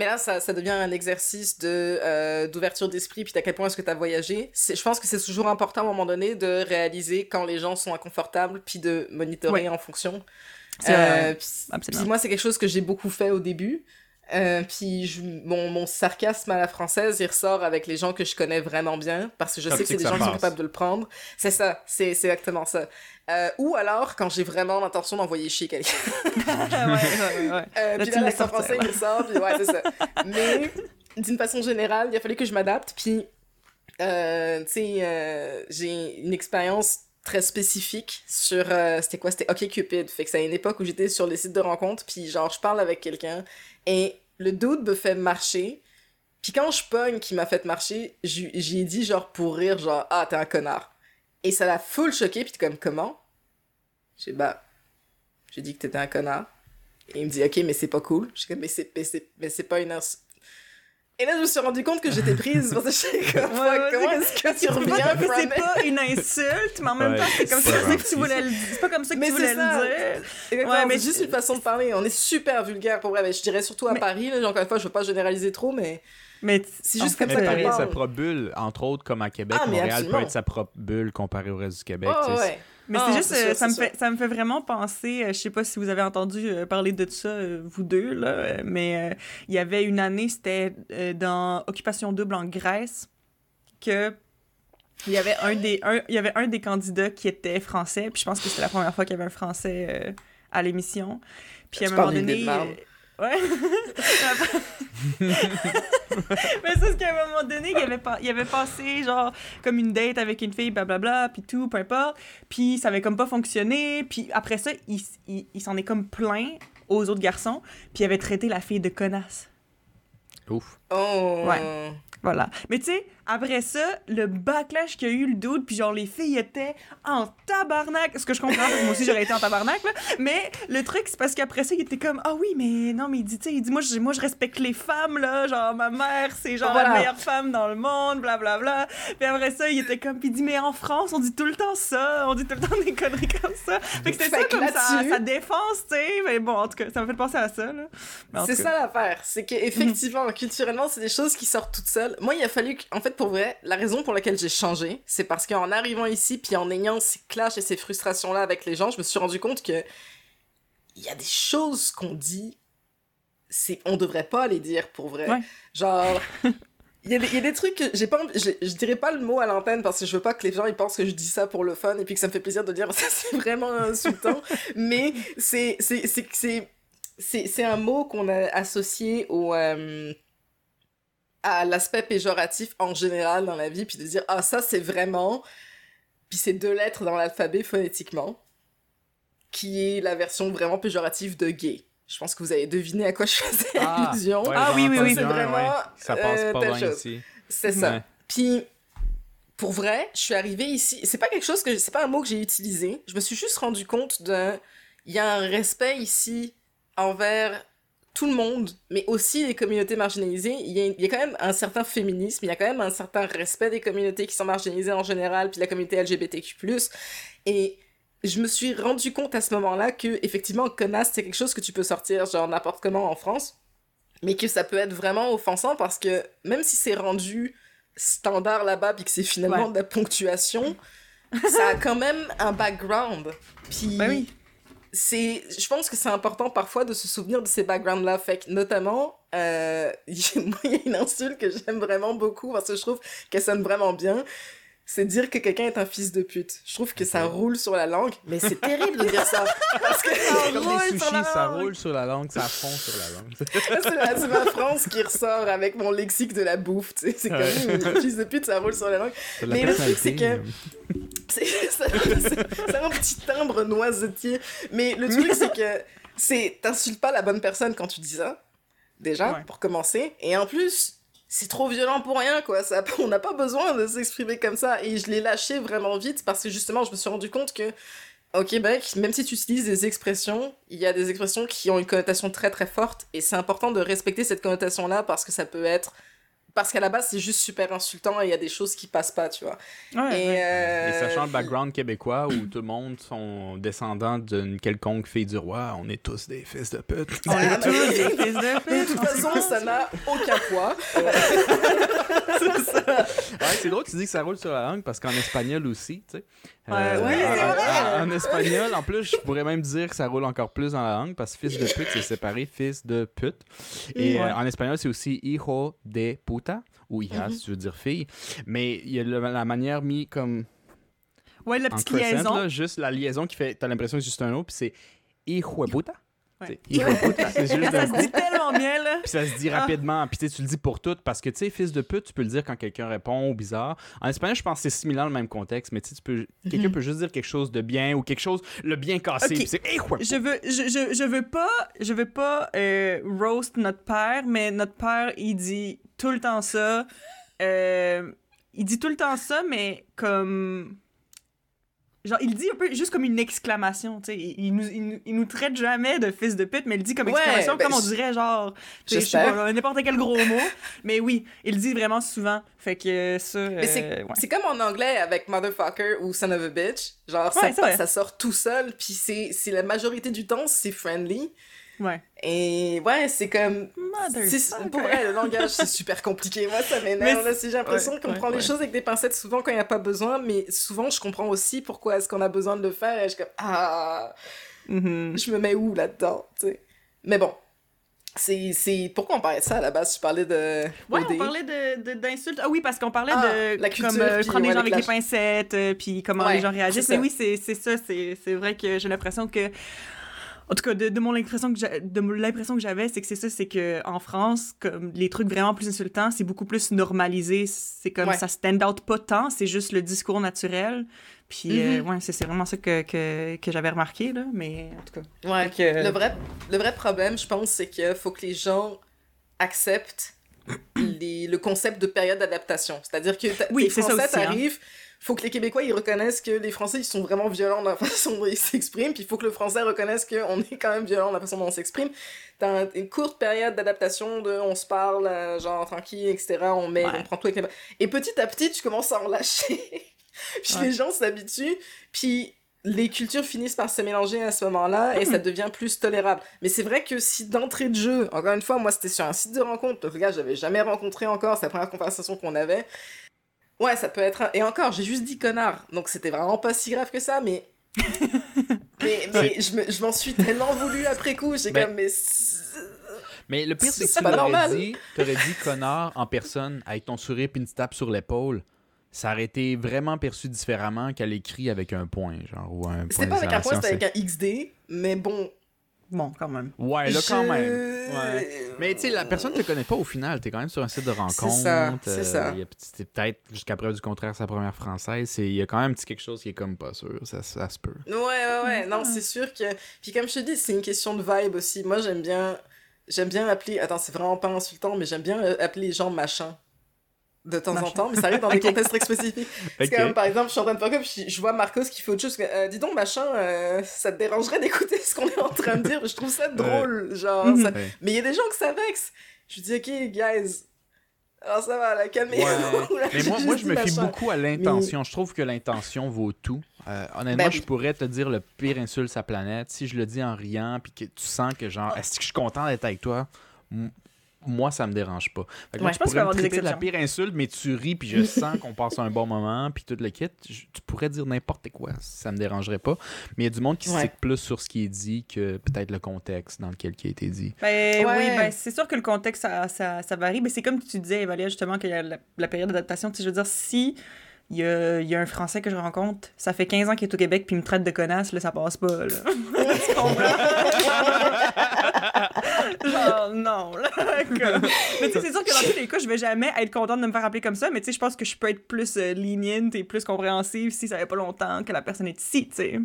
mais là, ça, ça, devient un exercice de euh, d'ouverture d'esprit, puis à quel point est-ce que tu as voyagé. Je pense que c'est toujours important à un moment donné de réaliser quand les gens sont inconfortables, puis de monitorer en fonction. Euh, puis, moi, c'est quelque chose que j'ai beaucoup fait au début. Euh, puis je, mon, mon, sarcasme à la française, il ressort avec les gens que je connais vraiment bien, parce que je sais que c'est des gens qui sont capables de le prendre. C'est ça, c'est exactement ça. Euh, ou alors quand j'ai vraiment l'intention d'envoyer chier quelqu'un. ouais, ouais, ouais. Euh, puis là, l'accent français, il ressort, puis ouais, c'est ça. Mais d'une façon générale, il a fallu que je m'adapte, puis, euh, tu sais, euh, j'ai une expérience très spécifique sur euh, c'était quoi? C'était OkCupid fait que c'est à une époque où j'étais sur les sites de rencontres puis genre je parle avec quelqu'un et le doute me fait marcher. Puis quand je pogne qui m'a fait marcher j'y ai dit genre pour rire genre ah t'es un connard. Et ça l'a full choqué puis comme comment? J'ai bah j'ai dit que t'étais un connard. Et il me dit ok mais c'est pas cool. J'ai c'est mais c'est pas une et là, je me suis rendu compte que j'étais prise. Parce que je comme, ouais, comment est-ce que tu reviens que c'est pas une insulte, mais en même temps, c'est comme ça que tu voulais le dire. C'est pas comme ça que tu voulais le dire. Ouais, mais juste une façon de parler. On est super vulgaire pour vrai. Mais je dirais surtout à Paris. Là, encore une fois, je veux pas généraliser trop, mais. Mais c'est juste comme ça. Paris a sa propre bulle, entre autres, comme à Québec. Ah, Montréal peut être sa propre bulle comparé au reste du Québec. Oh, Mais c'est ah, juste, euh, ça, me fait, ça me fait vraiment penser, euh, je sais pas si vous avez entendu euh, parler de ça, vous deux, là, mais il y avait une année, c'était dans Occupation double en Grèce, que il y avait un des, il y avait un des candidats qui était français, puis je pense que c'était la première fois qu'il y avait un français à l'émission. Puis à un moment donné... Ouais. mais c'est ce qu'à un moment donné, il y avait, pas, il avait passé, genre, comme une date avec une fille, blablabla, puis tout, peu importe. Puis ça avait comme pas fonctionné. Puis après ça, il, il, il s'en est comme plaint aux autres garçons, puis il avait traité la fille de connasse. Ouf. Oh. Ouais. Voilà. Mais tu sais, après ça, le backlash qu'il y a eu, le doute, puis genre les filles étaient en tabarnak. Ce que je comprends, parce que moi aussi j'aurais été en tabarnak, là. Mais le truc, c'est parce qu'après ça, il était comme Ah oui, mais non, mais il dit, tu sais, il dit moi je, moi, je respecte les femmes, là. Genre, ma mère, c'est genre Voilà. la meilleure femme dans le monde, blablabla. Puis après ça, il était comme, puis il dit, mais en France, on dit tout le temps ça. On dit tout le temps des conneries comme ça. Fait que c'était ça comme sa, sa défense, tu sais. Mais bon, en tout cas, ça me fait penser à ça, là. C'est ça l'affaire. C'est qu'effectivement, Mhm. culturellement, c'est des choses qui sortent toutes seules. Moi, il a fallu en fait, pour vrai, la raison pour laquelle j'ai changé, c'est parce qu'en arrivant ici, puis en ayant ces clashs et ces frustrations-là avec les gens, je me suis rendu compte que il y a des choses qu'on dit, c'est, on devrait pas les dire pour vrai. Ouais. Genre, il y, a des- il y a des trucs que j'ai pas, je, je dirais pas le mot à l'antenne parce que je veux pas que les gens ils pensent que je dis ça pour le fun et puis que ça me fait plaisir de dire ça, c'est vraiment insultant. mais c'est, c'est, c'est, c'est, c'est, c'est un mot qu'on a associé au, euh, à l'aspect péjoratif en général dans la vie, puis de dire ah ça c'est vraiment, puis c'est deux lettres dans l'alphabet phonétiquement, qui est la version vraiment péjorative de gay. Je pense que vous avez deviné à quoi je faisais Ah, allusion. ouais, Ah oui, oui, oui. C'est vraiment, ouais. Ça passe euh, pas telle chose. ici. C'est ça. Ouais. Puis, pour vrai, je suis arrivée ici. C'est pas quelque chose que. C'est pas un mot que j'ai utilisé. Je me suis juste rendu compte de. Il y a un respect ici envers tout le monde, mais aussi les communautés marginalisées. Il y, a, il y a quand même un certain féminisme, il y a quand même un certain respect des communautés qui sont marginalisées en général, puis la communauté LGBTQ. Et je me suis rendu compte à ce moment-là que, effectivement, connasse, c'est quelque chose que tu peux sortir, genre n'importe comment en France, mais que ça peut être vraiment offensant parce que même si c'est rendu standard là-bas, puis que c'est finalement Ouais. de la ponctuation, ça a quand même un background. Puis oui. C'est, je pense que c'est important parfois de se souvenir de ces backgrounds-là. Fait que notamment, euh, il y a une insulte que j'aime vraiment beaucoup parce que je trouve qu'elle sonne vraiment bien. C'est dire que quelqu'un est un fils de pute. Je trouve que ça roule sur la langue, mais c'est terrible de dire ça. Parce que ça comme roule des sur sushis, la ça langue. roule sur la langue, ça fond sur la langue. c'est ma France qui ressort avec mon lexique de la bouffe, tu sais. C'est comme, Ouais. fils de pute, ça roule sur la langue. La Mais le truc, c'est que- C'est ça- c'est un petit timbre noisetier. Mais le truc, c'est que c'est t'insultes pas la bonne personne quand tu dis ça, déjà, Ouais. pour commencer. Et en plus, c'est trop violent pour rien, quoi. Ça, on n'a pas besoin de s'exprimer comme ça. Et je l'ai lâché vraiment vite parce que justement, je me suis rendu compte que au Québec, même si tu utilises des expressions, il y a des expressions qui ont une connotation très très forte. Et c'est important de respecter cette connotation-là parce que ça peut être. Parce qu'à la base, c'est juste super insultant et il y a des choses qui passent pas, tu vois. Ouais, Et, ouais. euh, Et sachant le background québécois où tout le monde sont descendants d'une quelconque fille du roi, on est tous des fils de pute. On est tous des fils de De pute. toute on sait façon, ça n'a aucun poids. Ouais, c'est drôle, tu dis que ça roule sur la langue parce qu'en espagnol aussi, tu sais. Ouais, Euh, ouais, en- c'est vrai. En, en espagnol, en plus, je pourrais même dire que ça roule encore plus dans la langue parce que fils de pute, c'est séparé fils de pute. Et Ouais. euh, en espagnol, c'est aussi hijo de puta ou Mhm. si tu veux dire fille. Mais il y a le- la manière mis comme Ouais, la en petite crescent, liaison. là, juste la liaison qui fait, t'as l'impression que c'est juste un autre, puis c'est hijo de puta. Ouais. C'est juste ça se dit tellement bien, là. Puis ça se dit Ah. rapidement. Puis tu le dis pour tout parce que tu sais, fils de pute, tu peux le dire quand quelqu'un répond ou bizarre. En espagnol, je pense que c'est similaire le même contexte, mais tu sais, tu peux, quelqu'un peut juste dire quelque chose de bien ou quelque chose, le bien cassé. Ok. Puis c'est, ouais. Je veux, je, je, je veux pas, je veux pas euh, roast notre père, mais notre père, il dit tout le temps ça. Euh, il dit tout le temps ça, mais comme. Genre, il dit un peu juste comme une exclamation, tu sais. Il, nous, il, nous- il nous traite jamais de fils de pute, mais il dit comme Ouais, exclamation, ben, comme on dirait genre. je sais pas, n'importe quel gros mot. mais oui, il dit vraiment souvent. Fait que ça. Mais c'est euh, ouais. c'est comme en anglais avec motherfucker ou son of a bitch. Genre, Ouais, ça, sort tout seul, puis c'est c'est la majorité du temps, c'est friendly. Ouais. Et ouais, c'est comme. Pour vrai, le langage, c'est super compliqué. Moi, ça m'énerve. J'ai l'impression ouais, qu'on ouais, prend les ouais. choses avec des pincettes souvent quand il n'y a pas besoin, mais souvent, je comprends aussi pourquoi est-ce qu'on a besoin de le faire. Et je suis comme, ah, Mhm. je me mets où là-dedans, tu sais? Mais bon. C'est. Pourquoi on parlait de ça à la base? Tu parlais de... Ouais, OD. on parlait de, d'insultes. Ah oui, parce qu'on parlait Ah, de la culture, comme, euh, prendre les gens les avec les pincettes, euh, puis comment Ouais, les gens réagissent. Mais oui, c'est ça. C'est vrai que j'ai l'impression que En tout cas, de, de mon que de l'impression que j'avais, c'est que c'est ça, c'est que en France, comme les trucs vraiment plus insultants, c'est beaucoup plus normalisé. C'est comme Ouais. ça stand out pas tant, c'est juste le discours naturel. Puis euh, Mhm. ouais, c'est vraiment ça que, que, que j'avais remarqué là, mais en tout cas. Ouais. Que- Le, vrai, le vrai problème, je pense, c'est qu'il faut que les gens acceptent les, le concept de période d'adaptation. C'est-à-dire que Oui, les c'est ça Français aussi, hein. t'arrivent, faut que les Québécois ils reconnaissent que les Français ils sont vraiment violents dans la façon dont ils s'expriment, puis il faut que le Français reconnaisse qu'on est quand même violent dans la façon dont on s'exprime. T'as un- une courte période d'adaptation de on se parle, euh, genre tranquille, etc. On met, Ouais. on prend tout avec les. Et petit à petit, tu commences à en lâcher. puis Ouais. les gens s'habituent, puis les cultures finissent par se mélanger à ce moment-là et ça devient plus tolérable. Mais c'est vrai que si d'entrée de jeu, encore une fois, moi c'était sur un site de rencontre, le gars j'avais jamais rencontré encore, c'est la première conversation qu'on avait. Ouais, ça peut être. un- Et encore, j'ai juste dit connard, donc c'était vraiment pas si grave que ça, mais. mais mais je me- je m'en suis tellement voulu après coup, j'ai Ben, comme. Mais. Mais le pire, c'est que tu l'aurais dit, t'aurais dit connard en personne avec ton sourire puis une tape sur l'épaule. Ça aurait été vraiment perçu différemment qu'à l'écrit avec un point, genre, ou un point C'était pas avec un point, c'était avec un XD, mais bon. Bon, quand même. Ouais, là, quand je- même. Ouais. Mais tu sais, la personne te connaît pas au final. T'es quand même sur un site de rencontre. ça, c'est euh, ça. C'est peut-être, jusqu'à preuve du contraire, sa première française. c'est- Il y a quand même un petit quelque chose qui est comme pas sûr. Ça, ça se peut. Ouais, ouais, ouais. Non, c'est sûr que. Puis comme je te dis, c'est une question de vibe aussi. Moi, j'aime bien. J'aime bien appeler. Attends, c'est vraiment pas insultant, mais j'aime bien euh, appeler les gens machin. De temps en temps, mais ça arrive dans des contextes très spécifiques. Parce que, par exemple, je suis en train de faire comme, je, vois Marcos qui fait autre chose. que, euh, dis donc, machin, euh, ça te dérangerait d'écouter ce qu'on est en train de dire? Je trouve ça drôle. Genre, Mhm. ça- Ouais. Mais il y a des gens que ça vexe. Je dis, ok, guys. Alors ça va. Ouais. là, Mais moi, je me fie beaucoup à l'intention. Je trouve que l'intention vaut tout. Euh, honnêtement, Ben je pourrais te dire le pire insulte sa planète. Si je le dis en riant, puis que tu sens que genre, est-ce que je suis content d'être avec toi? Moi, ça me dérange pas. Fait que moi, Ouais, tu je pense qu'il me avoir des de la pire insulte, mais tu ris, puis je sens qu'on passe un bon moment, puis tout le kit. Je- tu pourrais dire n'importe quoi, ça me dérangerait pas. Mais il y a du monde qui Ouais. stick plus sur ce qui est dit que peut-être le contexte dans lequel qui a été dit. Ben Ouais. oui, ben c'est sûr que le contexte, ça, ça, ça varie. Mais c'est comme tu disais, Evalia, justement, que la, la période d'adaptation, je veux dire, si il y a, il y a un Français que je rencontre, ça fait 15 ans qu'il est au Québec, puis il me traite de connasse, là, ça passe pas, là. tu comprends? Genre, non, là. comme- Mais tu sais, c'est sûr que dans tous les cas, je vais jamais être contente de me faire appeler comme ça, mais tu sais, je pense que je peux être plus euh, lenient et plus compréhensive si ça fait pas longtemps que la personne est ici, tu sais.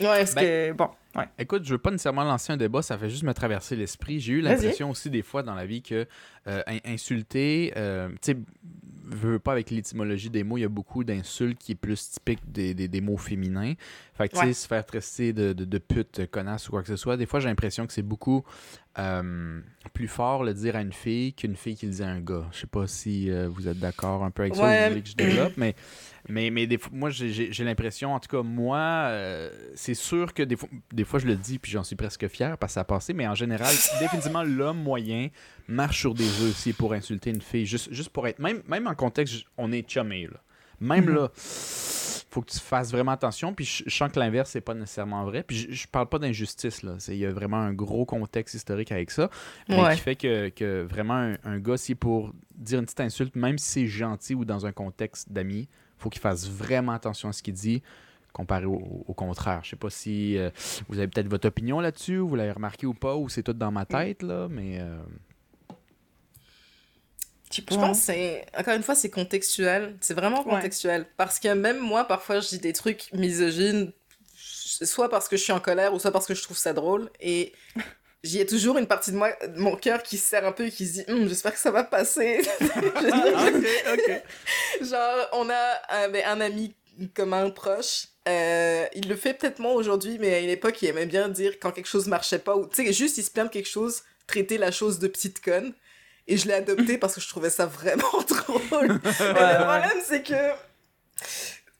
Ouais, Parce que, bon, ouais. Écoute, je veux pas nécessairement lancer un débat, ça fait juste me traverser l'esprit. J'ai eu l'impression aussi des fois dans la vie que euh, in- insulter, euh, tu sais, veux pas avec l'étymologie des mots, il y a beaucoup d'insultes qui est plus typique des, des, des mots féminins. Fait que tu sais, se faire traiter de, de, de pute, connasse ou quoi que ce soit, des fois j'ai l'impression que c'est beaucoup euh, plus fort le dire à une fille qu'une fille qui le dit à un gars. Je sais pas si euh, vous êtes d'accord un peu avec ça vous voulez que je développe, mais mais, mais des fois, moi, j'ai- l'impression, en tout cas, moi, euh, c'est sûr que des fois, des fois, je le dis, puis j'en suis presque fier parce que ça a passé, mais en général, définitivement, l'homme moyen marche sur des œufs aussi pour insulter une fille, juste, juste pour être. Même, même en contexte, on est chumé, là. Même Mhm. là, faut que tu fasses vraiment attention, puis je, je sens que l'inverse, c'est pas nécessairement vrai. Puis je, je parle pas d'injustice, là. Il y a vraiment un gros contexte historique avec ça, qui fait que, que vraiment, un, un gars, si pour dire une petite insulte, même si c'est gentil ou dans un contexte d'amis, faut qu'il fasse vraiment attention à ce qu'il dit comparé au, au contraire. Je sais pas si euh, vous avez peut-être votre opinion là-dessus, ou vous l'avez remarqué ou pas, ou c'est tout dans ma tête, là, mais... euh, Je pense que c'est, encore une fois, c'est contextuel. C'est vraiment Ouais. contextuel. Parce que même moi, parfois, je dis des trucs misogynes, soit parce que je suis en colère, ou soit parce que je trouve ça drôle. Et j'y ai toujours une partie de moi, de mon cœur qui se serre un peu et qui se dit, Hum, j'espère que ça va passer. Je- Genre, on a un, ben, un ami commun proche. euh, il le fait peut-être moins aujourd'hui, mais à une époque, il aimait bien dire quand quelque chose marchait pas, ou tu sais, juste il se plaint de quelque chose, traiter la chose de petite conne. Et je l'ai adopté parce que je trouvais ça vraiment drôle. Mais le problème, c'est que.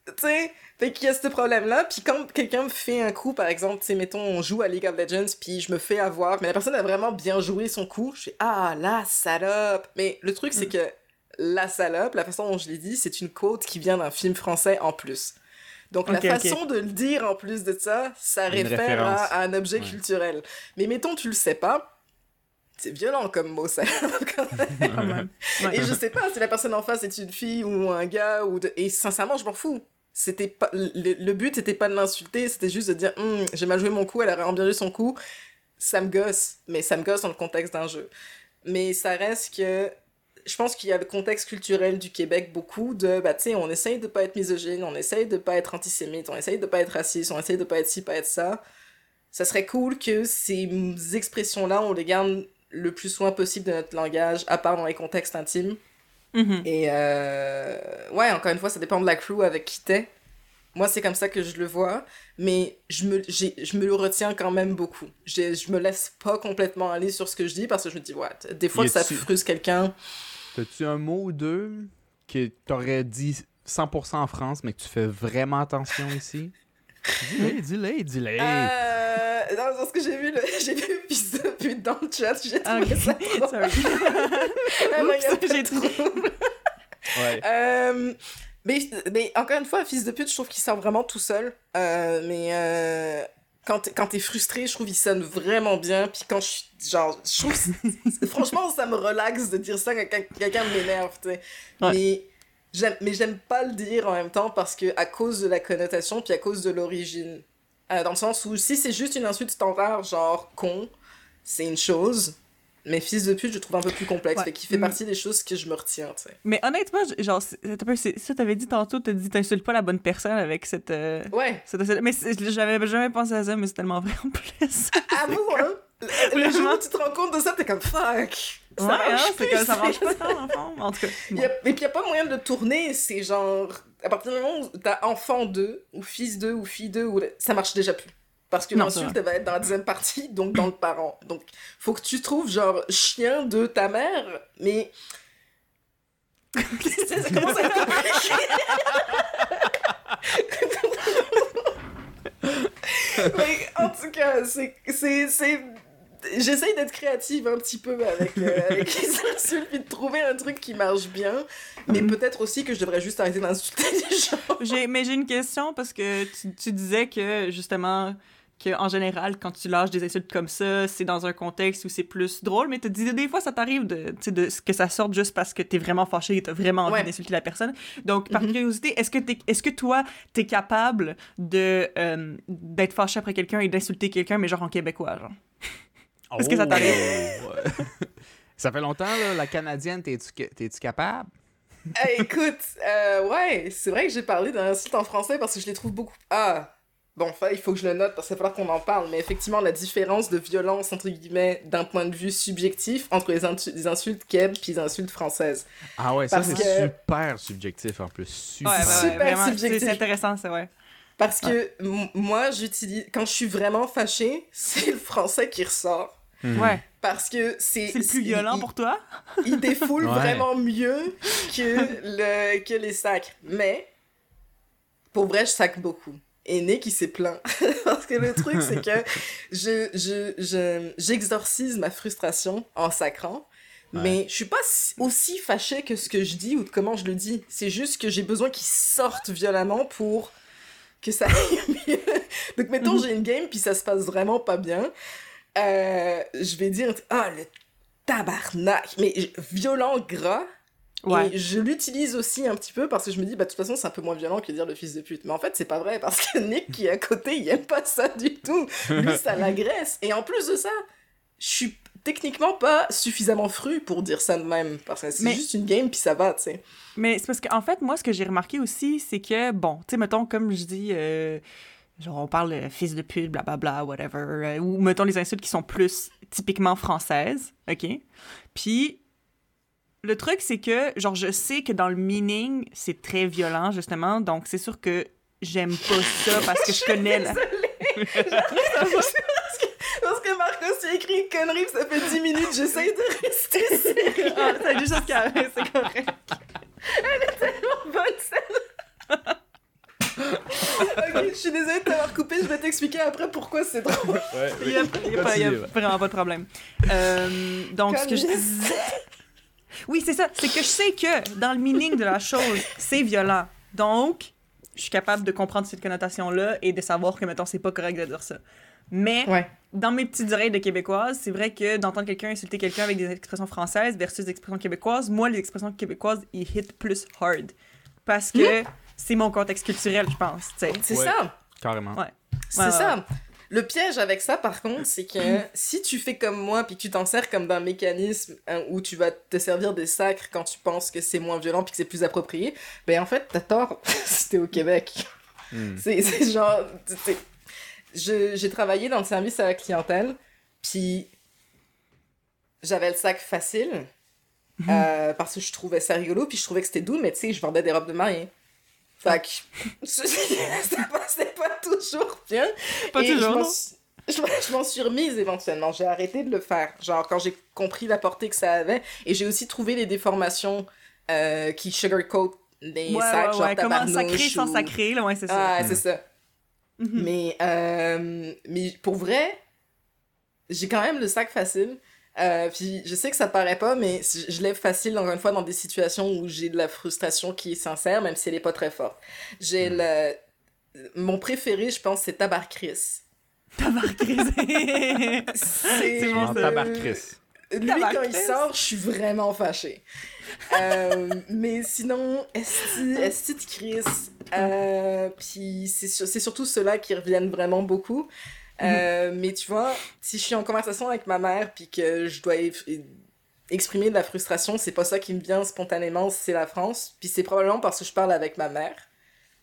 Tu sais, fait qu'il y a ce problème-là. Puis quand quelqu'un me fait un coup, par exemple, tu sais, mettons, on joue à League of Legends, puis je me fais avoir, mais la personne a vraiment bien joué son coup, je fais Ah, la salope! Mais le truc, c'est que la salope, la façon dont je l'ai dit, c'est une quote qui vient d'un film français en plus. Donc la façon de le dire en plus de ça, ça Une réfère à, à un objet Ouais. culturel. Mais mettons, tu le sais pas. C'est violent comme mot, ça. quand même. Quand même. Ouais. Et je sais pas si la personne en face est une fille ou un gars ou de... et sincèrement je m'en fous. C'était pas le, but c'était pas de l'insulter c'était juste de dire Hum, j'ai mal joué mon coup elle a joué son coup. Ça me gosse mais ça me gosse dans le contexte d'un jeu. Mais ça reste que je pense qu'il y a le contexte culturel du Québec beaucoup de bah tu sais on essaye de pas être misogyne on essaye de pas être antisémite on essaye de pas être raciste on essaye de pas être ci pas être ça. Ça serait cool que ces expressions là on les garde le plus soin possible de notre langage à part dans les contextes intimes Mhm. et euh, ouais, encore une fois, ça dépend de la crew avec qui t'es. Moi, c'est comme ça que je le vois, mais je me, j'ai- je me le retiens quand même beaucoup. J'ai- Je me laisse pas complètement aller sur ce que je dis parce que je me dis, ouais, des fois que ça frustre quelqu'un. T'as-tu un mot ou deux que t'aurais dit 100% en France, mais que tu fais vraiment attention ici? Dis-le, dis-le, dis-le. Euh, non, parce que j'ai vu, le, j'ai vu fils de pute dans le chat, j'ai Ah, trouvé ça trop. Sorry. Ah, non, Oups, j'ai trouble. Ouais. Euh, mais, mais encore une fois, fils de pute, je trouve qu'il sort vraiment tout seul. Euh, mais euh, quand t'es- quand t'es frustré, je trouve qu'il sonne vraiment bien. Puis quand je suis. Genre, je trouve. c'est- franchement, ça me relaxe de dire ça quand quelqu'un quelqu'un m'énerve, tu sais. Ouais. Mais. Mais j'aime pas le dire en même temps parce que à cause de la connotation puis à cause de l'origine. Euh, dans le sens où si c'est juste une insulte standard, genre con, c'est une chose. Mais fils de pute, je trouve un peu plus complexe. Ouais. Fait qu'il fait Mm. partie des choses que je me retiens, tu sais. Mais honnêtement, genre, ça, t'avais dit tantôt, t'as dit, t'insultes pas la bonne personne avec cette. euh, Ouais. cette- mais j'avais jamais pensé à ça, mais c'est tellement vrai en plus. Avoue, hein? Le, jour où tu te rends compte de ça, t'es comme fuck. Ça ouais, marche hein, plus, ça marche pas tant, en fond. En tout cas. Y a- Et puis y a pas moyen de tourner, c'est genre. À partir du moment où t'as enfant 2, ou fils 2, ou fille 2, ou... ça marche déjà plus. Parce que l'insulte, elle va être dans la deuxième partie, donc dans le parent. Donc, faut que tu trouves genre chien de ta mère, mais. ça commence à être compliqué? Mais en tout cas, c'est. J'essaye d'être créative un petit peu avec, euh, avec les insultes, puis de trouver un truc qui marche bien. Mais Mhm. peut-être aussi que je devrais juste arrêter d'insulter les gens. J'ai- mais j'ai une question parce que tu, tu disais que justement que en général quand tu lâches des insultes comme ça c'est dans un contexte où c'est plus drôle mais tu dis des fois ça t'arrive de, de que ça sorte juste parce que t'es vraiment fâché et t'as vraiment envie Ouais. d'insulter la personne donc par Mhm. curiosité est-ce que t'es- est-ce que toi t'es capable de euh, d'être fâché après quelqu'un et d'insulter quelqu'un mais genre en québécois genre? Est-ce que ça t'arrive? Oh, ouais. ça fait longtemps, là, la Canadienne, t'es-tu capable? Eh, écoute, euh, ouais, c'est vrai que j'ai parlé d'un insulte en français parce que je les trouve beaucoup. Ah! Bon, enfin, il faut que je le note parce qu'il va falloir qu'on en parle, mais effectivement, la différence de violence, entre guillemets, d'un point de vue subjectif entre les, insultes keb puis les insultes françaises. Ah ouais, ça c'est que- super subjectif en plus. Super. ouais, ouais, ouais, Super vraiment, c'est- subjectif. c'est intéressant c'est ouais Parce que moi, j'utilise. Quand je suis vraiment fâchée, c'est le français qui ressort. Mhm. ouais Parce que c'est. c'est le plus violent il- pour toi? il défoule Ouais. vraiment mieux que, le, que les sacs. Mais, pour vrai, je sac beaucoup. Et Nick, il s'est plaint. Parce que le truc, c'est que je, je, je, j'exorcise ma frustration en sacrant. Mais je suis pas si- aussi fâchée que ce que je dis ou de comment je le dis. C'est juste que j'ai besoin qu'il sorte violemment pour que ça aille mieux. Donc, mettons, Mhm. j'ai une game, puis ça se passe vraiment pas bien. Euh, je vais dire, ah, le tabarnak, mais violent, gras. ouais Et je l'utilise aussi un petit peu parce que je me dis, bah, de toute façon, c'est un peu moins violent que dire le fils de pute. Mais en fait, c'est pas vrai parce que Nick qui est à côté, il aime pas ça du tout. Lui, ça l'agresse. Et en plus de ça, je suis techniquement pas suffisamment fru pour dire ça de même. Parce que c'est Mais- juste une game, puis ça va, tu sais. Mais c'est parce qu'en fait, moi, ce que j'ai remarqué aussi, c'est que, bon, tu sais, mettons, comme je dis, euh, genre, on parle de fils de pute, blablabla, whatever, euh, ou mettons les insultes qui sont plus typiquement françaises, OK? Puis, le truc, c'est que, genre, je sais que dans le meaning, c'est très violent, justement, donc c'est sûr que j'aime pas ça parce que je connais la... Parce que Marcos, a écrit une connerie, puis ça fait 10 minutes, j'essaye de rester sérieux. Ah, c'est juste qui arrive, c'est correct. bonne scène. Ok, je suis désolée de t'avoir coupé, je vais t'expliquer après pourquoi c'est drôle. Ouais, Il y a, il y a pas- vraiment pas de problème. Euh, donc, ce que je disais... Oui, c'est ça. C'est que je sais que dans le meaning de la chose, c'est violent. Donc, je suis capable de comprendre cette connotation-là et de savoir que, mettons, c'est pas correct de dire ça. Mais Ouais. dans mes petites oreilles de québécoise, c'est vrai que d'entendre quelqu'un insulter quelqu'un avec des expressions françaises versus des expressions québécoises, moi, les expressions québécoises, ils hit plus hard. Parce que c'est mon contexte culturel, je pense. tu sais. C'est Ouais. ça. Carrément. Ouais. C'est Ouais, ça. Le piège avec ça, par contre, c'est que si tu fais comme moi, puis que tu t'en sers comme d'un mécanisme hein, où tu vas te servir des sacres quand tu penses que c'est moins violent puis que c'est plus approprié, ben en fait, t'as tort si t'es au Québec. Hmm. C'est c'est genre... c'est- je- J'ai travaillé dans le service à la clientèle, puis j'avais le sac facile, euh, parce que je trouvais ça rigolo, puis je trouvais que c'était doux, mais tu sais, je vendais des robes de mariée. Fait que ça passait pas toujours bien. Pas Et toujours, je m'en non? suis- Je, m'en- je m'en suis remise éventuellement. J'ai arrêté de le faire. Genre, quand j'ai compris la portée que ça avait. Et j'ai aussi trouvé les déformations euh, qui sugarcoat les Ouais, sacs, ouais, genre ouais. Comment sacrer tabarnouche sans ou- sacrer, là, ouais, c'est ça. Ah, c'est ça. Mhm. Mais, euh, mais pour vrai, j'ai quand même le sac facile. Euh, puis je sais que ça paraît pas, mais je lève facile, encore une fois, dans des situations où j'ai de la frustration qui est sincère, même si elle est pas très forte. J'ai le... Mon préféré, je pense, c'est Tabarcris. Tabarcrisé. C'est bon, En ça. tabarcris. Lui, Tabarcris. quand il sort, je suis vraiment fâchée. Euh, mais sinon, Esti, Esti de Chris. Euh, puis c'est sur- c'est surtout ceux-là qui reviennent vraiment beaucoup. Euh, Mais tu vois, si je suis en conversation avec ma mère puis que je dois exprimer de la frustration, c'est pas ça qui me vient spontanément, c'est la France. Puis c'est probablement parce que je parle avec ma mère.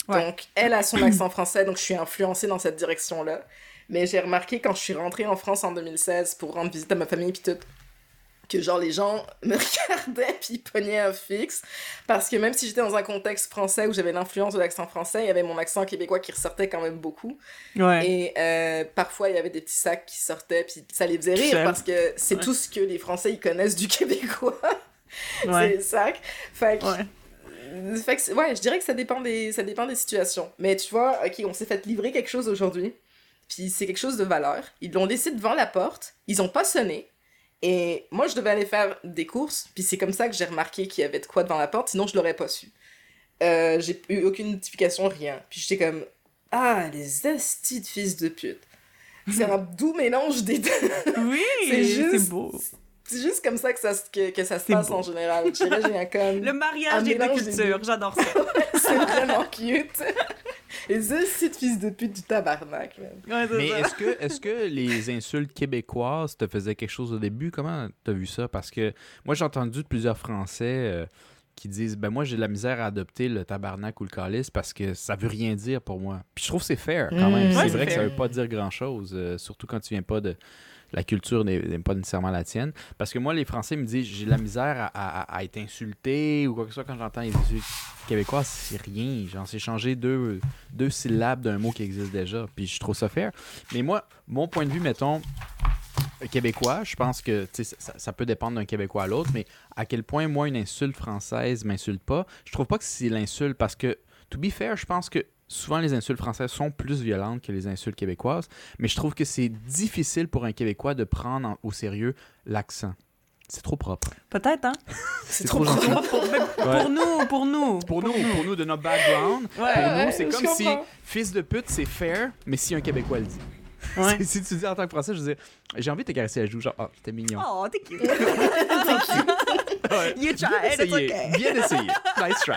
Ouais. Donc, elle a son accent français, donc je suis influencée dans cette direction-là. Mais j'ai remarqué quand je suis rentrée en France en 2016 pour rendre visite à ma famille puis tout, que genre les gens me regardaient puis ils pognaient un fixe. Parce que même si j'étais dans un contexte français où j'avais l'influence de l'accent français, il y avait mon accent québécois qui ressortait quand même beaucoup. Ouais. Et euh, parfois, il y avait des petits sacs qui sortaient, puis ça les faisait rire parce que c'est Ouais. tout ce que les Français ils connaissent du québécois. c'est Ouais. les sacs. Fait que, Ouais. fait que c'est- ouais, je dirais que ça dépend, des, ça dépend des situations. Mais tu vois, ok, on s'est fait livrer quelque chose aujourd'hui, puis c'est quelque chose de valeur. Ils l'ont laissé devant la porte, ils ont pas sonné. Et moi, je devais aller faire des courses, puis c'est comme ça que j'ai remarqué qu'il y avait de quoi devant la porte, sinon je l'aurais pas su. Euh, j'ai eu aucune notification, rien. Puis j'étais comme, ah, les astis de fils de pute. C'est un doux mélange des deux. Oui, C'est juste- beau. C'est juste comme ça que ça, se- que, que ça se passe beau. en général. J'ai un comme... Le mariage des deux cultures, j'adore ça. C'est vraiment cute. Les astis de fils de pute du tabarnak. Ouais, c'est Mais ça. est-ce que, est que les insultes québécoises te faisaient quelque chose au début? Comment t'as vu ça? Parce que moi, j'ai entendu de plusieurs Français euh, qui disent ben moi, j'ai de la misère à adopter le tabarnak ou le calice parce que ça veut rien dire pour moi. Puis je trouve que c'est fair quand Mm. même. C'est c'est vrai que ça veut pas dire grand-chose, euh, surtout quand tu viens pas de. La culture n'est pas nécessairement la tienne. Parce que moi, les Français me disent j'ai de la misère à, être insulté ou quoi que ce soit quand j'entends les insultes québécoises, c'est rien. Genre, c'est changer deux, syllabes d'un mot qui existe déjà. Puis je trouve ça fair. Mais moi, mon point de vue, mettons, québécois, je pense que sais, ça, ça peut dépendre d'un Québécois à l'autre, mais à quel point, moi, une insulte française m'insulte pas, je trouve pas que c'est l'insulte parce que, to be fair, je pense que souvent les insultes françaises sont plus violentes que les insultes québécoises, mais je trouve que c'est difficile pour un Québécois de prendre en- au sérieux l'accent. C'est trop propre. Peut-être, hein? C'est trop trop gentil. profond. Pour, nous, pour nous. Pour nous, pour nous, de notre background, Ouais, pour ouais, nous, c'est comme si fils de pute, c'est fair, mais si un Québécois le dit. Ouais. si tu dis en tant que Français, je dis, j'ai envie de te caresser la joue, genre, ah, t'es mignon. Oh, t'es cute. You Bien tried, it's essayé, okay. bien essayé. Nice try.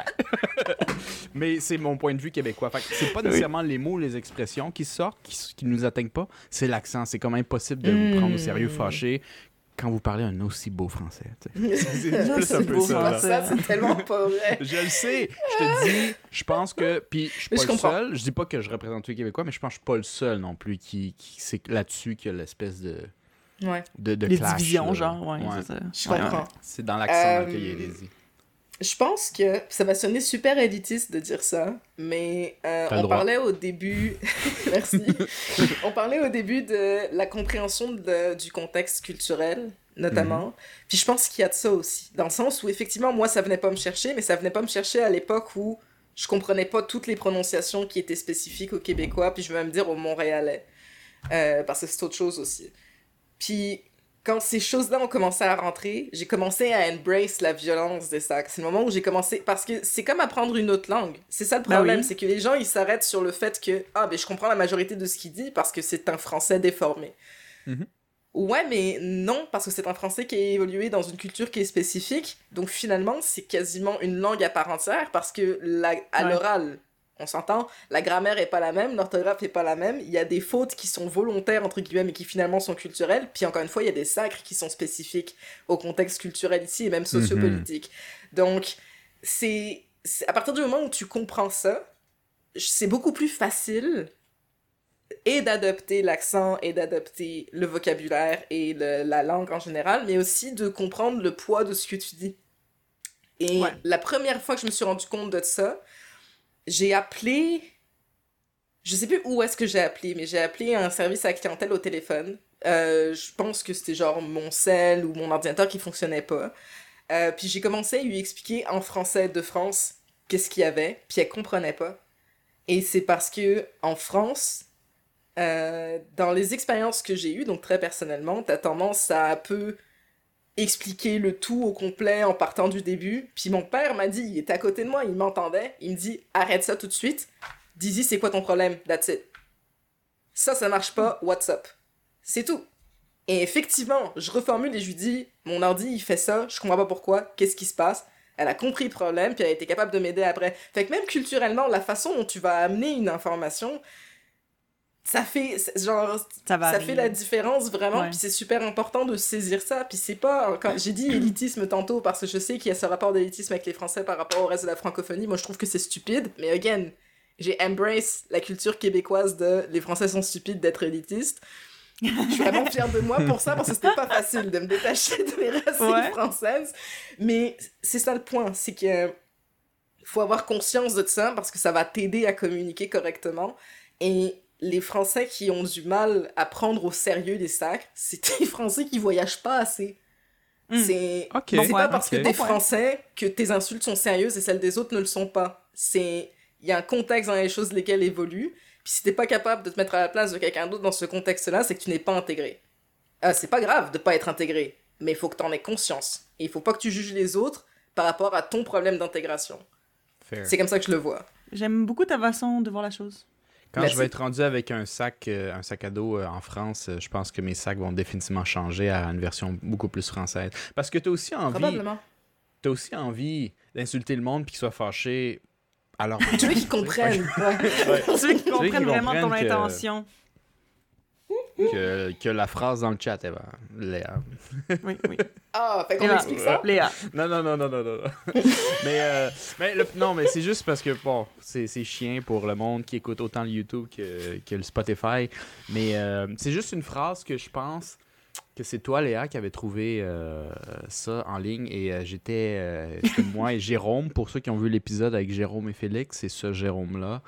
Mais c'est mon point de vue québécois. Fait que c'est pas nécessairement les mots, les expressions qui sortent, qui, qui nous atteignent pas. C'est l'accent. C'est comme impossible de vous prendre au sérieux Mm. fâché quand vous parlez un aussi beau français. tu sais. C'est plus un peu ça. c'est tellement pas vrai. Je le sais. Je te dis, je pense que. Puis je suis Mais pas je le comprends. seul. Je dis pas que je représente tous les Québécois, mais je pense que je suis pas le seul non plus qui, qui c'est là-dessus qu'il y a l'espèce de, Ouais, de, de Les clash, divisions, là. genre, ouais, Ouais. c'est ça. je Ouais, comprends. ouais. C'est dans l'accent Euh, qu'il y a les dit. Je pense que ça va sonner super élitiste de dire ça, mais euh, on droit. parlait au début, merci, on parlait au début de la compréhension de- du contexte culturel, notamment. Mhm. Puis je pense qu'il y a de ça aussi, dans le sens où effectivement moi ça venait pas me chercher, mais ça venait pas me chercher à l'époque où je comprenais pas toutes les prononciations qui étaient spécifiques aux Québécois, puis je vais même dire aux Montréalais, euh, parce que c'est autre chose aussi. Puis quand ces choses-là ont commencé à rentrer, j'ai commencé à embrace la violence des sacs. C'est le moment où j'ai commencé parce que c'est comme apprendre une autre langue. C'est ça le Ben problème, oui. c'est que les gens ils s'arrêtent sur le fait que ah ben je comprends la majorité de ce qu'il dit parce que c'est un français déformé. Mhm. Ouais, mais non, parce que c'est un français qui a évolué dans une culture qui est spécifique. Donc finalement, c'est quasiment une langue à part entière parce que la, à Ouais. l'oral, On s'entend, la grammaire est pas la même, l'orthographe est pas la même, il y a des fautes qui sont volontaires, entre guillemets, mais qui finalement sont culturelles, puis encore une fois, il y a des sacres qui sont spécifiques au contexte culturel ici, et même sociopolitique. Donc, c'est à partir du moment où tu comprends ça, c'est beaucoup plus facile et d'adopter l'accent et d'adopter le vocabulaire et la langue en général, mais aussi de comprendre le poids de ce que tu dis. Et la première fois que je me suis rendu compte de ça, j'ai appelé. Je sais plus où est-ce que j'ai appelé, mais j'ai appelé un service à clientèle au téléphone. Euh, je pense que c'était genre mon cell ou mon ordinateur qui fonctionnait pas. Euh, puis j'ai commencé à lui expliquer en français de France qu'est-ce qu'il y avait, puis elle comprenait pas. Et c'est parce que en France, euh, dans les expériences que j'ai eues, donc très personnellement, t'as tendance à peu expliquer le tout au complet en partant du début. Puis mon père m'a dit, il était à côté de moi, il m'entendait, il me dit arrête ça tout de suite. Dizzy, c'est quoi ton problème? That's it. Ça, ça marche pas, what's up? C'est tout. Et effectivement, je reformule et je lui dis mon ordi, il fait ça, je comprends pas pourquoi, qu'est-ce qui se passe? Elle a compris le problème, puis elle a été capable de m'aider après. Fait que même culturellement, la façon dont tu vas amener une information, ça fait genre ça, fait la différence vraiment puis c'est super important de saisir ça puis c'est pas quand j'ai dit élitisme tantôt parce que je sais qu'il y a ce rapport d'élitisme avec les français par rapport au reste de la francophonie moi je trouve que c'est stupide mais again j'ai embrace la culture québécoise de les français sont stupides d'être élitistes je suis vraiment fière de moi pour ça parce que c'était pas facile de me détacher de mes racines françaises. Mais c'est ça le point c'est que faut avoir conscience de ça parce que ça va t'aider à communiquer correctement. Et les Français qui ont du mal à prendre au sérieux les sacs, c'est les Français qui voyagent pas assez. Hmm. C'est pas parce que t'es français que tes insultes sont sérieuses et celles des autres ne le sont pas. C'est il y a un contexte dans les choses lesquelles évoluent. Puis si t'es pas capable de te mettre à la place de quelqu'un d'autre dans ce contexte-là, c'est que tu n'es pas intégré. Ah, c'est pas grave de pas être intégré, mais il faut que t'en aies conscience. Et il faut pas que tu juges les autres par rapport à ton problème d'intégration. C'est comme ça que je le vois. J'aime beaucoup ta façon de voir la chose. Quand je vais être rendu avec un sac, euh, un sac à dos euh, en France, euh, je pense que mes sacs vont définitivement changer à une version beaucoup plus française. Parce que tu as aussi envie. Probablement. Tu as aussi envie d'insulter le monde puis qu'ils soient fâchés. Alors, tu veux qu'ils comprennent. Ouais. Tu veux qu'ils comprennent vraiment ton intention que, que, la phrase dans le chat, Eva. Léa. oui, oui. Ah, fait qu'on explique ça? Léa. Non, non, non, non, non, non. mais, euh, mais non, mais c'est juste parce que, bon, c'est chiant pour le monde qui écoute autant le YouTube que, que le Spotify. Mais euh, c'est juste une phrase que je pense que c'est toi, Léa, qui avait trouvé euh, ça en ligne. Et j'étais, moi et Jérôme, pour ceux qui ont vu l'épisode avec Jérôme et Félix, c'est ce Jérôme-là.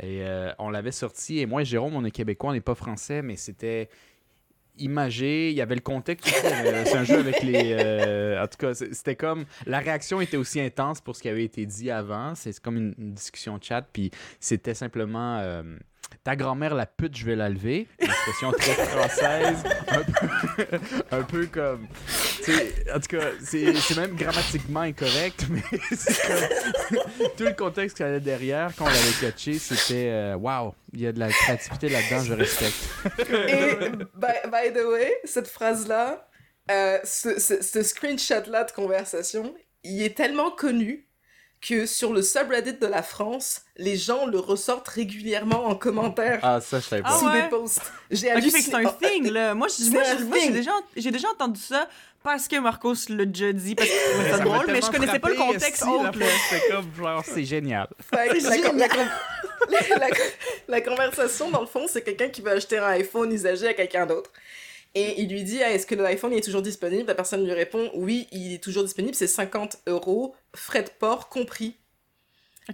Et euh, on l'avait sorti. Et moi Jérôme, on est québécois, on n'est pas français, mais c'était imagé. Il y avait le contexte C'est un jeu avec les. Euh, en tout cas, c'était comme. La réaction était aussi intense pour ce qui avait été dit avant. C'est comme une, discussion chat. Puis c'était simplement. Euh, ta grand-mère, la pute, je vais la lever. Expression très française. Un peu, comme. En tout cas, c'est même grammatiquement incorrect, mais c'est comme. Tout le contexte qu'il y avait derrière, quand on l'avait catché, c'était Waouh, il y a de la créativité là-dedans, je respecte. Et, by, the way, cette phrase-là, euh, ce screenshot-là de conversation, il est tellement connu que sur le subreddit de la France, les gens le ressortent régulièrement en commentaire. Ah, ça, je savais pas. Ah sous des posts. J'ai okay, c'est un thing, là. Moi, j'ai déjà, déjà entendu ça parce que Marcos l'a déjà dit, parce que c'est drôle, mais je connaissais pas le contexte autre. C'est comme, genre, c'est génial. la, la, conversation, dans le fond, c'est quelqu'un qui veut acheter un iPhone usagé à quelqu'un d'autre. Et il lui dit ah, Est-ce que l'iPhone est toujours disponible? La personne lui répond Oui, il est toujours disponible, c'est 50 euros, frais de port compris.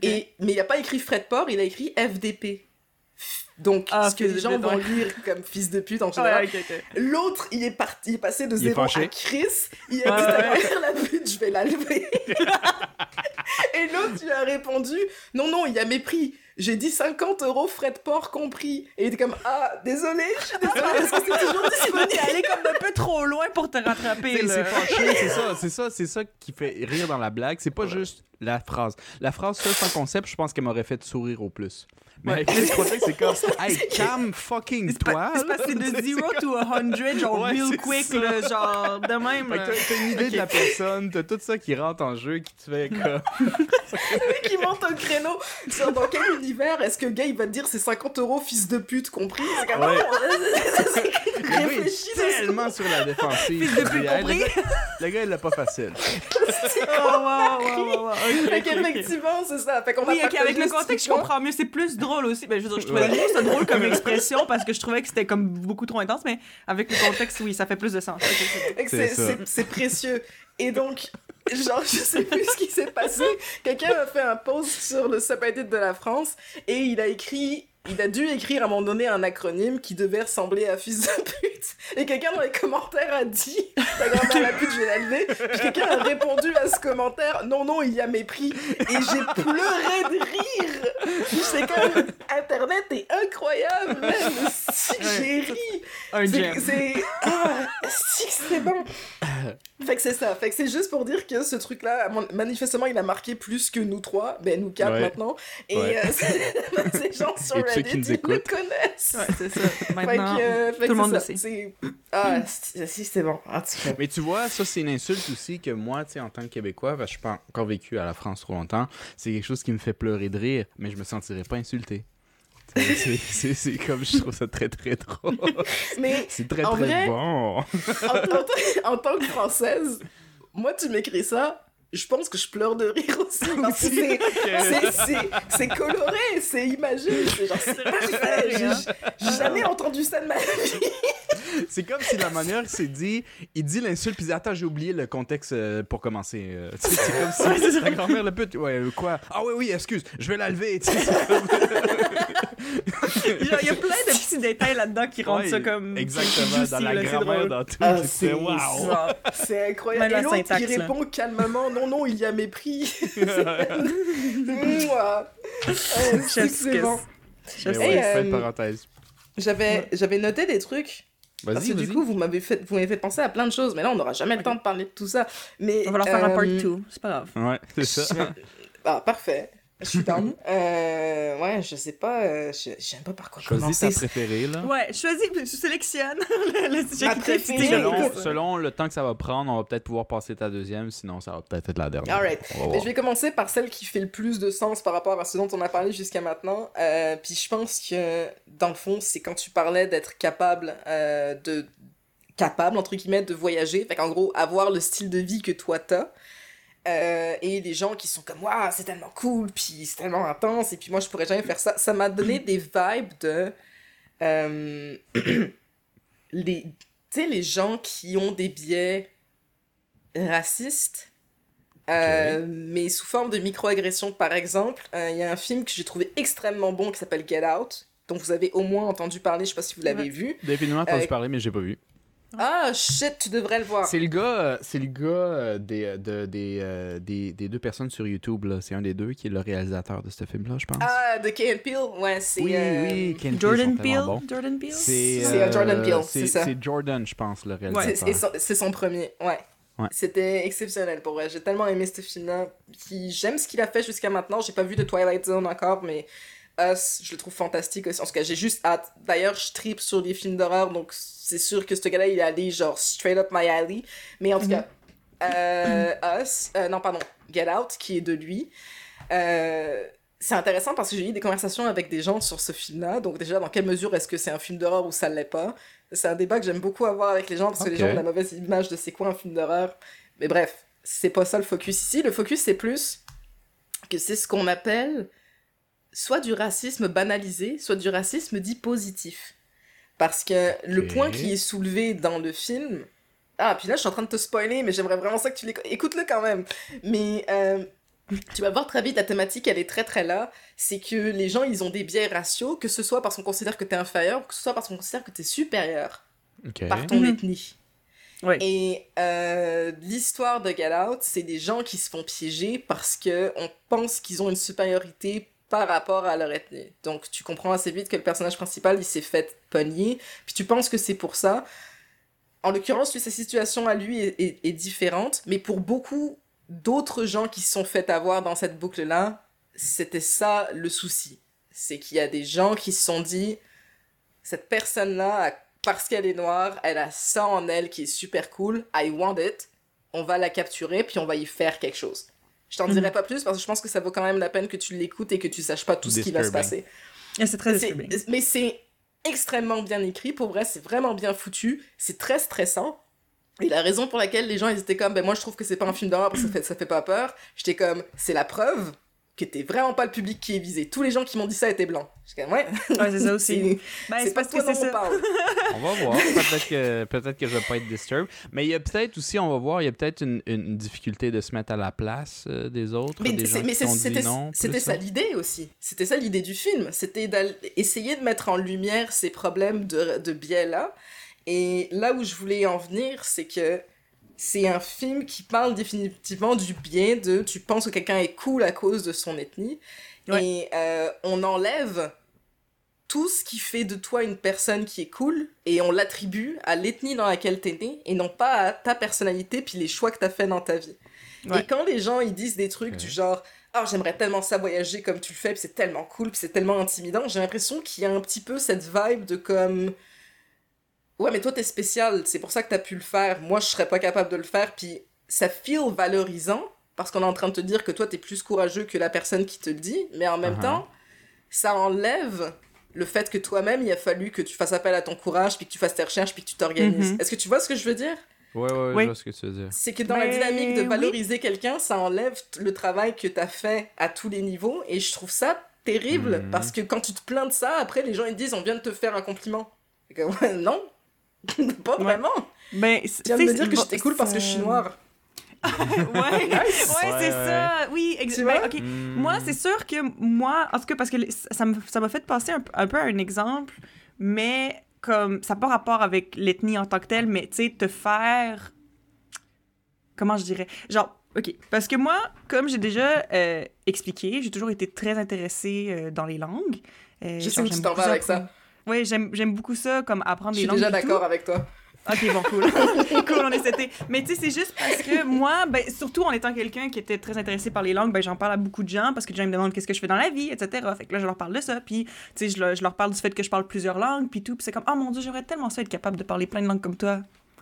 Et, mais il n'a pas écrit frais de port, il a écrit FDP. Donc, ah, ce que les gens vont lire comme fils de pute en général. L'autre, il est parti, il est passé de zéro à Chris. Il a dit la pute, je vais la lever. Et l'autre, il a répondu Non, non, il y a mépris j'ai dit 50 euros frais de port compris. Et il était comme, ah, désolé, je suis désolé, parce que c'est toujours disponible. T'es allé comme un peu trop loin pour te rattraper. C'est fâché, c'est ça, c'est ça, c'est ça qui fait rire dans la blague. C'est pas juste la phrase. La phrase seule sans concept, je pense qu'elle m'aurait fait sourire au plus. Mais avec les c'est comme, hey, calme fucking toi. C'est c'est de 0 to 100, genre real quick, là, genre de même. T'as une idée de la personne, t'as tout ça qui rentre en jeu, qui te fait comme. qui monte au créneau sur dans quel univers est-ce que le gars il va te dire c'est 50 euros fils de pute compris? C'est Ouais. gars est réfléchis tellement sur la défensive. Fils de pute compris. Le gars, le gars, il l'a pas facile. Oh, wow, wow, wow, wow. Fait qu'effectivement c'est ça fait qu'on Oui, avec le contexte, je comprends mieux. C'est plus drôle aussi. Ben, je veux dire, je trouvais Ouais. c'est drôle comme expression parce que je trouvais que c'était comme beaucoup trop intense, mais avec le contexte, oui, ça fait plus de sens. C'est ça. précieux. Et donc, genre, je sais plus ce qui s'est passé. Quelqu'un a fait un post sur le subreddit de la France et il a écrit. Il a dû écrire à un moment donné un acronyme qui devait ressembler à fils de pute. Et quelqu'un dans les commentaires a dit Ta grand-mère la pute, je vais la lever. Puis quelqu'un a répondu à ce commentaire Non, non, il y a mépris. Et j'ai pleuré de rire. C'est comme Internet est incroyable, man. Si j'ai ri. C'est-. Ah, si c'est bon! fait que c'est ça. Fait que c'est juste pour dire que ce truc-là, manifestement, il a marqué plus que nous trois. Ben, nous quatre Ouais. maintenant. Et Ouais. euh, c'est- ces gens sur ceux qui nous écoutent. connaissent. Ouais, c'est ça. Fait Maintenant, que, euh, fait que tout le monde c'est le ça. sait. C'est- Ah, si, si, c'est bon. En tout cas. Mais tu vois, ça, c'est une insulte aussi que moi, tu sais, en tant que Québécois, parce que je n'ai pas encore vécu à la France trop longtemps, c'est quelque chose qui me fait pleurer de rire, mais je me sentirais pas insulté. C'est- C'est c'est comme je trouve ça très très drôle. Mais C'est très En très vrai, bon. en, en- en tant que Française, moi, tu m'écris ça. Je pense que je pleure de rire aussi. Parce que c'est- coloré, c'est imagé. C'est genre, parfait. J'ai- jamais entendu ça de ma vie. C'est comme si la manière s'est dit, il dit l'insulte, puis il dit Attends, j'ai oublié le contexte euh, pour commencer. Euh, c'est comme si ta grand-mère le pute. Ouais, euh, quoi? Ah, oui, oui, excuse, je vais la lever. il y a plein de petits détails là-dedans qui rendent Ouais, ça comme. Exactement, juicy, dans la grammaire, dans tout. Ah, c'est incroyable. Même Et la l'autre, il là. répond calmement Non, non, il y a mépris. Euh, fin de euh, parenthèse. J'avais j'avais noté des trucs. Parce que du coup, vous m'avez fait, vous m'avez fait penser à plein de choses. Mais là, on n'aura jamais le temps de parler de tout ça. Mais, On va leur faire un part euh, 2. C'est pas grave. Ouais, c'est ça. Ah, parfait. Je suis down. euh, ouais, je sais pas. euh, je je sais pas par quoi Choisis commencer. ta préférée, là. Ouais, choisis, tu sélectionnes le, le sujet préférée. excité. Selon, le temps que ça va prendre, on va peut-être pouvoir passer ta deuxième, sinon ça va peut-être être la dernière. Alright. Je vais commencer par celle qui fait le plus de sens par rapport à ce dont on a parlé jusqu'à maintenant. Euh, puis je pense que, dans le fond, c'est quand tu parlais d'être capable euh, de capable entre guillemets de voyager fait qu'en gros avoir le style de vie que toi t'as euh, et les gens qui sont comme waouh c'est tellement cool puis c'est tellement intense et puis moi je pourrais jamais faire ça ça m'a donné des vibes de euh, les tu sais les gens qui ont des biais racistes euh, mais sous forme de microagression par exemple euh, il y a un film que j'ai trouvé extrêmement bon qui s'appelle Get Out dont vous avez au moins entendu parler je sais pas si vous l'avez Ouais. vu Définitivement entendu Euh, parler, mais j'ai pas vu. Ah shit tu devrais le voir C'est le gars, euh, c'est le gars euh, des, euh, de- des, des, des deux personnes sur YouTube. là. C'est un des deux qui est le réalisateur de ce film-là, je pense. Ah, de Key and Peele, ouais, c'est... oui, euh, oui, Ken Jordan Peele? Jordan Peele? C'est C'est, euh, Jordan Peele, c'est c'est ça. C'est Jordan, je pense, le C'est, réalisateur. c'est son, c'est son premier, ouais. Ouais. C'était exceptionnel pour vrai. J'ai tellement aimé ce film-là. J'aime ce qu'il a fait jusqu'à maintenant. J'ai pas vu de Twilight Zone encore, mais Us, je le trouve fantastique aussi. En tout cas, j'ai juste hâte. D'ailleurs, je tripe sur les films d'horreur, donc c'est sûr que ce gars-là, il est allé genre straight up my alley. Mais en tout cas, euh, Us, euh, non, pardon, Get Out, qui est de lui. Euh, c'est intéressant parce que j'ai eu des conversations avec des gens sur ce film-là. Donc, déjà, dans quelle mesure est-ce que c'est un film d'horreur ou ça l'est pas? C'est un débat que j'aime beaucoup avoir avec les gens parce que les gens ont la mauvaise image de c'est quoi un film d'horreur. Mais bref, c'est pas ça le focus ici. Le focus, c'est plus que c'est ce qu'on appelle soit du racisme banalisé, soit du racisme dit positif. Parce que le point qui est soulevé dans le film. Ah, puis là, je suis en train de te spoiler, mais j'aimerais vraiment ça que tu l'écoutes. Écoute-le quand même. Mais euh, tu vas voir très vite, la thématique, elle est très très là. C'est que les gens, ils ont des biais raciaux, que ce soit parce qu'on considère que t'es inférieur, ou que ce soit parce qu'on considère que t'es supérieur par ton Mhm. ethnie. Oui. Et euh, l'histoire de Get Out, c'est des gens qui se font piéger parce que on pense qu'ils ont une supériorité par rapport à leur ethnie. Donc tu comprends assez vite que le personnage principal, il s'est fait pogner, puis tu penses que c'est pour ça. En l'occurrence, sa situation à lui est, est- différente, mais pour beaucoup d'autres gens qui se sont fait avoir dans cette boucle-là, c'était ça le souci. C'est qu'il y a des gens qui se sont dit, cette personne-là, parce qu'elle est noire, elle a ça en elle qui est super cool, I want it, on va la capturer, puis on va y faire quelque chose. Je t'en dirai pas plus parce que je pense que ça vaut quand même la peine que tu l'écoutes et que tu saches pas tout ce qui va se passer. Et c'est très disturbing. Mais c'est extrêmement bien écrit. Pour vrai, c'est vraiment bien foutu. C'est très stressant. Et la raison pour laquelle les gens ils étaient comme, ben moi je trouve que c'est pas un film d'horreur parce que ça fait, ça fait pas peur. J'étais comme, c'est la preuve que t'es vraiment pas le public qui est visé. Tous les gens qui m'ont dit ça étaient blancs. Ouais. Ouais, c'est ça aussi. c'est Ben, c'est c'est pas parce toi que dont c'est on ça. parle. On va voir. Peut-être que, peut-être que je vais pas être disturbed. Mais il y a peut-être aussi, on va voir, il y a peut-être une, une difficulté de se mettre à la place euh, des autres. Mais, des c'est- gens mais qui c'est- t'ont dit c'était non. plus c'était ça l'idée aussi. C'était ça l'idée du film. C'était d'essayer de mettre en lumière ces problèmes de, de biais-là. Et là où je voulais en venir, c'est que c'est un film qui parle définitivement du biais de tu penses que quelqu'un est cool à cause de son ethnie. Ouais. Et euh, on enlève tout ce qui fait de toi une personne qui est cool et on l'attribue à l'ethnie dans laquelle t'es né et non pas à ta personnalité puis les choix que t'as fait dans ta vie. Ouais. Et quand les gens ils disent des trucs du genre ah j'aimerais tellement ça voyager comme tu le fais puis c'est tellement cool puis c'est tellement intimidant j'ai l'impression qu'il y a un petit peu cette vibe de comme ouais mais toi t'es spécial c'est pour ça que t'as pu le faire moi je serais pas capable de le faire puis ça feel valorisant parce qu'on est en train de te dire que toi t'es plus courageux que la personne qui te le dit mais en même Uh-huh. temps ça enlève le fait que toi-même il a fallu que tu fasses appel à ton courage puis que tu fasses tes recherches puis que tu t'organises Mhm. est-ce que tu vois ce que je veux dire? Ouais, ouais, Oui. je vois ce que tu veux dire. c'est que dans la dynamique de oui. valoriser quelqu'un, ça enlève le travail que t'as fait à tous les niveaux. Et je trouve ça terrible Mhm. parce que quand tu te plains de ça, après les gens ils disent on vient de te faire un compliment. Et que, ouais, non, pas vraiment. Ben, Tu viens de me dire que j'étais cool parce que je suis noire. ouais, ouais, Ouais, c'est ouais. ça. Oui, exactement. Hmm. Moi, c'est sûr que moi, en tout cas, parce que ça me- ça m'a fait passer un, un peu à un exemple, mais comme ça n'a pas rapport avec l'ethnie en tant que telle, mais tu sais, te faire. Comment je dirais? Genre, ok. Parce que moi, comme j'ai déjà euh, expliqué, j'ai toujours été très intéressée euh, dans les langues. Euh, Je sais genre, où tu t'en vas avec ça. Oui, j'aime beaucoup ça, comme apprendre Je les suis langues. déjà et tout. d'accord avec toi. Ok, bon, cool. cool, on est seté. Mais tu sais, c'est juste parce que moi, ben, surtout en étant quelqu'un qui était très intéressé par les langues, ben, j'en parle à beaucoup de gens parce que les gens me demandent qu'est-ce que je fais dans la vie, etc. Fait que là, je leur parle de ça. Puis, tu sais, je, leur- je leur parle du fait que je parle plusieurs langues, puis tout. Puis c'est comme, oh mon dieu, j'aimerais tellement ça être capable de parler plein de langues comme toi.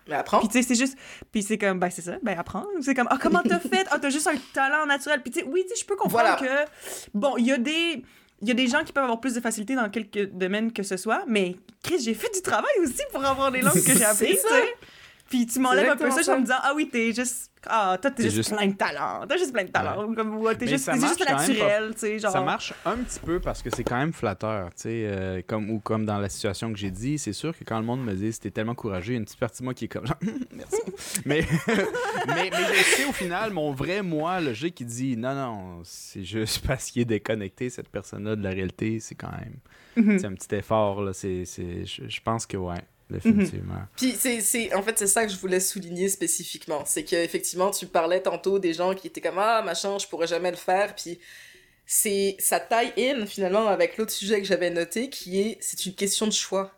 Mais apprends. Puis tu sais, c'est juste. Puis c'est comme, ben c'est ça, ben apprendre. C'est comme, ah, comment t'as fait? Ah, t'as juste un talent naturel. Puis tu sais, oui, tu sais, je peux comprendre Voilà. que. Bon, il y a des. Il y a des gens qui peuvent avoir plus de facilité dans quelques domaines que ce soit, mais Chris, j'ai fait du travail aussi pour avoir les langues que j'ai apprises. Puis tu m'enlèves un peu ça, ça. en me disant, ah oui, t'es juste. Ah, toi, t'es juste, juste- plein de talent. T'as juste plein de talent. Comme, ouais, t'es juste, juste naturel, tu sais. Genre. Ça marche un petit peu parce que c'est quand même flatteur, tu sais, euh, comme, ou comme dans la situation que j'ai dit, c'est sûr que quand le monde me dit c'était tellement courageux, il y a une petite partie de moi qui est comme genre, merci. mais, mais, mais je sais au final, mon vrai moi, le jeu qui dit non, non, c'est juste parce qu'il est déconnecté, cette personne-là, de la réalité, c'est quand même Mhm. c'est un petit effort, là, c'est, c'est, je, je pense que ouais, définitivement. Puis c'est, c'est, en fait, c'est ça que je voulais souligner spécifiquement. C'est qu'effectivement, tu parlais tantôt des gens qui étaient comme Ah, machin, je pourrais jamais le faire. Puis c'est, ça taille in finalement avec l'autre sujet que j'avais noté qui est c'est une question de choix.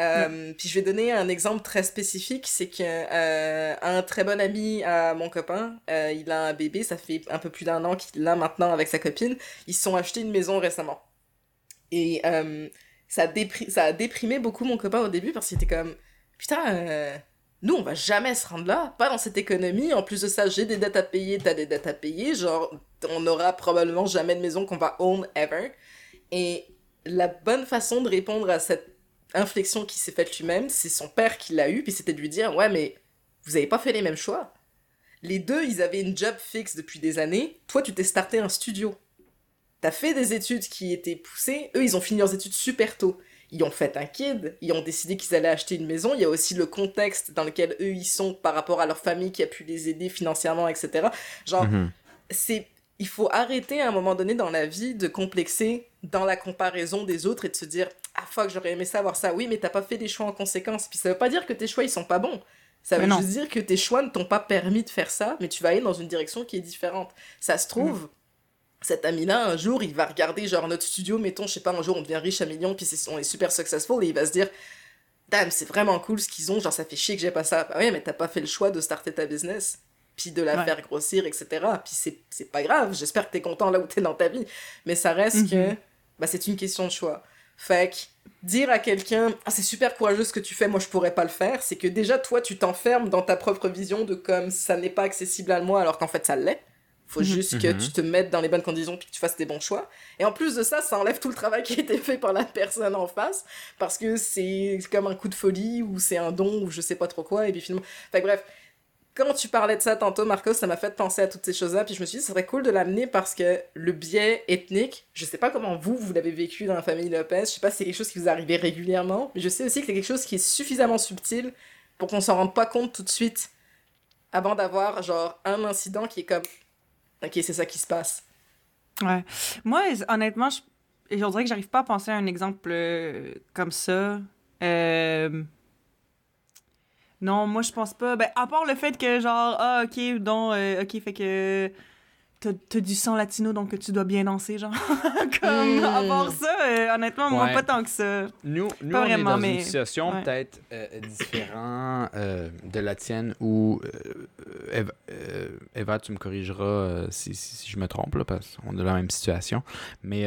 Euh, Puis je vais donner un exemple très spécifique, c'est que euh, un très bon ami à mon copain, euh, il a un bébé, ça fait un peu plus d'un an qu'il l'a maintenant avec sa copine. Ils se sont achetés une maison récemment. Et ça, dépri- ça a déprimé beaucoup mon copain au début parce qu'il était comme putain, euh, nous on va jamais se rendre là, pas dans cette économie. En plus de ça, j'ai des dettes à payer, t'as des dettes à payer. Genre, on aura probablement jamais de maison qu'on va own ever. Et la bonne façon de répondre à cette inflexion qui s'est faite lui-même, c'est son père qui l'a eu, puis c'était de lui dire ouais mais vous avez pas fait les mêmes choix. Les deux, ils avaient une job fixe depuis des années. Toi, tu t'es starté un studio. T'as fait des études qui étaient poussées. Eux, ils ont fini leurs études super tôt. Ils ont fait un kid. Ils ont décidé qu'ils allaient acheter une maison. Il y a aussi le contexte dans lequel eux, ils sont par rapport à leur famille qui a pu les aider financièrement, etc. Genre, Mhm. c'est il faut arrêter à un moment donné dans la vie de complexer dans la comparaison des autres et de se dire ah fuck j'aurais aimé savoir ça oui mais t'as pas fait des choix en conséquence puis ça veut pas dire que tes choix ils sont pas bons ça veut Mais non. juste dire que tes choix ne t'ont pas permis de faire ça mais tu vas aller dans une direction qui est différente ça se trouve cet ami-là, un jour, il va regarder, genre, notre studio, mettons, je sais pas, un jour, on devient riche à millions, puis on est super successful, et il va se dire, damn, c'est vraiment cool ce qu'ils ont, genre, ça fait chier que j'ai pas ça. Bah ouais, mais t'as pas fait le choix de starter ta business, puis de la Ouais. faire grossir, etc. Puis c'est- c'est pas grave, j'espère que t'es content là où t'es dans ta vie. Mais ça reste que, Mhm. bah, c'est une question de choix. Fait que, dire à quelqu'un, ah, c'est super courageux ce que tu fais, moi je pourrais pas le faire, c'est que déjà, toi, tu t'enfermes dans ta propre vision de comme ça n'est pas accessible à moi, alors qu'en fait, ça l'est. Faut juste que tu te mettes dans les bonnes conditions puis que tu fasses des bons choix. Et en plus de ça, ça enlève tout le travail qui a été fait par la personne en face parce que c'est comme un coup de folie ou c'est un don ou je sais pas trop quoi. Et puis finalement. Fait bref, quand tu parlais de ça tantôt, Marcos, ça m'a fait penser à toutes ces choses-là. Puis je me suis dit, ce serait cool de l'amener parce que le biais ethnique, je sais pas comment vous, vous l'avez vécu dans la famille Lopez. Je sais pas si c'est quelque chose qui vous arrivait régulièrement. Mais je sais aussi que c'est quelque chose qui est suffisamment subtil pour qu'on s'en rende pas compte tout de suite avant d'avoir genre un incident qui est comme ok c'est ça qui se passe. Ouais. Moi honnêtement je, je dirais que j'arrive pas à penser à un exemple euh, comme ça. Euh... non moi je pense pas. Ben à part le fait que genre ah ok donc euh, ok fait que t'as du sang latino, donc tu dois bien danser, genre. Comme, à part ça, euh, honnêtement, moi, pas tant que ça. Nous, nous on est dans une situation peut-être euh, différente euh, de la tienne où, Eva, tu me corrigeras si, si, je me trompe, là, parce qu'on est dans la même situation. Mais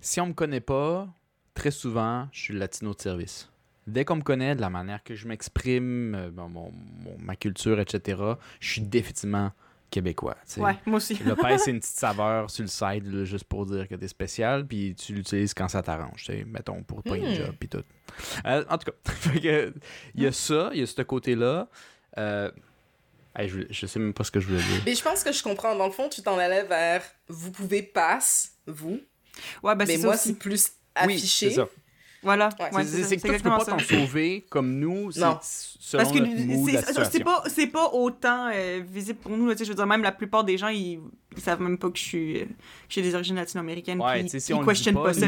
si on me connaît pas, très souvent, je suis latino de service. Dès qu'on me connaît, de la manière que je m'exprime, mon, ma culture, etc., je suis définitivement québécois. Ouais, moi aussi. le pain, c'est une petite saveur sur le side, juste pour dire que t'es spécial, puis tu l'utilises quand ça t'arrange, mettons, pour pas une hmm. job, puis tout. Euh, en tout cas, il y a ça, il y a ce côté-là. Euh, je, je, sais même pas ce que je voulais dire. Mais je pense que je comprends. Dans le fond, tu t'en allais vers vous pouvez passe, vous. Ouais, ben Mais moi, c'est plus affiché. Oui, voilà. c'est que tu peux pas t'en sauver comme nous. Non. Selon Parce que c'est pas, pas autant euh, visible pour nous. je veux dire, même la plupart des gens, ils, ils savent même pas que je suis, euh, j'ai des origines latino-américaines. Ouais, puis, si ils questionnent pas, ça.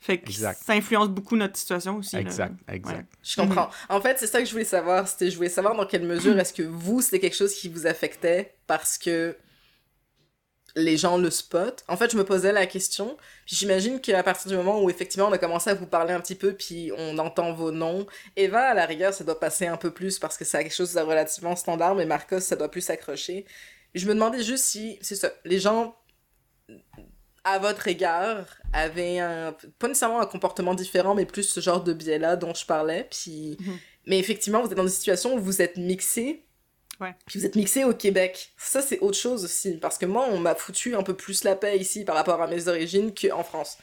Fait que ça influence beaucoup notre situation aussi. Exact, exact. Je comprends. En fait, c'est ça que je voulais savoir. C'était, je voulais savoir dans quelle mesure est-ce que vous, c'était quelque chose qui vous affectait parce que les gens le spot. En fait, je me posais la question, puis j'imagine qu'à partir du moment où effectivement on a commencé à vous parler un petit peu, puis on entend vos noms, Eva, à la rigueur, ça doit passer un peu plus parce que c'est quelque chose de relativement standard, mais Marcos, ça doit plus s'accrocher. Je me demandais juste si, c'est ça, les gens à votre égard avaient un, pas nécessairement un comportement différent, mais plus ce genre de biais-là dont je parlais, puis... Mhm. Mais effectivement, vous êtes dans une situation où vous êtes mixés, puis vous êtes mixé au Québec. Ça, c'est autre chose aussi. Parce que moi, on m'a foutu un peu plus la paix ici par rapport à mes origines qu'en France.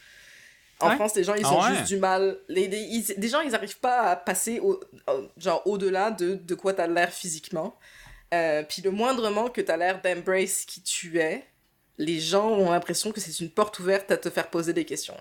En France, les gens, ils ah ont juste du mal. Les, des gens, ils n'arrivent pas à passer au, genre au-delà de, de quoi t'as l'air physiquement. Euh, puis le moindrement que t'as l'air d'embrace qui tu es, les gens ont l'impression que c'est une porte ouverte à te faire poser des questions.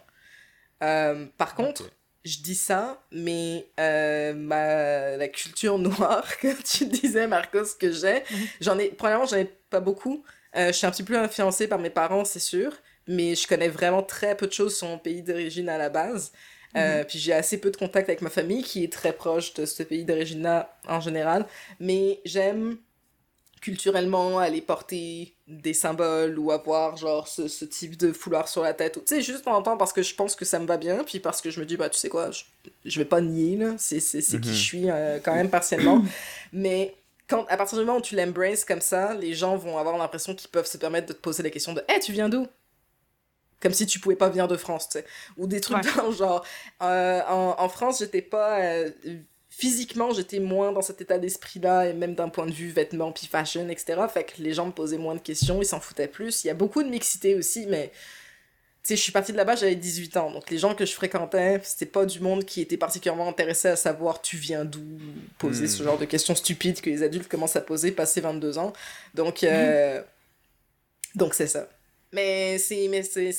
Euh, par contre, je dis ça, mais euh, ma, la culture noire que tu disais, Marcos, que j'ai, mhm. j'en ai, premièrement, j'en ai pas beaucoup. Euh, je suis un petit peu influencée par mes parents, c'est sûr, mais je connais vraiment très peu de choses sur mon pays d'origine à la base. Euh, mhm. puis j'ai assez peu de contact avec ma famille qui est très proche de ce pays d'origine-là en général. Mais j'aime culturellement aller porter des symboles ou avoir genre ce, ce type de foulard sur la tête tu sais juste en temps parce que je pense que ça me va bien puis parce que je me dis bah tu sais quoi je, je vais pas nier là. C'est c'est qui je mhm. suis euh, quand même partiellement. Mais quand à partir du moment où tu l'embraces comme ça les gens vont avoir l'impression qu'ils peuvent se permettre de te poser la question de hey tu viens d'où? Comme si tu pouvais pas venir de France, tu sais. Ou des trucs genre, euh, en, en, France, j'étais pas euh, physiquement, j'étais moins dans cet état d'esprit-là, et même d'un point de vue vêtements, puis fashion, etc. Fait que les gens me posaient moins de questions, ils s'en foutaient plus. Il y a beaucoup de mixité aussi, mais tu sais, je suis partie de là-bas, j'avais 18 ans. Donc les gens que je fréquentais, c'était pas du monde qui était particulièrement intéressé à savoir tu viens d'où, poser hmm. ce genre de questions stupides que les adultes commencent à poser passé 22 ans. Donc, euh, donc c'est ça. Mais c'est, mais c'est,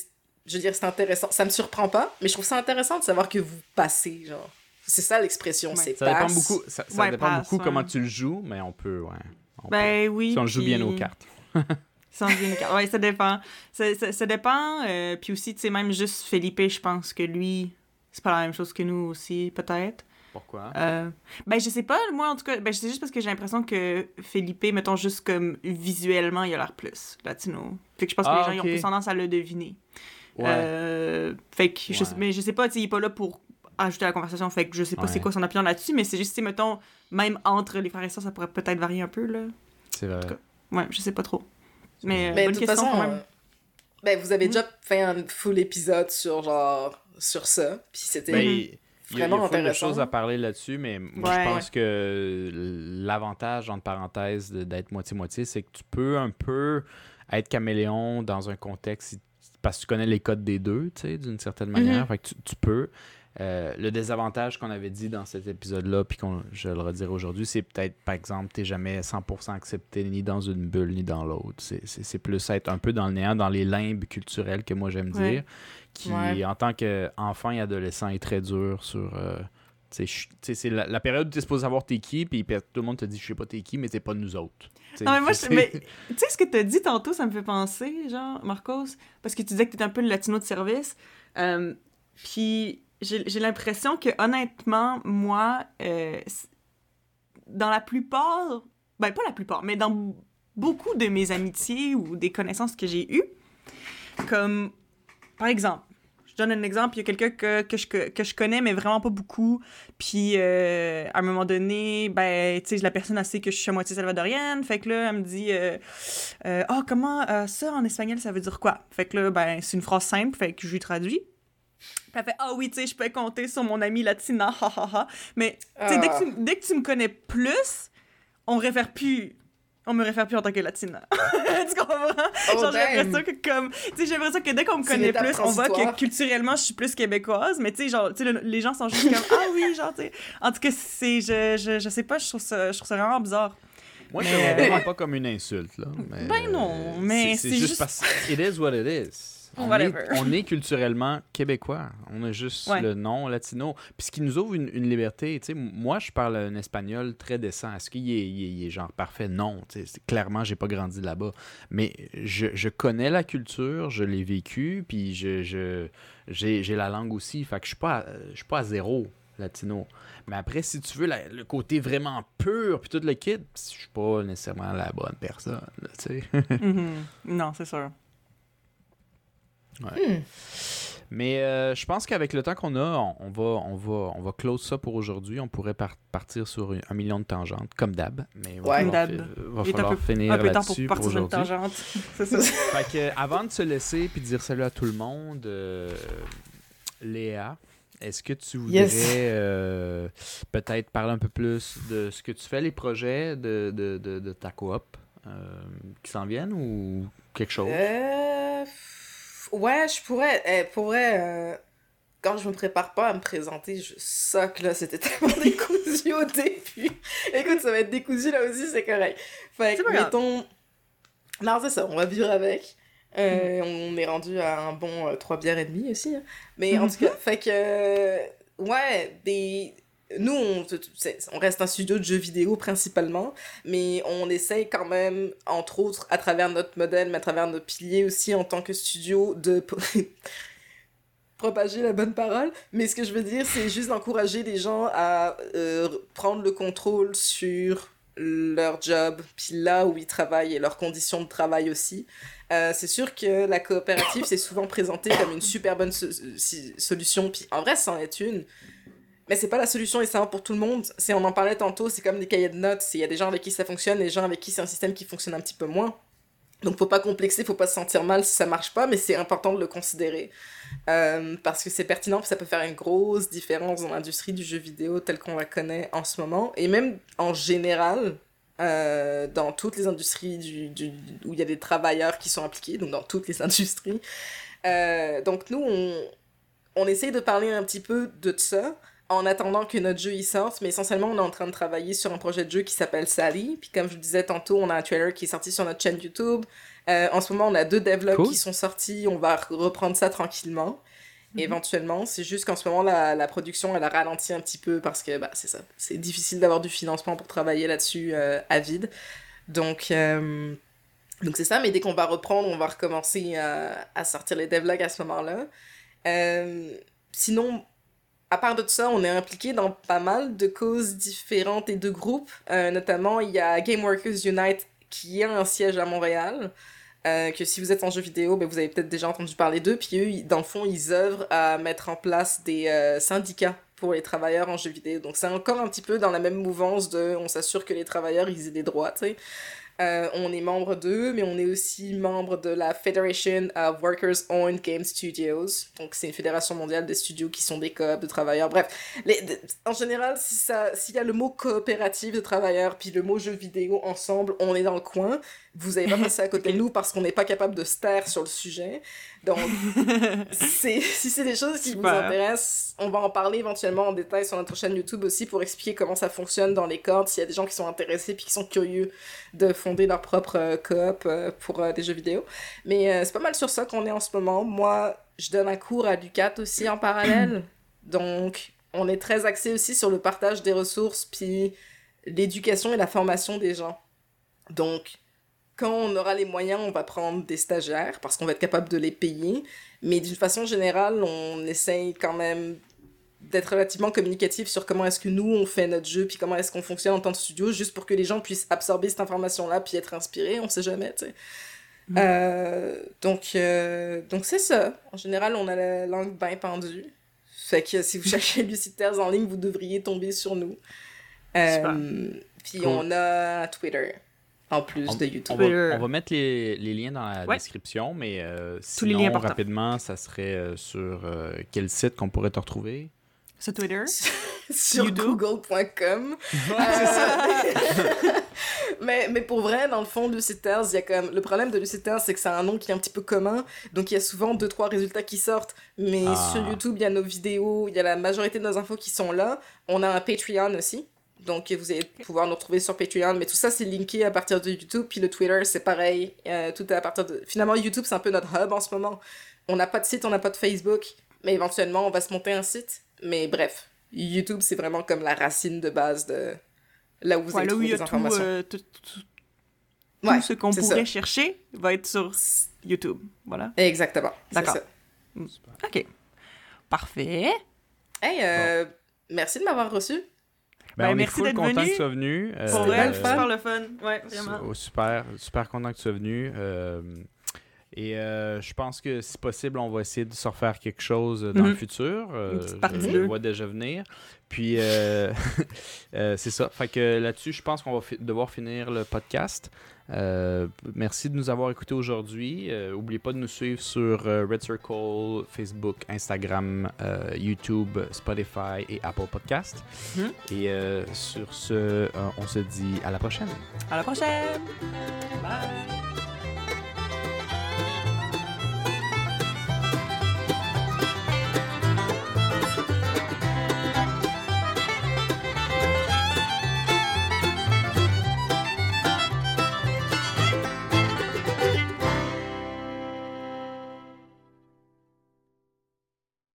je veux dire, c'est intéressant. Ça me surprend pas, mais je trouve ça intéressant de savoir que vous passez, genre. C'est ça l'expression, c'est ça Dépend beaucoup, ça, dépend beaucoup comment tu le joues, mais on peut, ouais. ben oui. Si on joue bien nos cartes. si on joue bien nos cartes. Ouais, ça dépend. Ça, ça, dépend. Euh, puis aussi, tu sais, même juste Felipe, je pense que lui, c'est pas la même chose que nous aussi, peut-être. Pourquoi? Euh, ben, je sais pas, moi, en tout cas, ben, c'est juste parce que j'ai l'impression que Felipe, mettons, juste comme visuellement, il a l'air plus latino. Fait que je pense que les ah, gens ils ont plus tendance à le deviner. Ouais. Euh, fait que, je, mais je sais pas, tu sais, il est pas là pour ajouter à la conversation. Fait que je sais pas c'est quoi son opinion là-dessus, mais c'est juste, mettons, même entre les frères et sœurs, ça pourrait peut-être varier un peu, là. C'est vrai. ouais, je sais pas trop. Mais, mais bonne de toute question, façon, quand même. Euh, ben, vous avez déjà fait un full épisode sur, genre, sur ça, puis c'était... Ben, Il y a, vraiment il y a full de intéressant. choses à parler là-dessus, mais moi, Ouais. je pense que l'avantage, entre parenthèses, de- d'être moitié-moitié, c'est que tu peux un peu être caméléon dans un contexte parce que tu connais les codes des deux, tu sais, d'une certaine manière. Mhm. Fait que tu, tu peux. Euh, le désavantage qu'on avait dit dans cet épisode-là, puis qu'on je le redirai aujourd'hui, c'est peut-être, par exemple, tu jamais 100% accepté ni dans une bulle ni dans l'autre. C'est- plus être un peu dans le néant, dans les limbes culturels que moi j'aime Ouais. dire, qui, Ouais. en tant qu'enfant et adolescent, est très dur sur. euh, c'est la, la période où tu es supposé savoir t'es qui, puis tout le monde te dit je sais pas t'es qui, mais t'es pas nous autres. Non, mais moi, tu sais ce que t'as dit tantôt, ça me fait penser, genre, Marcos, parce que tu disais que t'étais un peu le latino de service. Euh, puis j'ai l'impression que, honnêtement, moi, euh, dans la plupart, ben pas la plupart, mais dans beaucoup de mes amitiés ou des connaissances que j'ai eues, comme, par exemple, je donne un exemple, il y a quelqu'un que, que, je, que je connais, mais vraiment pas beaucoup, puis euh, à un moment donné, ben, tu sais, la personne elle sait que je suis à moitié salvadorienne. Fait que là, elle me dit Ah, comment ça en espagnol, ça veut dire quoi Fait que là, ben, c'est une phrase simple, fait que je lui traduis. Puis elle fait Ah oui, tu sais, je peux compter sur mon amie latina, ha ha ha. Mais, tu sais, dès, que tu, dès que tu me connais plus, on me réfère plus. On me réfère plus en tant que latina. tu comprends? Oh, Genre, j'ai l'impression que comme... Tu sais, j'ai l'impression que dès qu'on me connaît plus, on voit que culturellement, je suis plus québécoise, mais tu sais, genre, tu sais, le- les gens sont juste comme « Ah oui, genre, tu sais... » En tout cas, c'est... Je, je, je sais pas, je trouve ça, je trouve ça vraiment bizarre. Moi, je ne le vraiment pas comme une insulte. Là, mais, Ben non, mais c'est juste, juste- parce que it is what it is. On est, on est culturellement québécois. On a juste Ouais. le nom latino. Puis ce qui nous ouvre une, une liberté. Tu sais, moi, je parle un espagnol très décent. Est-ce qu'il est, il est- genre parfait? Non. Clairement, j'ai pas grandi là-bas. Mais je, je connais la culture, je l'ai vécu, puis je, je, j'ai, la langue aussi. Fait que je suis pas, je suis pas à zéro latino. Mais après, si tu veux la- le côté vraiment pur, puis tout le kit, je suis pas nécessairement la bonne personne. là, tu sais. Mhm. Non, c'est sûr. Hmm. Mais euh, je pense qu'avec le temps qu'on a, on, on va, on, va, on va close ça pour aujourd'hui. On pourrait par- partir sur un, un million de tangentes, comme d'hab. Mais il va Ouais. falloir, Comme d'hab. fi- va est un falloir peu, finir un peu temps pour partir sur une tangente. c'est ça. Fait que, avant de se laisser puis de dire salut à tout le monde, euh, Léa, est-ce que tu voudrais Yes. euh, peut-être parler un peu plus de ce que tu fais, les projets de, de, de, de ta coop euh, qui s'en viennent ou quelque chose? Euh, ouais, je pourrais. eh, pour vrai, euh, quand je me prépare pas à me présenter, je soque là. C'était tellement décousu au début. Écoute, ça va être décousu là aussi, c'est correct. Fait que, mettons. Non, c'est ça, on va vivre avec. Euh, On est rendu à un bon 3 bières et demie aussi. hein. Mais en tout cas, fait que. euh, ouais, des. Nous, on, reste un studio de jeux vidéo principalement, mais on essaye quand même, entre autres, à travers notre modèle, mais à travers nos piliers aussi en tant que studio, de propager la bonne parole. Mais ce que je veux dire, c'est juste d'encourager les gens à euh, prendre le contrôle sur leur job, puis là où ils travaillent et leurs conditions de travail aussi. Euh, c'est sûr que la coopérative, c'est souvent présenté comme une super bonne solution, puis en vrai, c'en est une. Mais c'est pas la solution et c'est pour tout le monde. C'est, on en parlait tantôt, c'est comme des cahiers de notes. Il y a des gens avec qui ça fonctionne, des gens avec qui c'est un système qui fonctionne un petit peu moins. Donc faut pas complexer, faut pas se sentir mal si ça marche pas, mais c'est important de le considérer. Euh, parce que c'est pertinent, ça peut faire une grosse différence dans l'industrie du jeu vidéo telle qu'on la connaît en ce moment. Et même en général, euh, dans toutes les industries du, du- où il y a des travailleurs qui sont impliqués, donc dans toutes les industries. Euh, donc nous, on essaye de parler un petit peu de ça en attendant que notre jeu y sorte, mais essentiellement, on est en train de travailler sur un projet de jeu qui s'appelle Sally. Puis comme je vous disais tantôt, on a un trailer qui est sorti sur notre chaîne YouTube. Euh, en ce moment, on a deux devlogs Cool. qui sont sortis. On va re- reprendre ça tranquillement. Mhm. Éventuellement, c'est juste qu'en ce moment, la, la production, elle a ralenti un petit peu parce que, bah, c'est ça. C'est difficile d'avoir du financement pour travailler là-dessus euh, à vide. Donc, euh, donc c'est ça, mais dès qu'on va reprendre, on va recommencer à, à sortir les devlogs à ce moment-là. Euh, sinon, à part de tout ça, on est impliqué dans pas mal de causes différentes et de groupes. Euh, notamment, il y a Game Workers Unite qui a un siège à Montréal. euh, que si vous êtes en jeu vidéo, ben, vous avez peut-être déjà entendu parler d'eux. Puis eux, dans le fond, ils œuvrent à mettre en place des euh, syndicats pour les travailleurs en jeu vidéo. Donc c'est encore un petit peu dans la même mouvance de on s'assure que les travailleurs ils aient des droits. Euh, on est membre d'eux, mais on est aussi membre de la Federation of Workers Owned Game Studios. Donc, c'est une fédération mondiale des studios qui sont des coops de travailleurs. Bref, en général, s'il si y a le mot coopérative de travailleurs puis le mot jeu vidéo ensemble, on est dans le coin. Vous n'avez pas passé à côté de nous parce qu'on n'est pas capable de se taire sur le sujet. Donc, si c'est des choses qui vous intéressent, on va en parler éventuellement en détail sur notre chaîne YouTube aussi pour expliquer comment ça fonctionne dans les cordes, s'il y a des gens qui sont intéressés puis qui sont curieux de fonder leur propre euh, coop euh, pour euh, des jeux vidéo. Mais c'est pas mal sur ça qu'on est en ce moment. Moi, je donne un cours à Ducat aussi en parallèle. Donc, on est très axé aussi sur le partage des ressources puis l'éducation et la formation des gens. Donc, quand on aura les moyens, on va prendre des stagiaires parce qu'on va être capable de les payer. Mais d'une façon générale, on essaye quand même d'être relativement communicatif sur comment est-ce que nous on fait notre jeu puis comment est-ce qu'on fonctionne en tant que studio juste pour que les gens puissent absorber cette information là puis être inspirés on sait jamais tu sais. Mm. euh, donc euh, donc c'est ça. En général on a la langue bien pendue. Fait que si vous cherchez Luciters en ligne vous devriez tomber sur nous. Euh, puis on a Twitter en plus de YouTube. On va, mettre les, les, liens dans la description, mais euh, sinon, rapidement, ça serait euh, sur euh, quel site qu'on pourrait te retrouver? Sur Twitter? sur google.com. ça. mais, mais pour vrai, dans le fond, Luciters, il y a comme... Le problème de Luciters, c'est que c'est un nom qui est un petit peu commun, donc il y a souvent deux, trois résultats qui sortent, mais ah. sur YouTube, il y a nos vidéos, il y a la majorité de nos infos qui sont là. On a un Patreon aussi, donc, vous allez pouvoir nous retrouver sur Patreon. Mais tout ça, c'est linké à partir de YouTube. Puis le Twitter, c'est pareil. Euh, tout est à partir de... Finalement, YouTube, c'est un peu notre hub en ce moment. On n'a pas de site, on n'a pas de Facebook. Mais éventuellement, on va se monter un site. Mais bref, YouTube, c'est vraiment comme la racine de base de là où vous allez trouver des informations. Euh, tout, ce qu'on pourrait chercher va être sur YouTube. Voilà. Exactement. D'accord. OK. Parfait. Hey, euh, merci de m'avoir reçu. Ben, ben, on est full content que tu sois venu. Euh, Pour vrai, super le fun. Ouais, vraiment. Oh, super, super content que tu sois venu. Euh, et euh, je pense que si possible, on va essayer de se refaire quelque chose dans le mhm. futur. je le vois déjà venir. Puis c'est ça. Fait que là-dessus, je pense qu'on va devoir finir le podcast. Euh, merci de nous avoir écoutés aujourd'hui. N'oubliez pas de nous suivre sur Red Circle, Facebook, Instagram, YouTube, Spotify et Apple Podcast. Mhm. Et sur ce, on se dit à la prochaine. À la prochaine. Bye.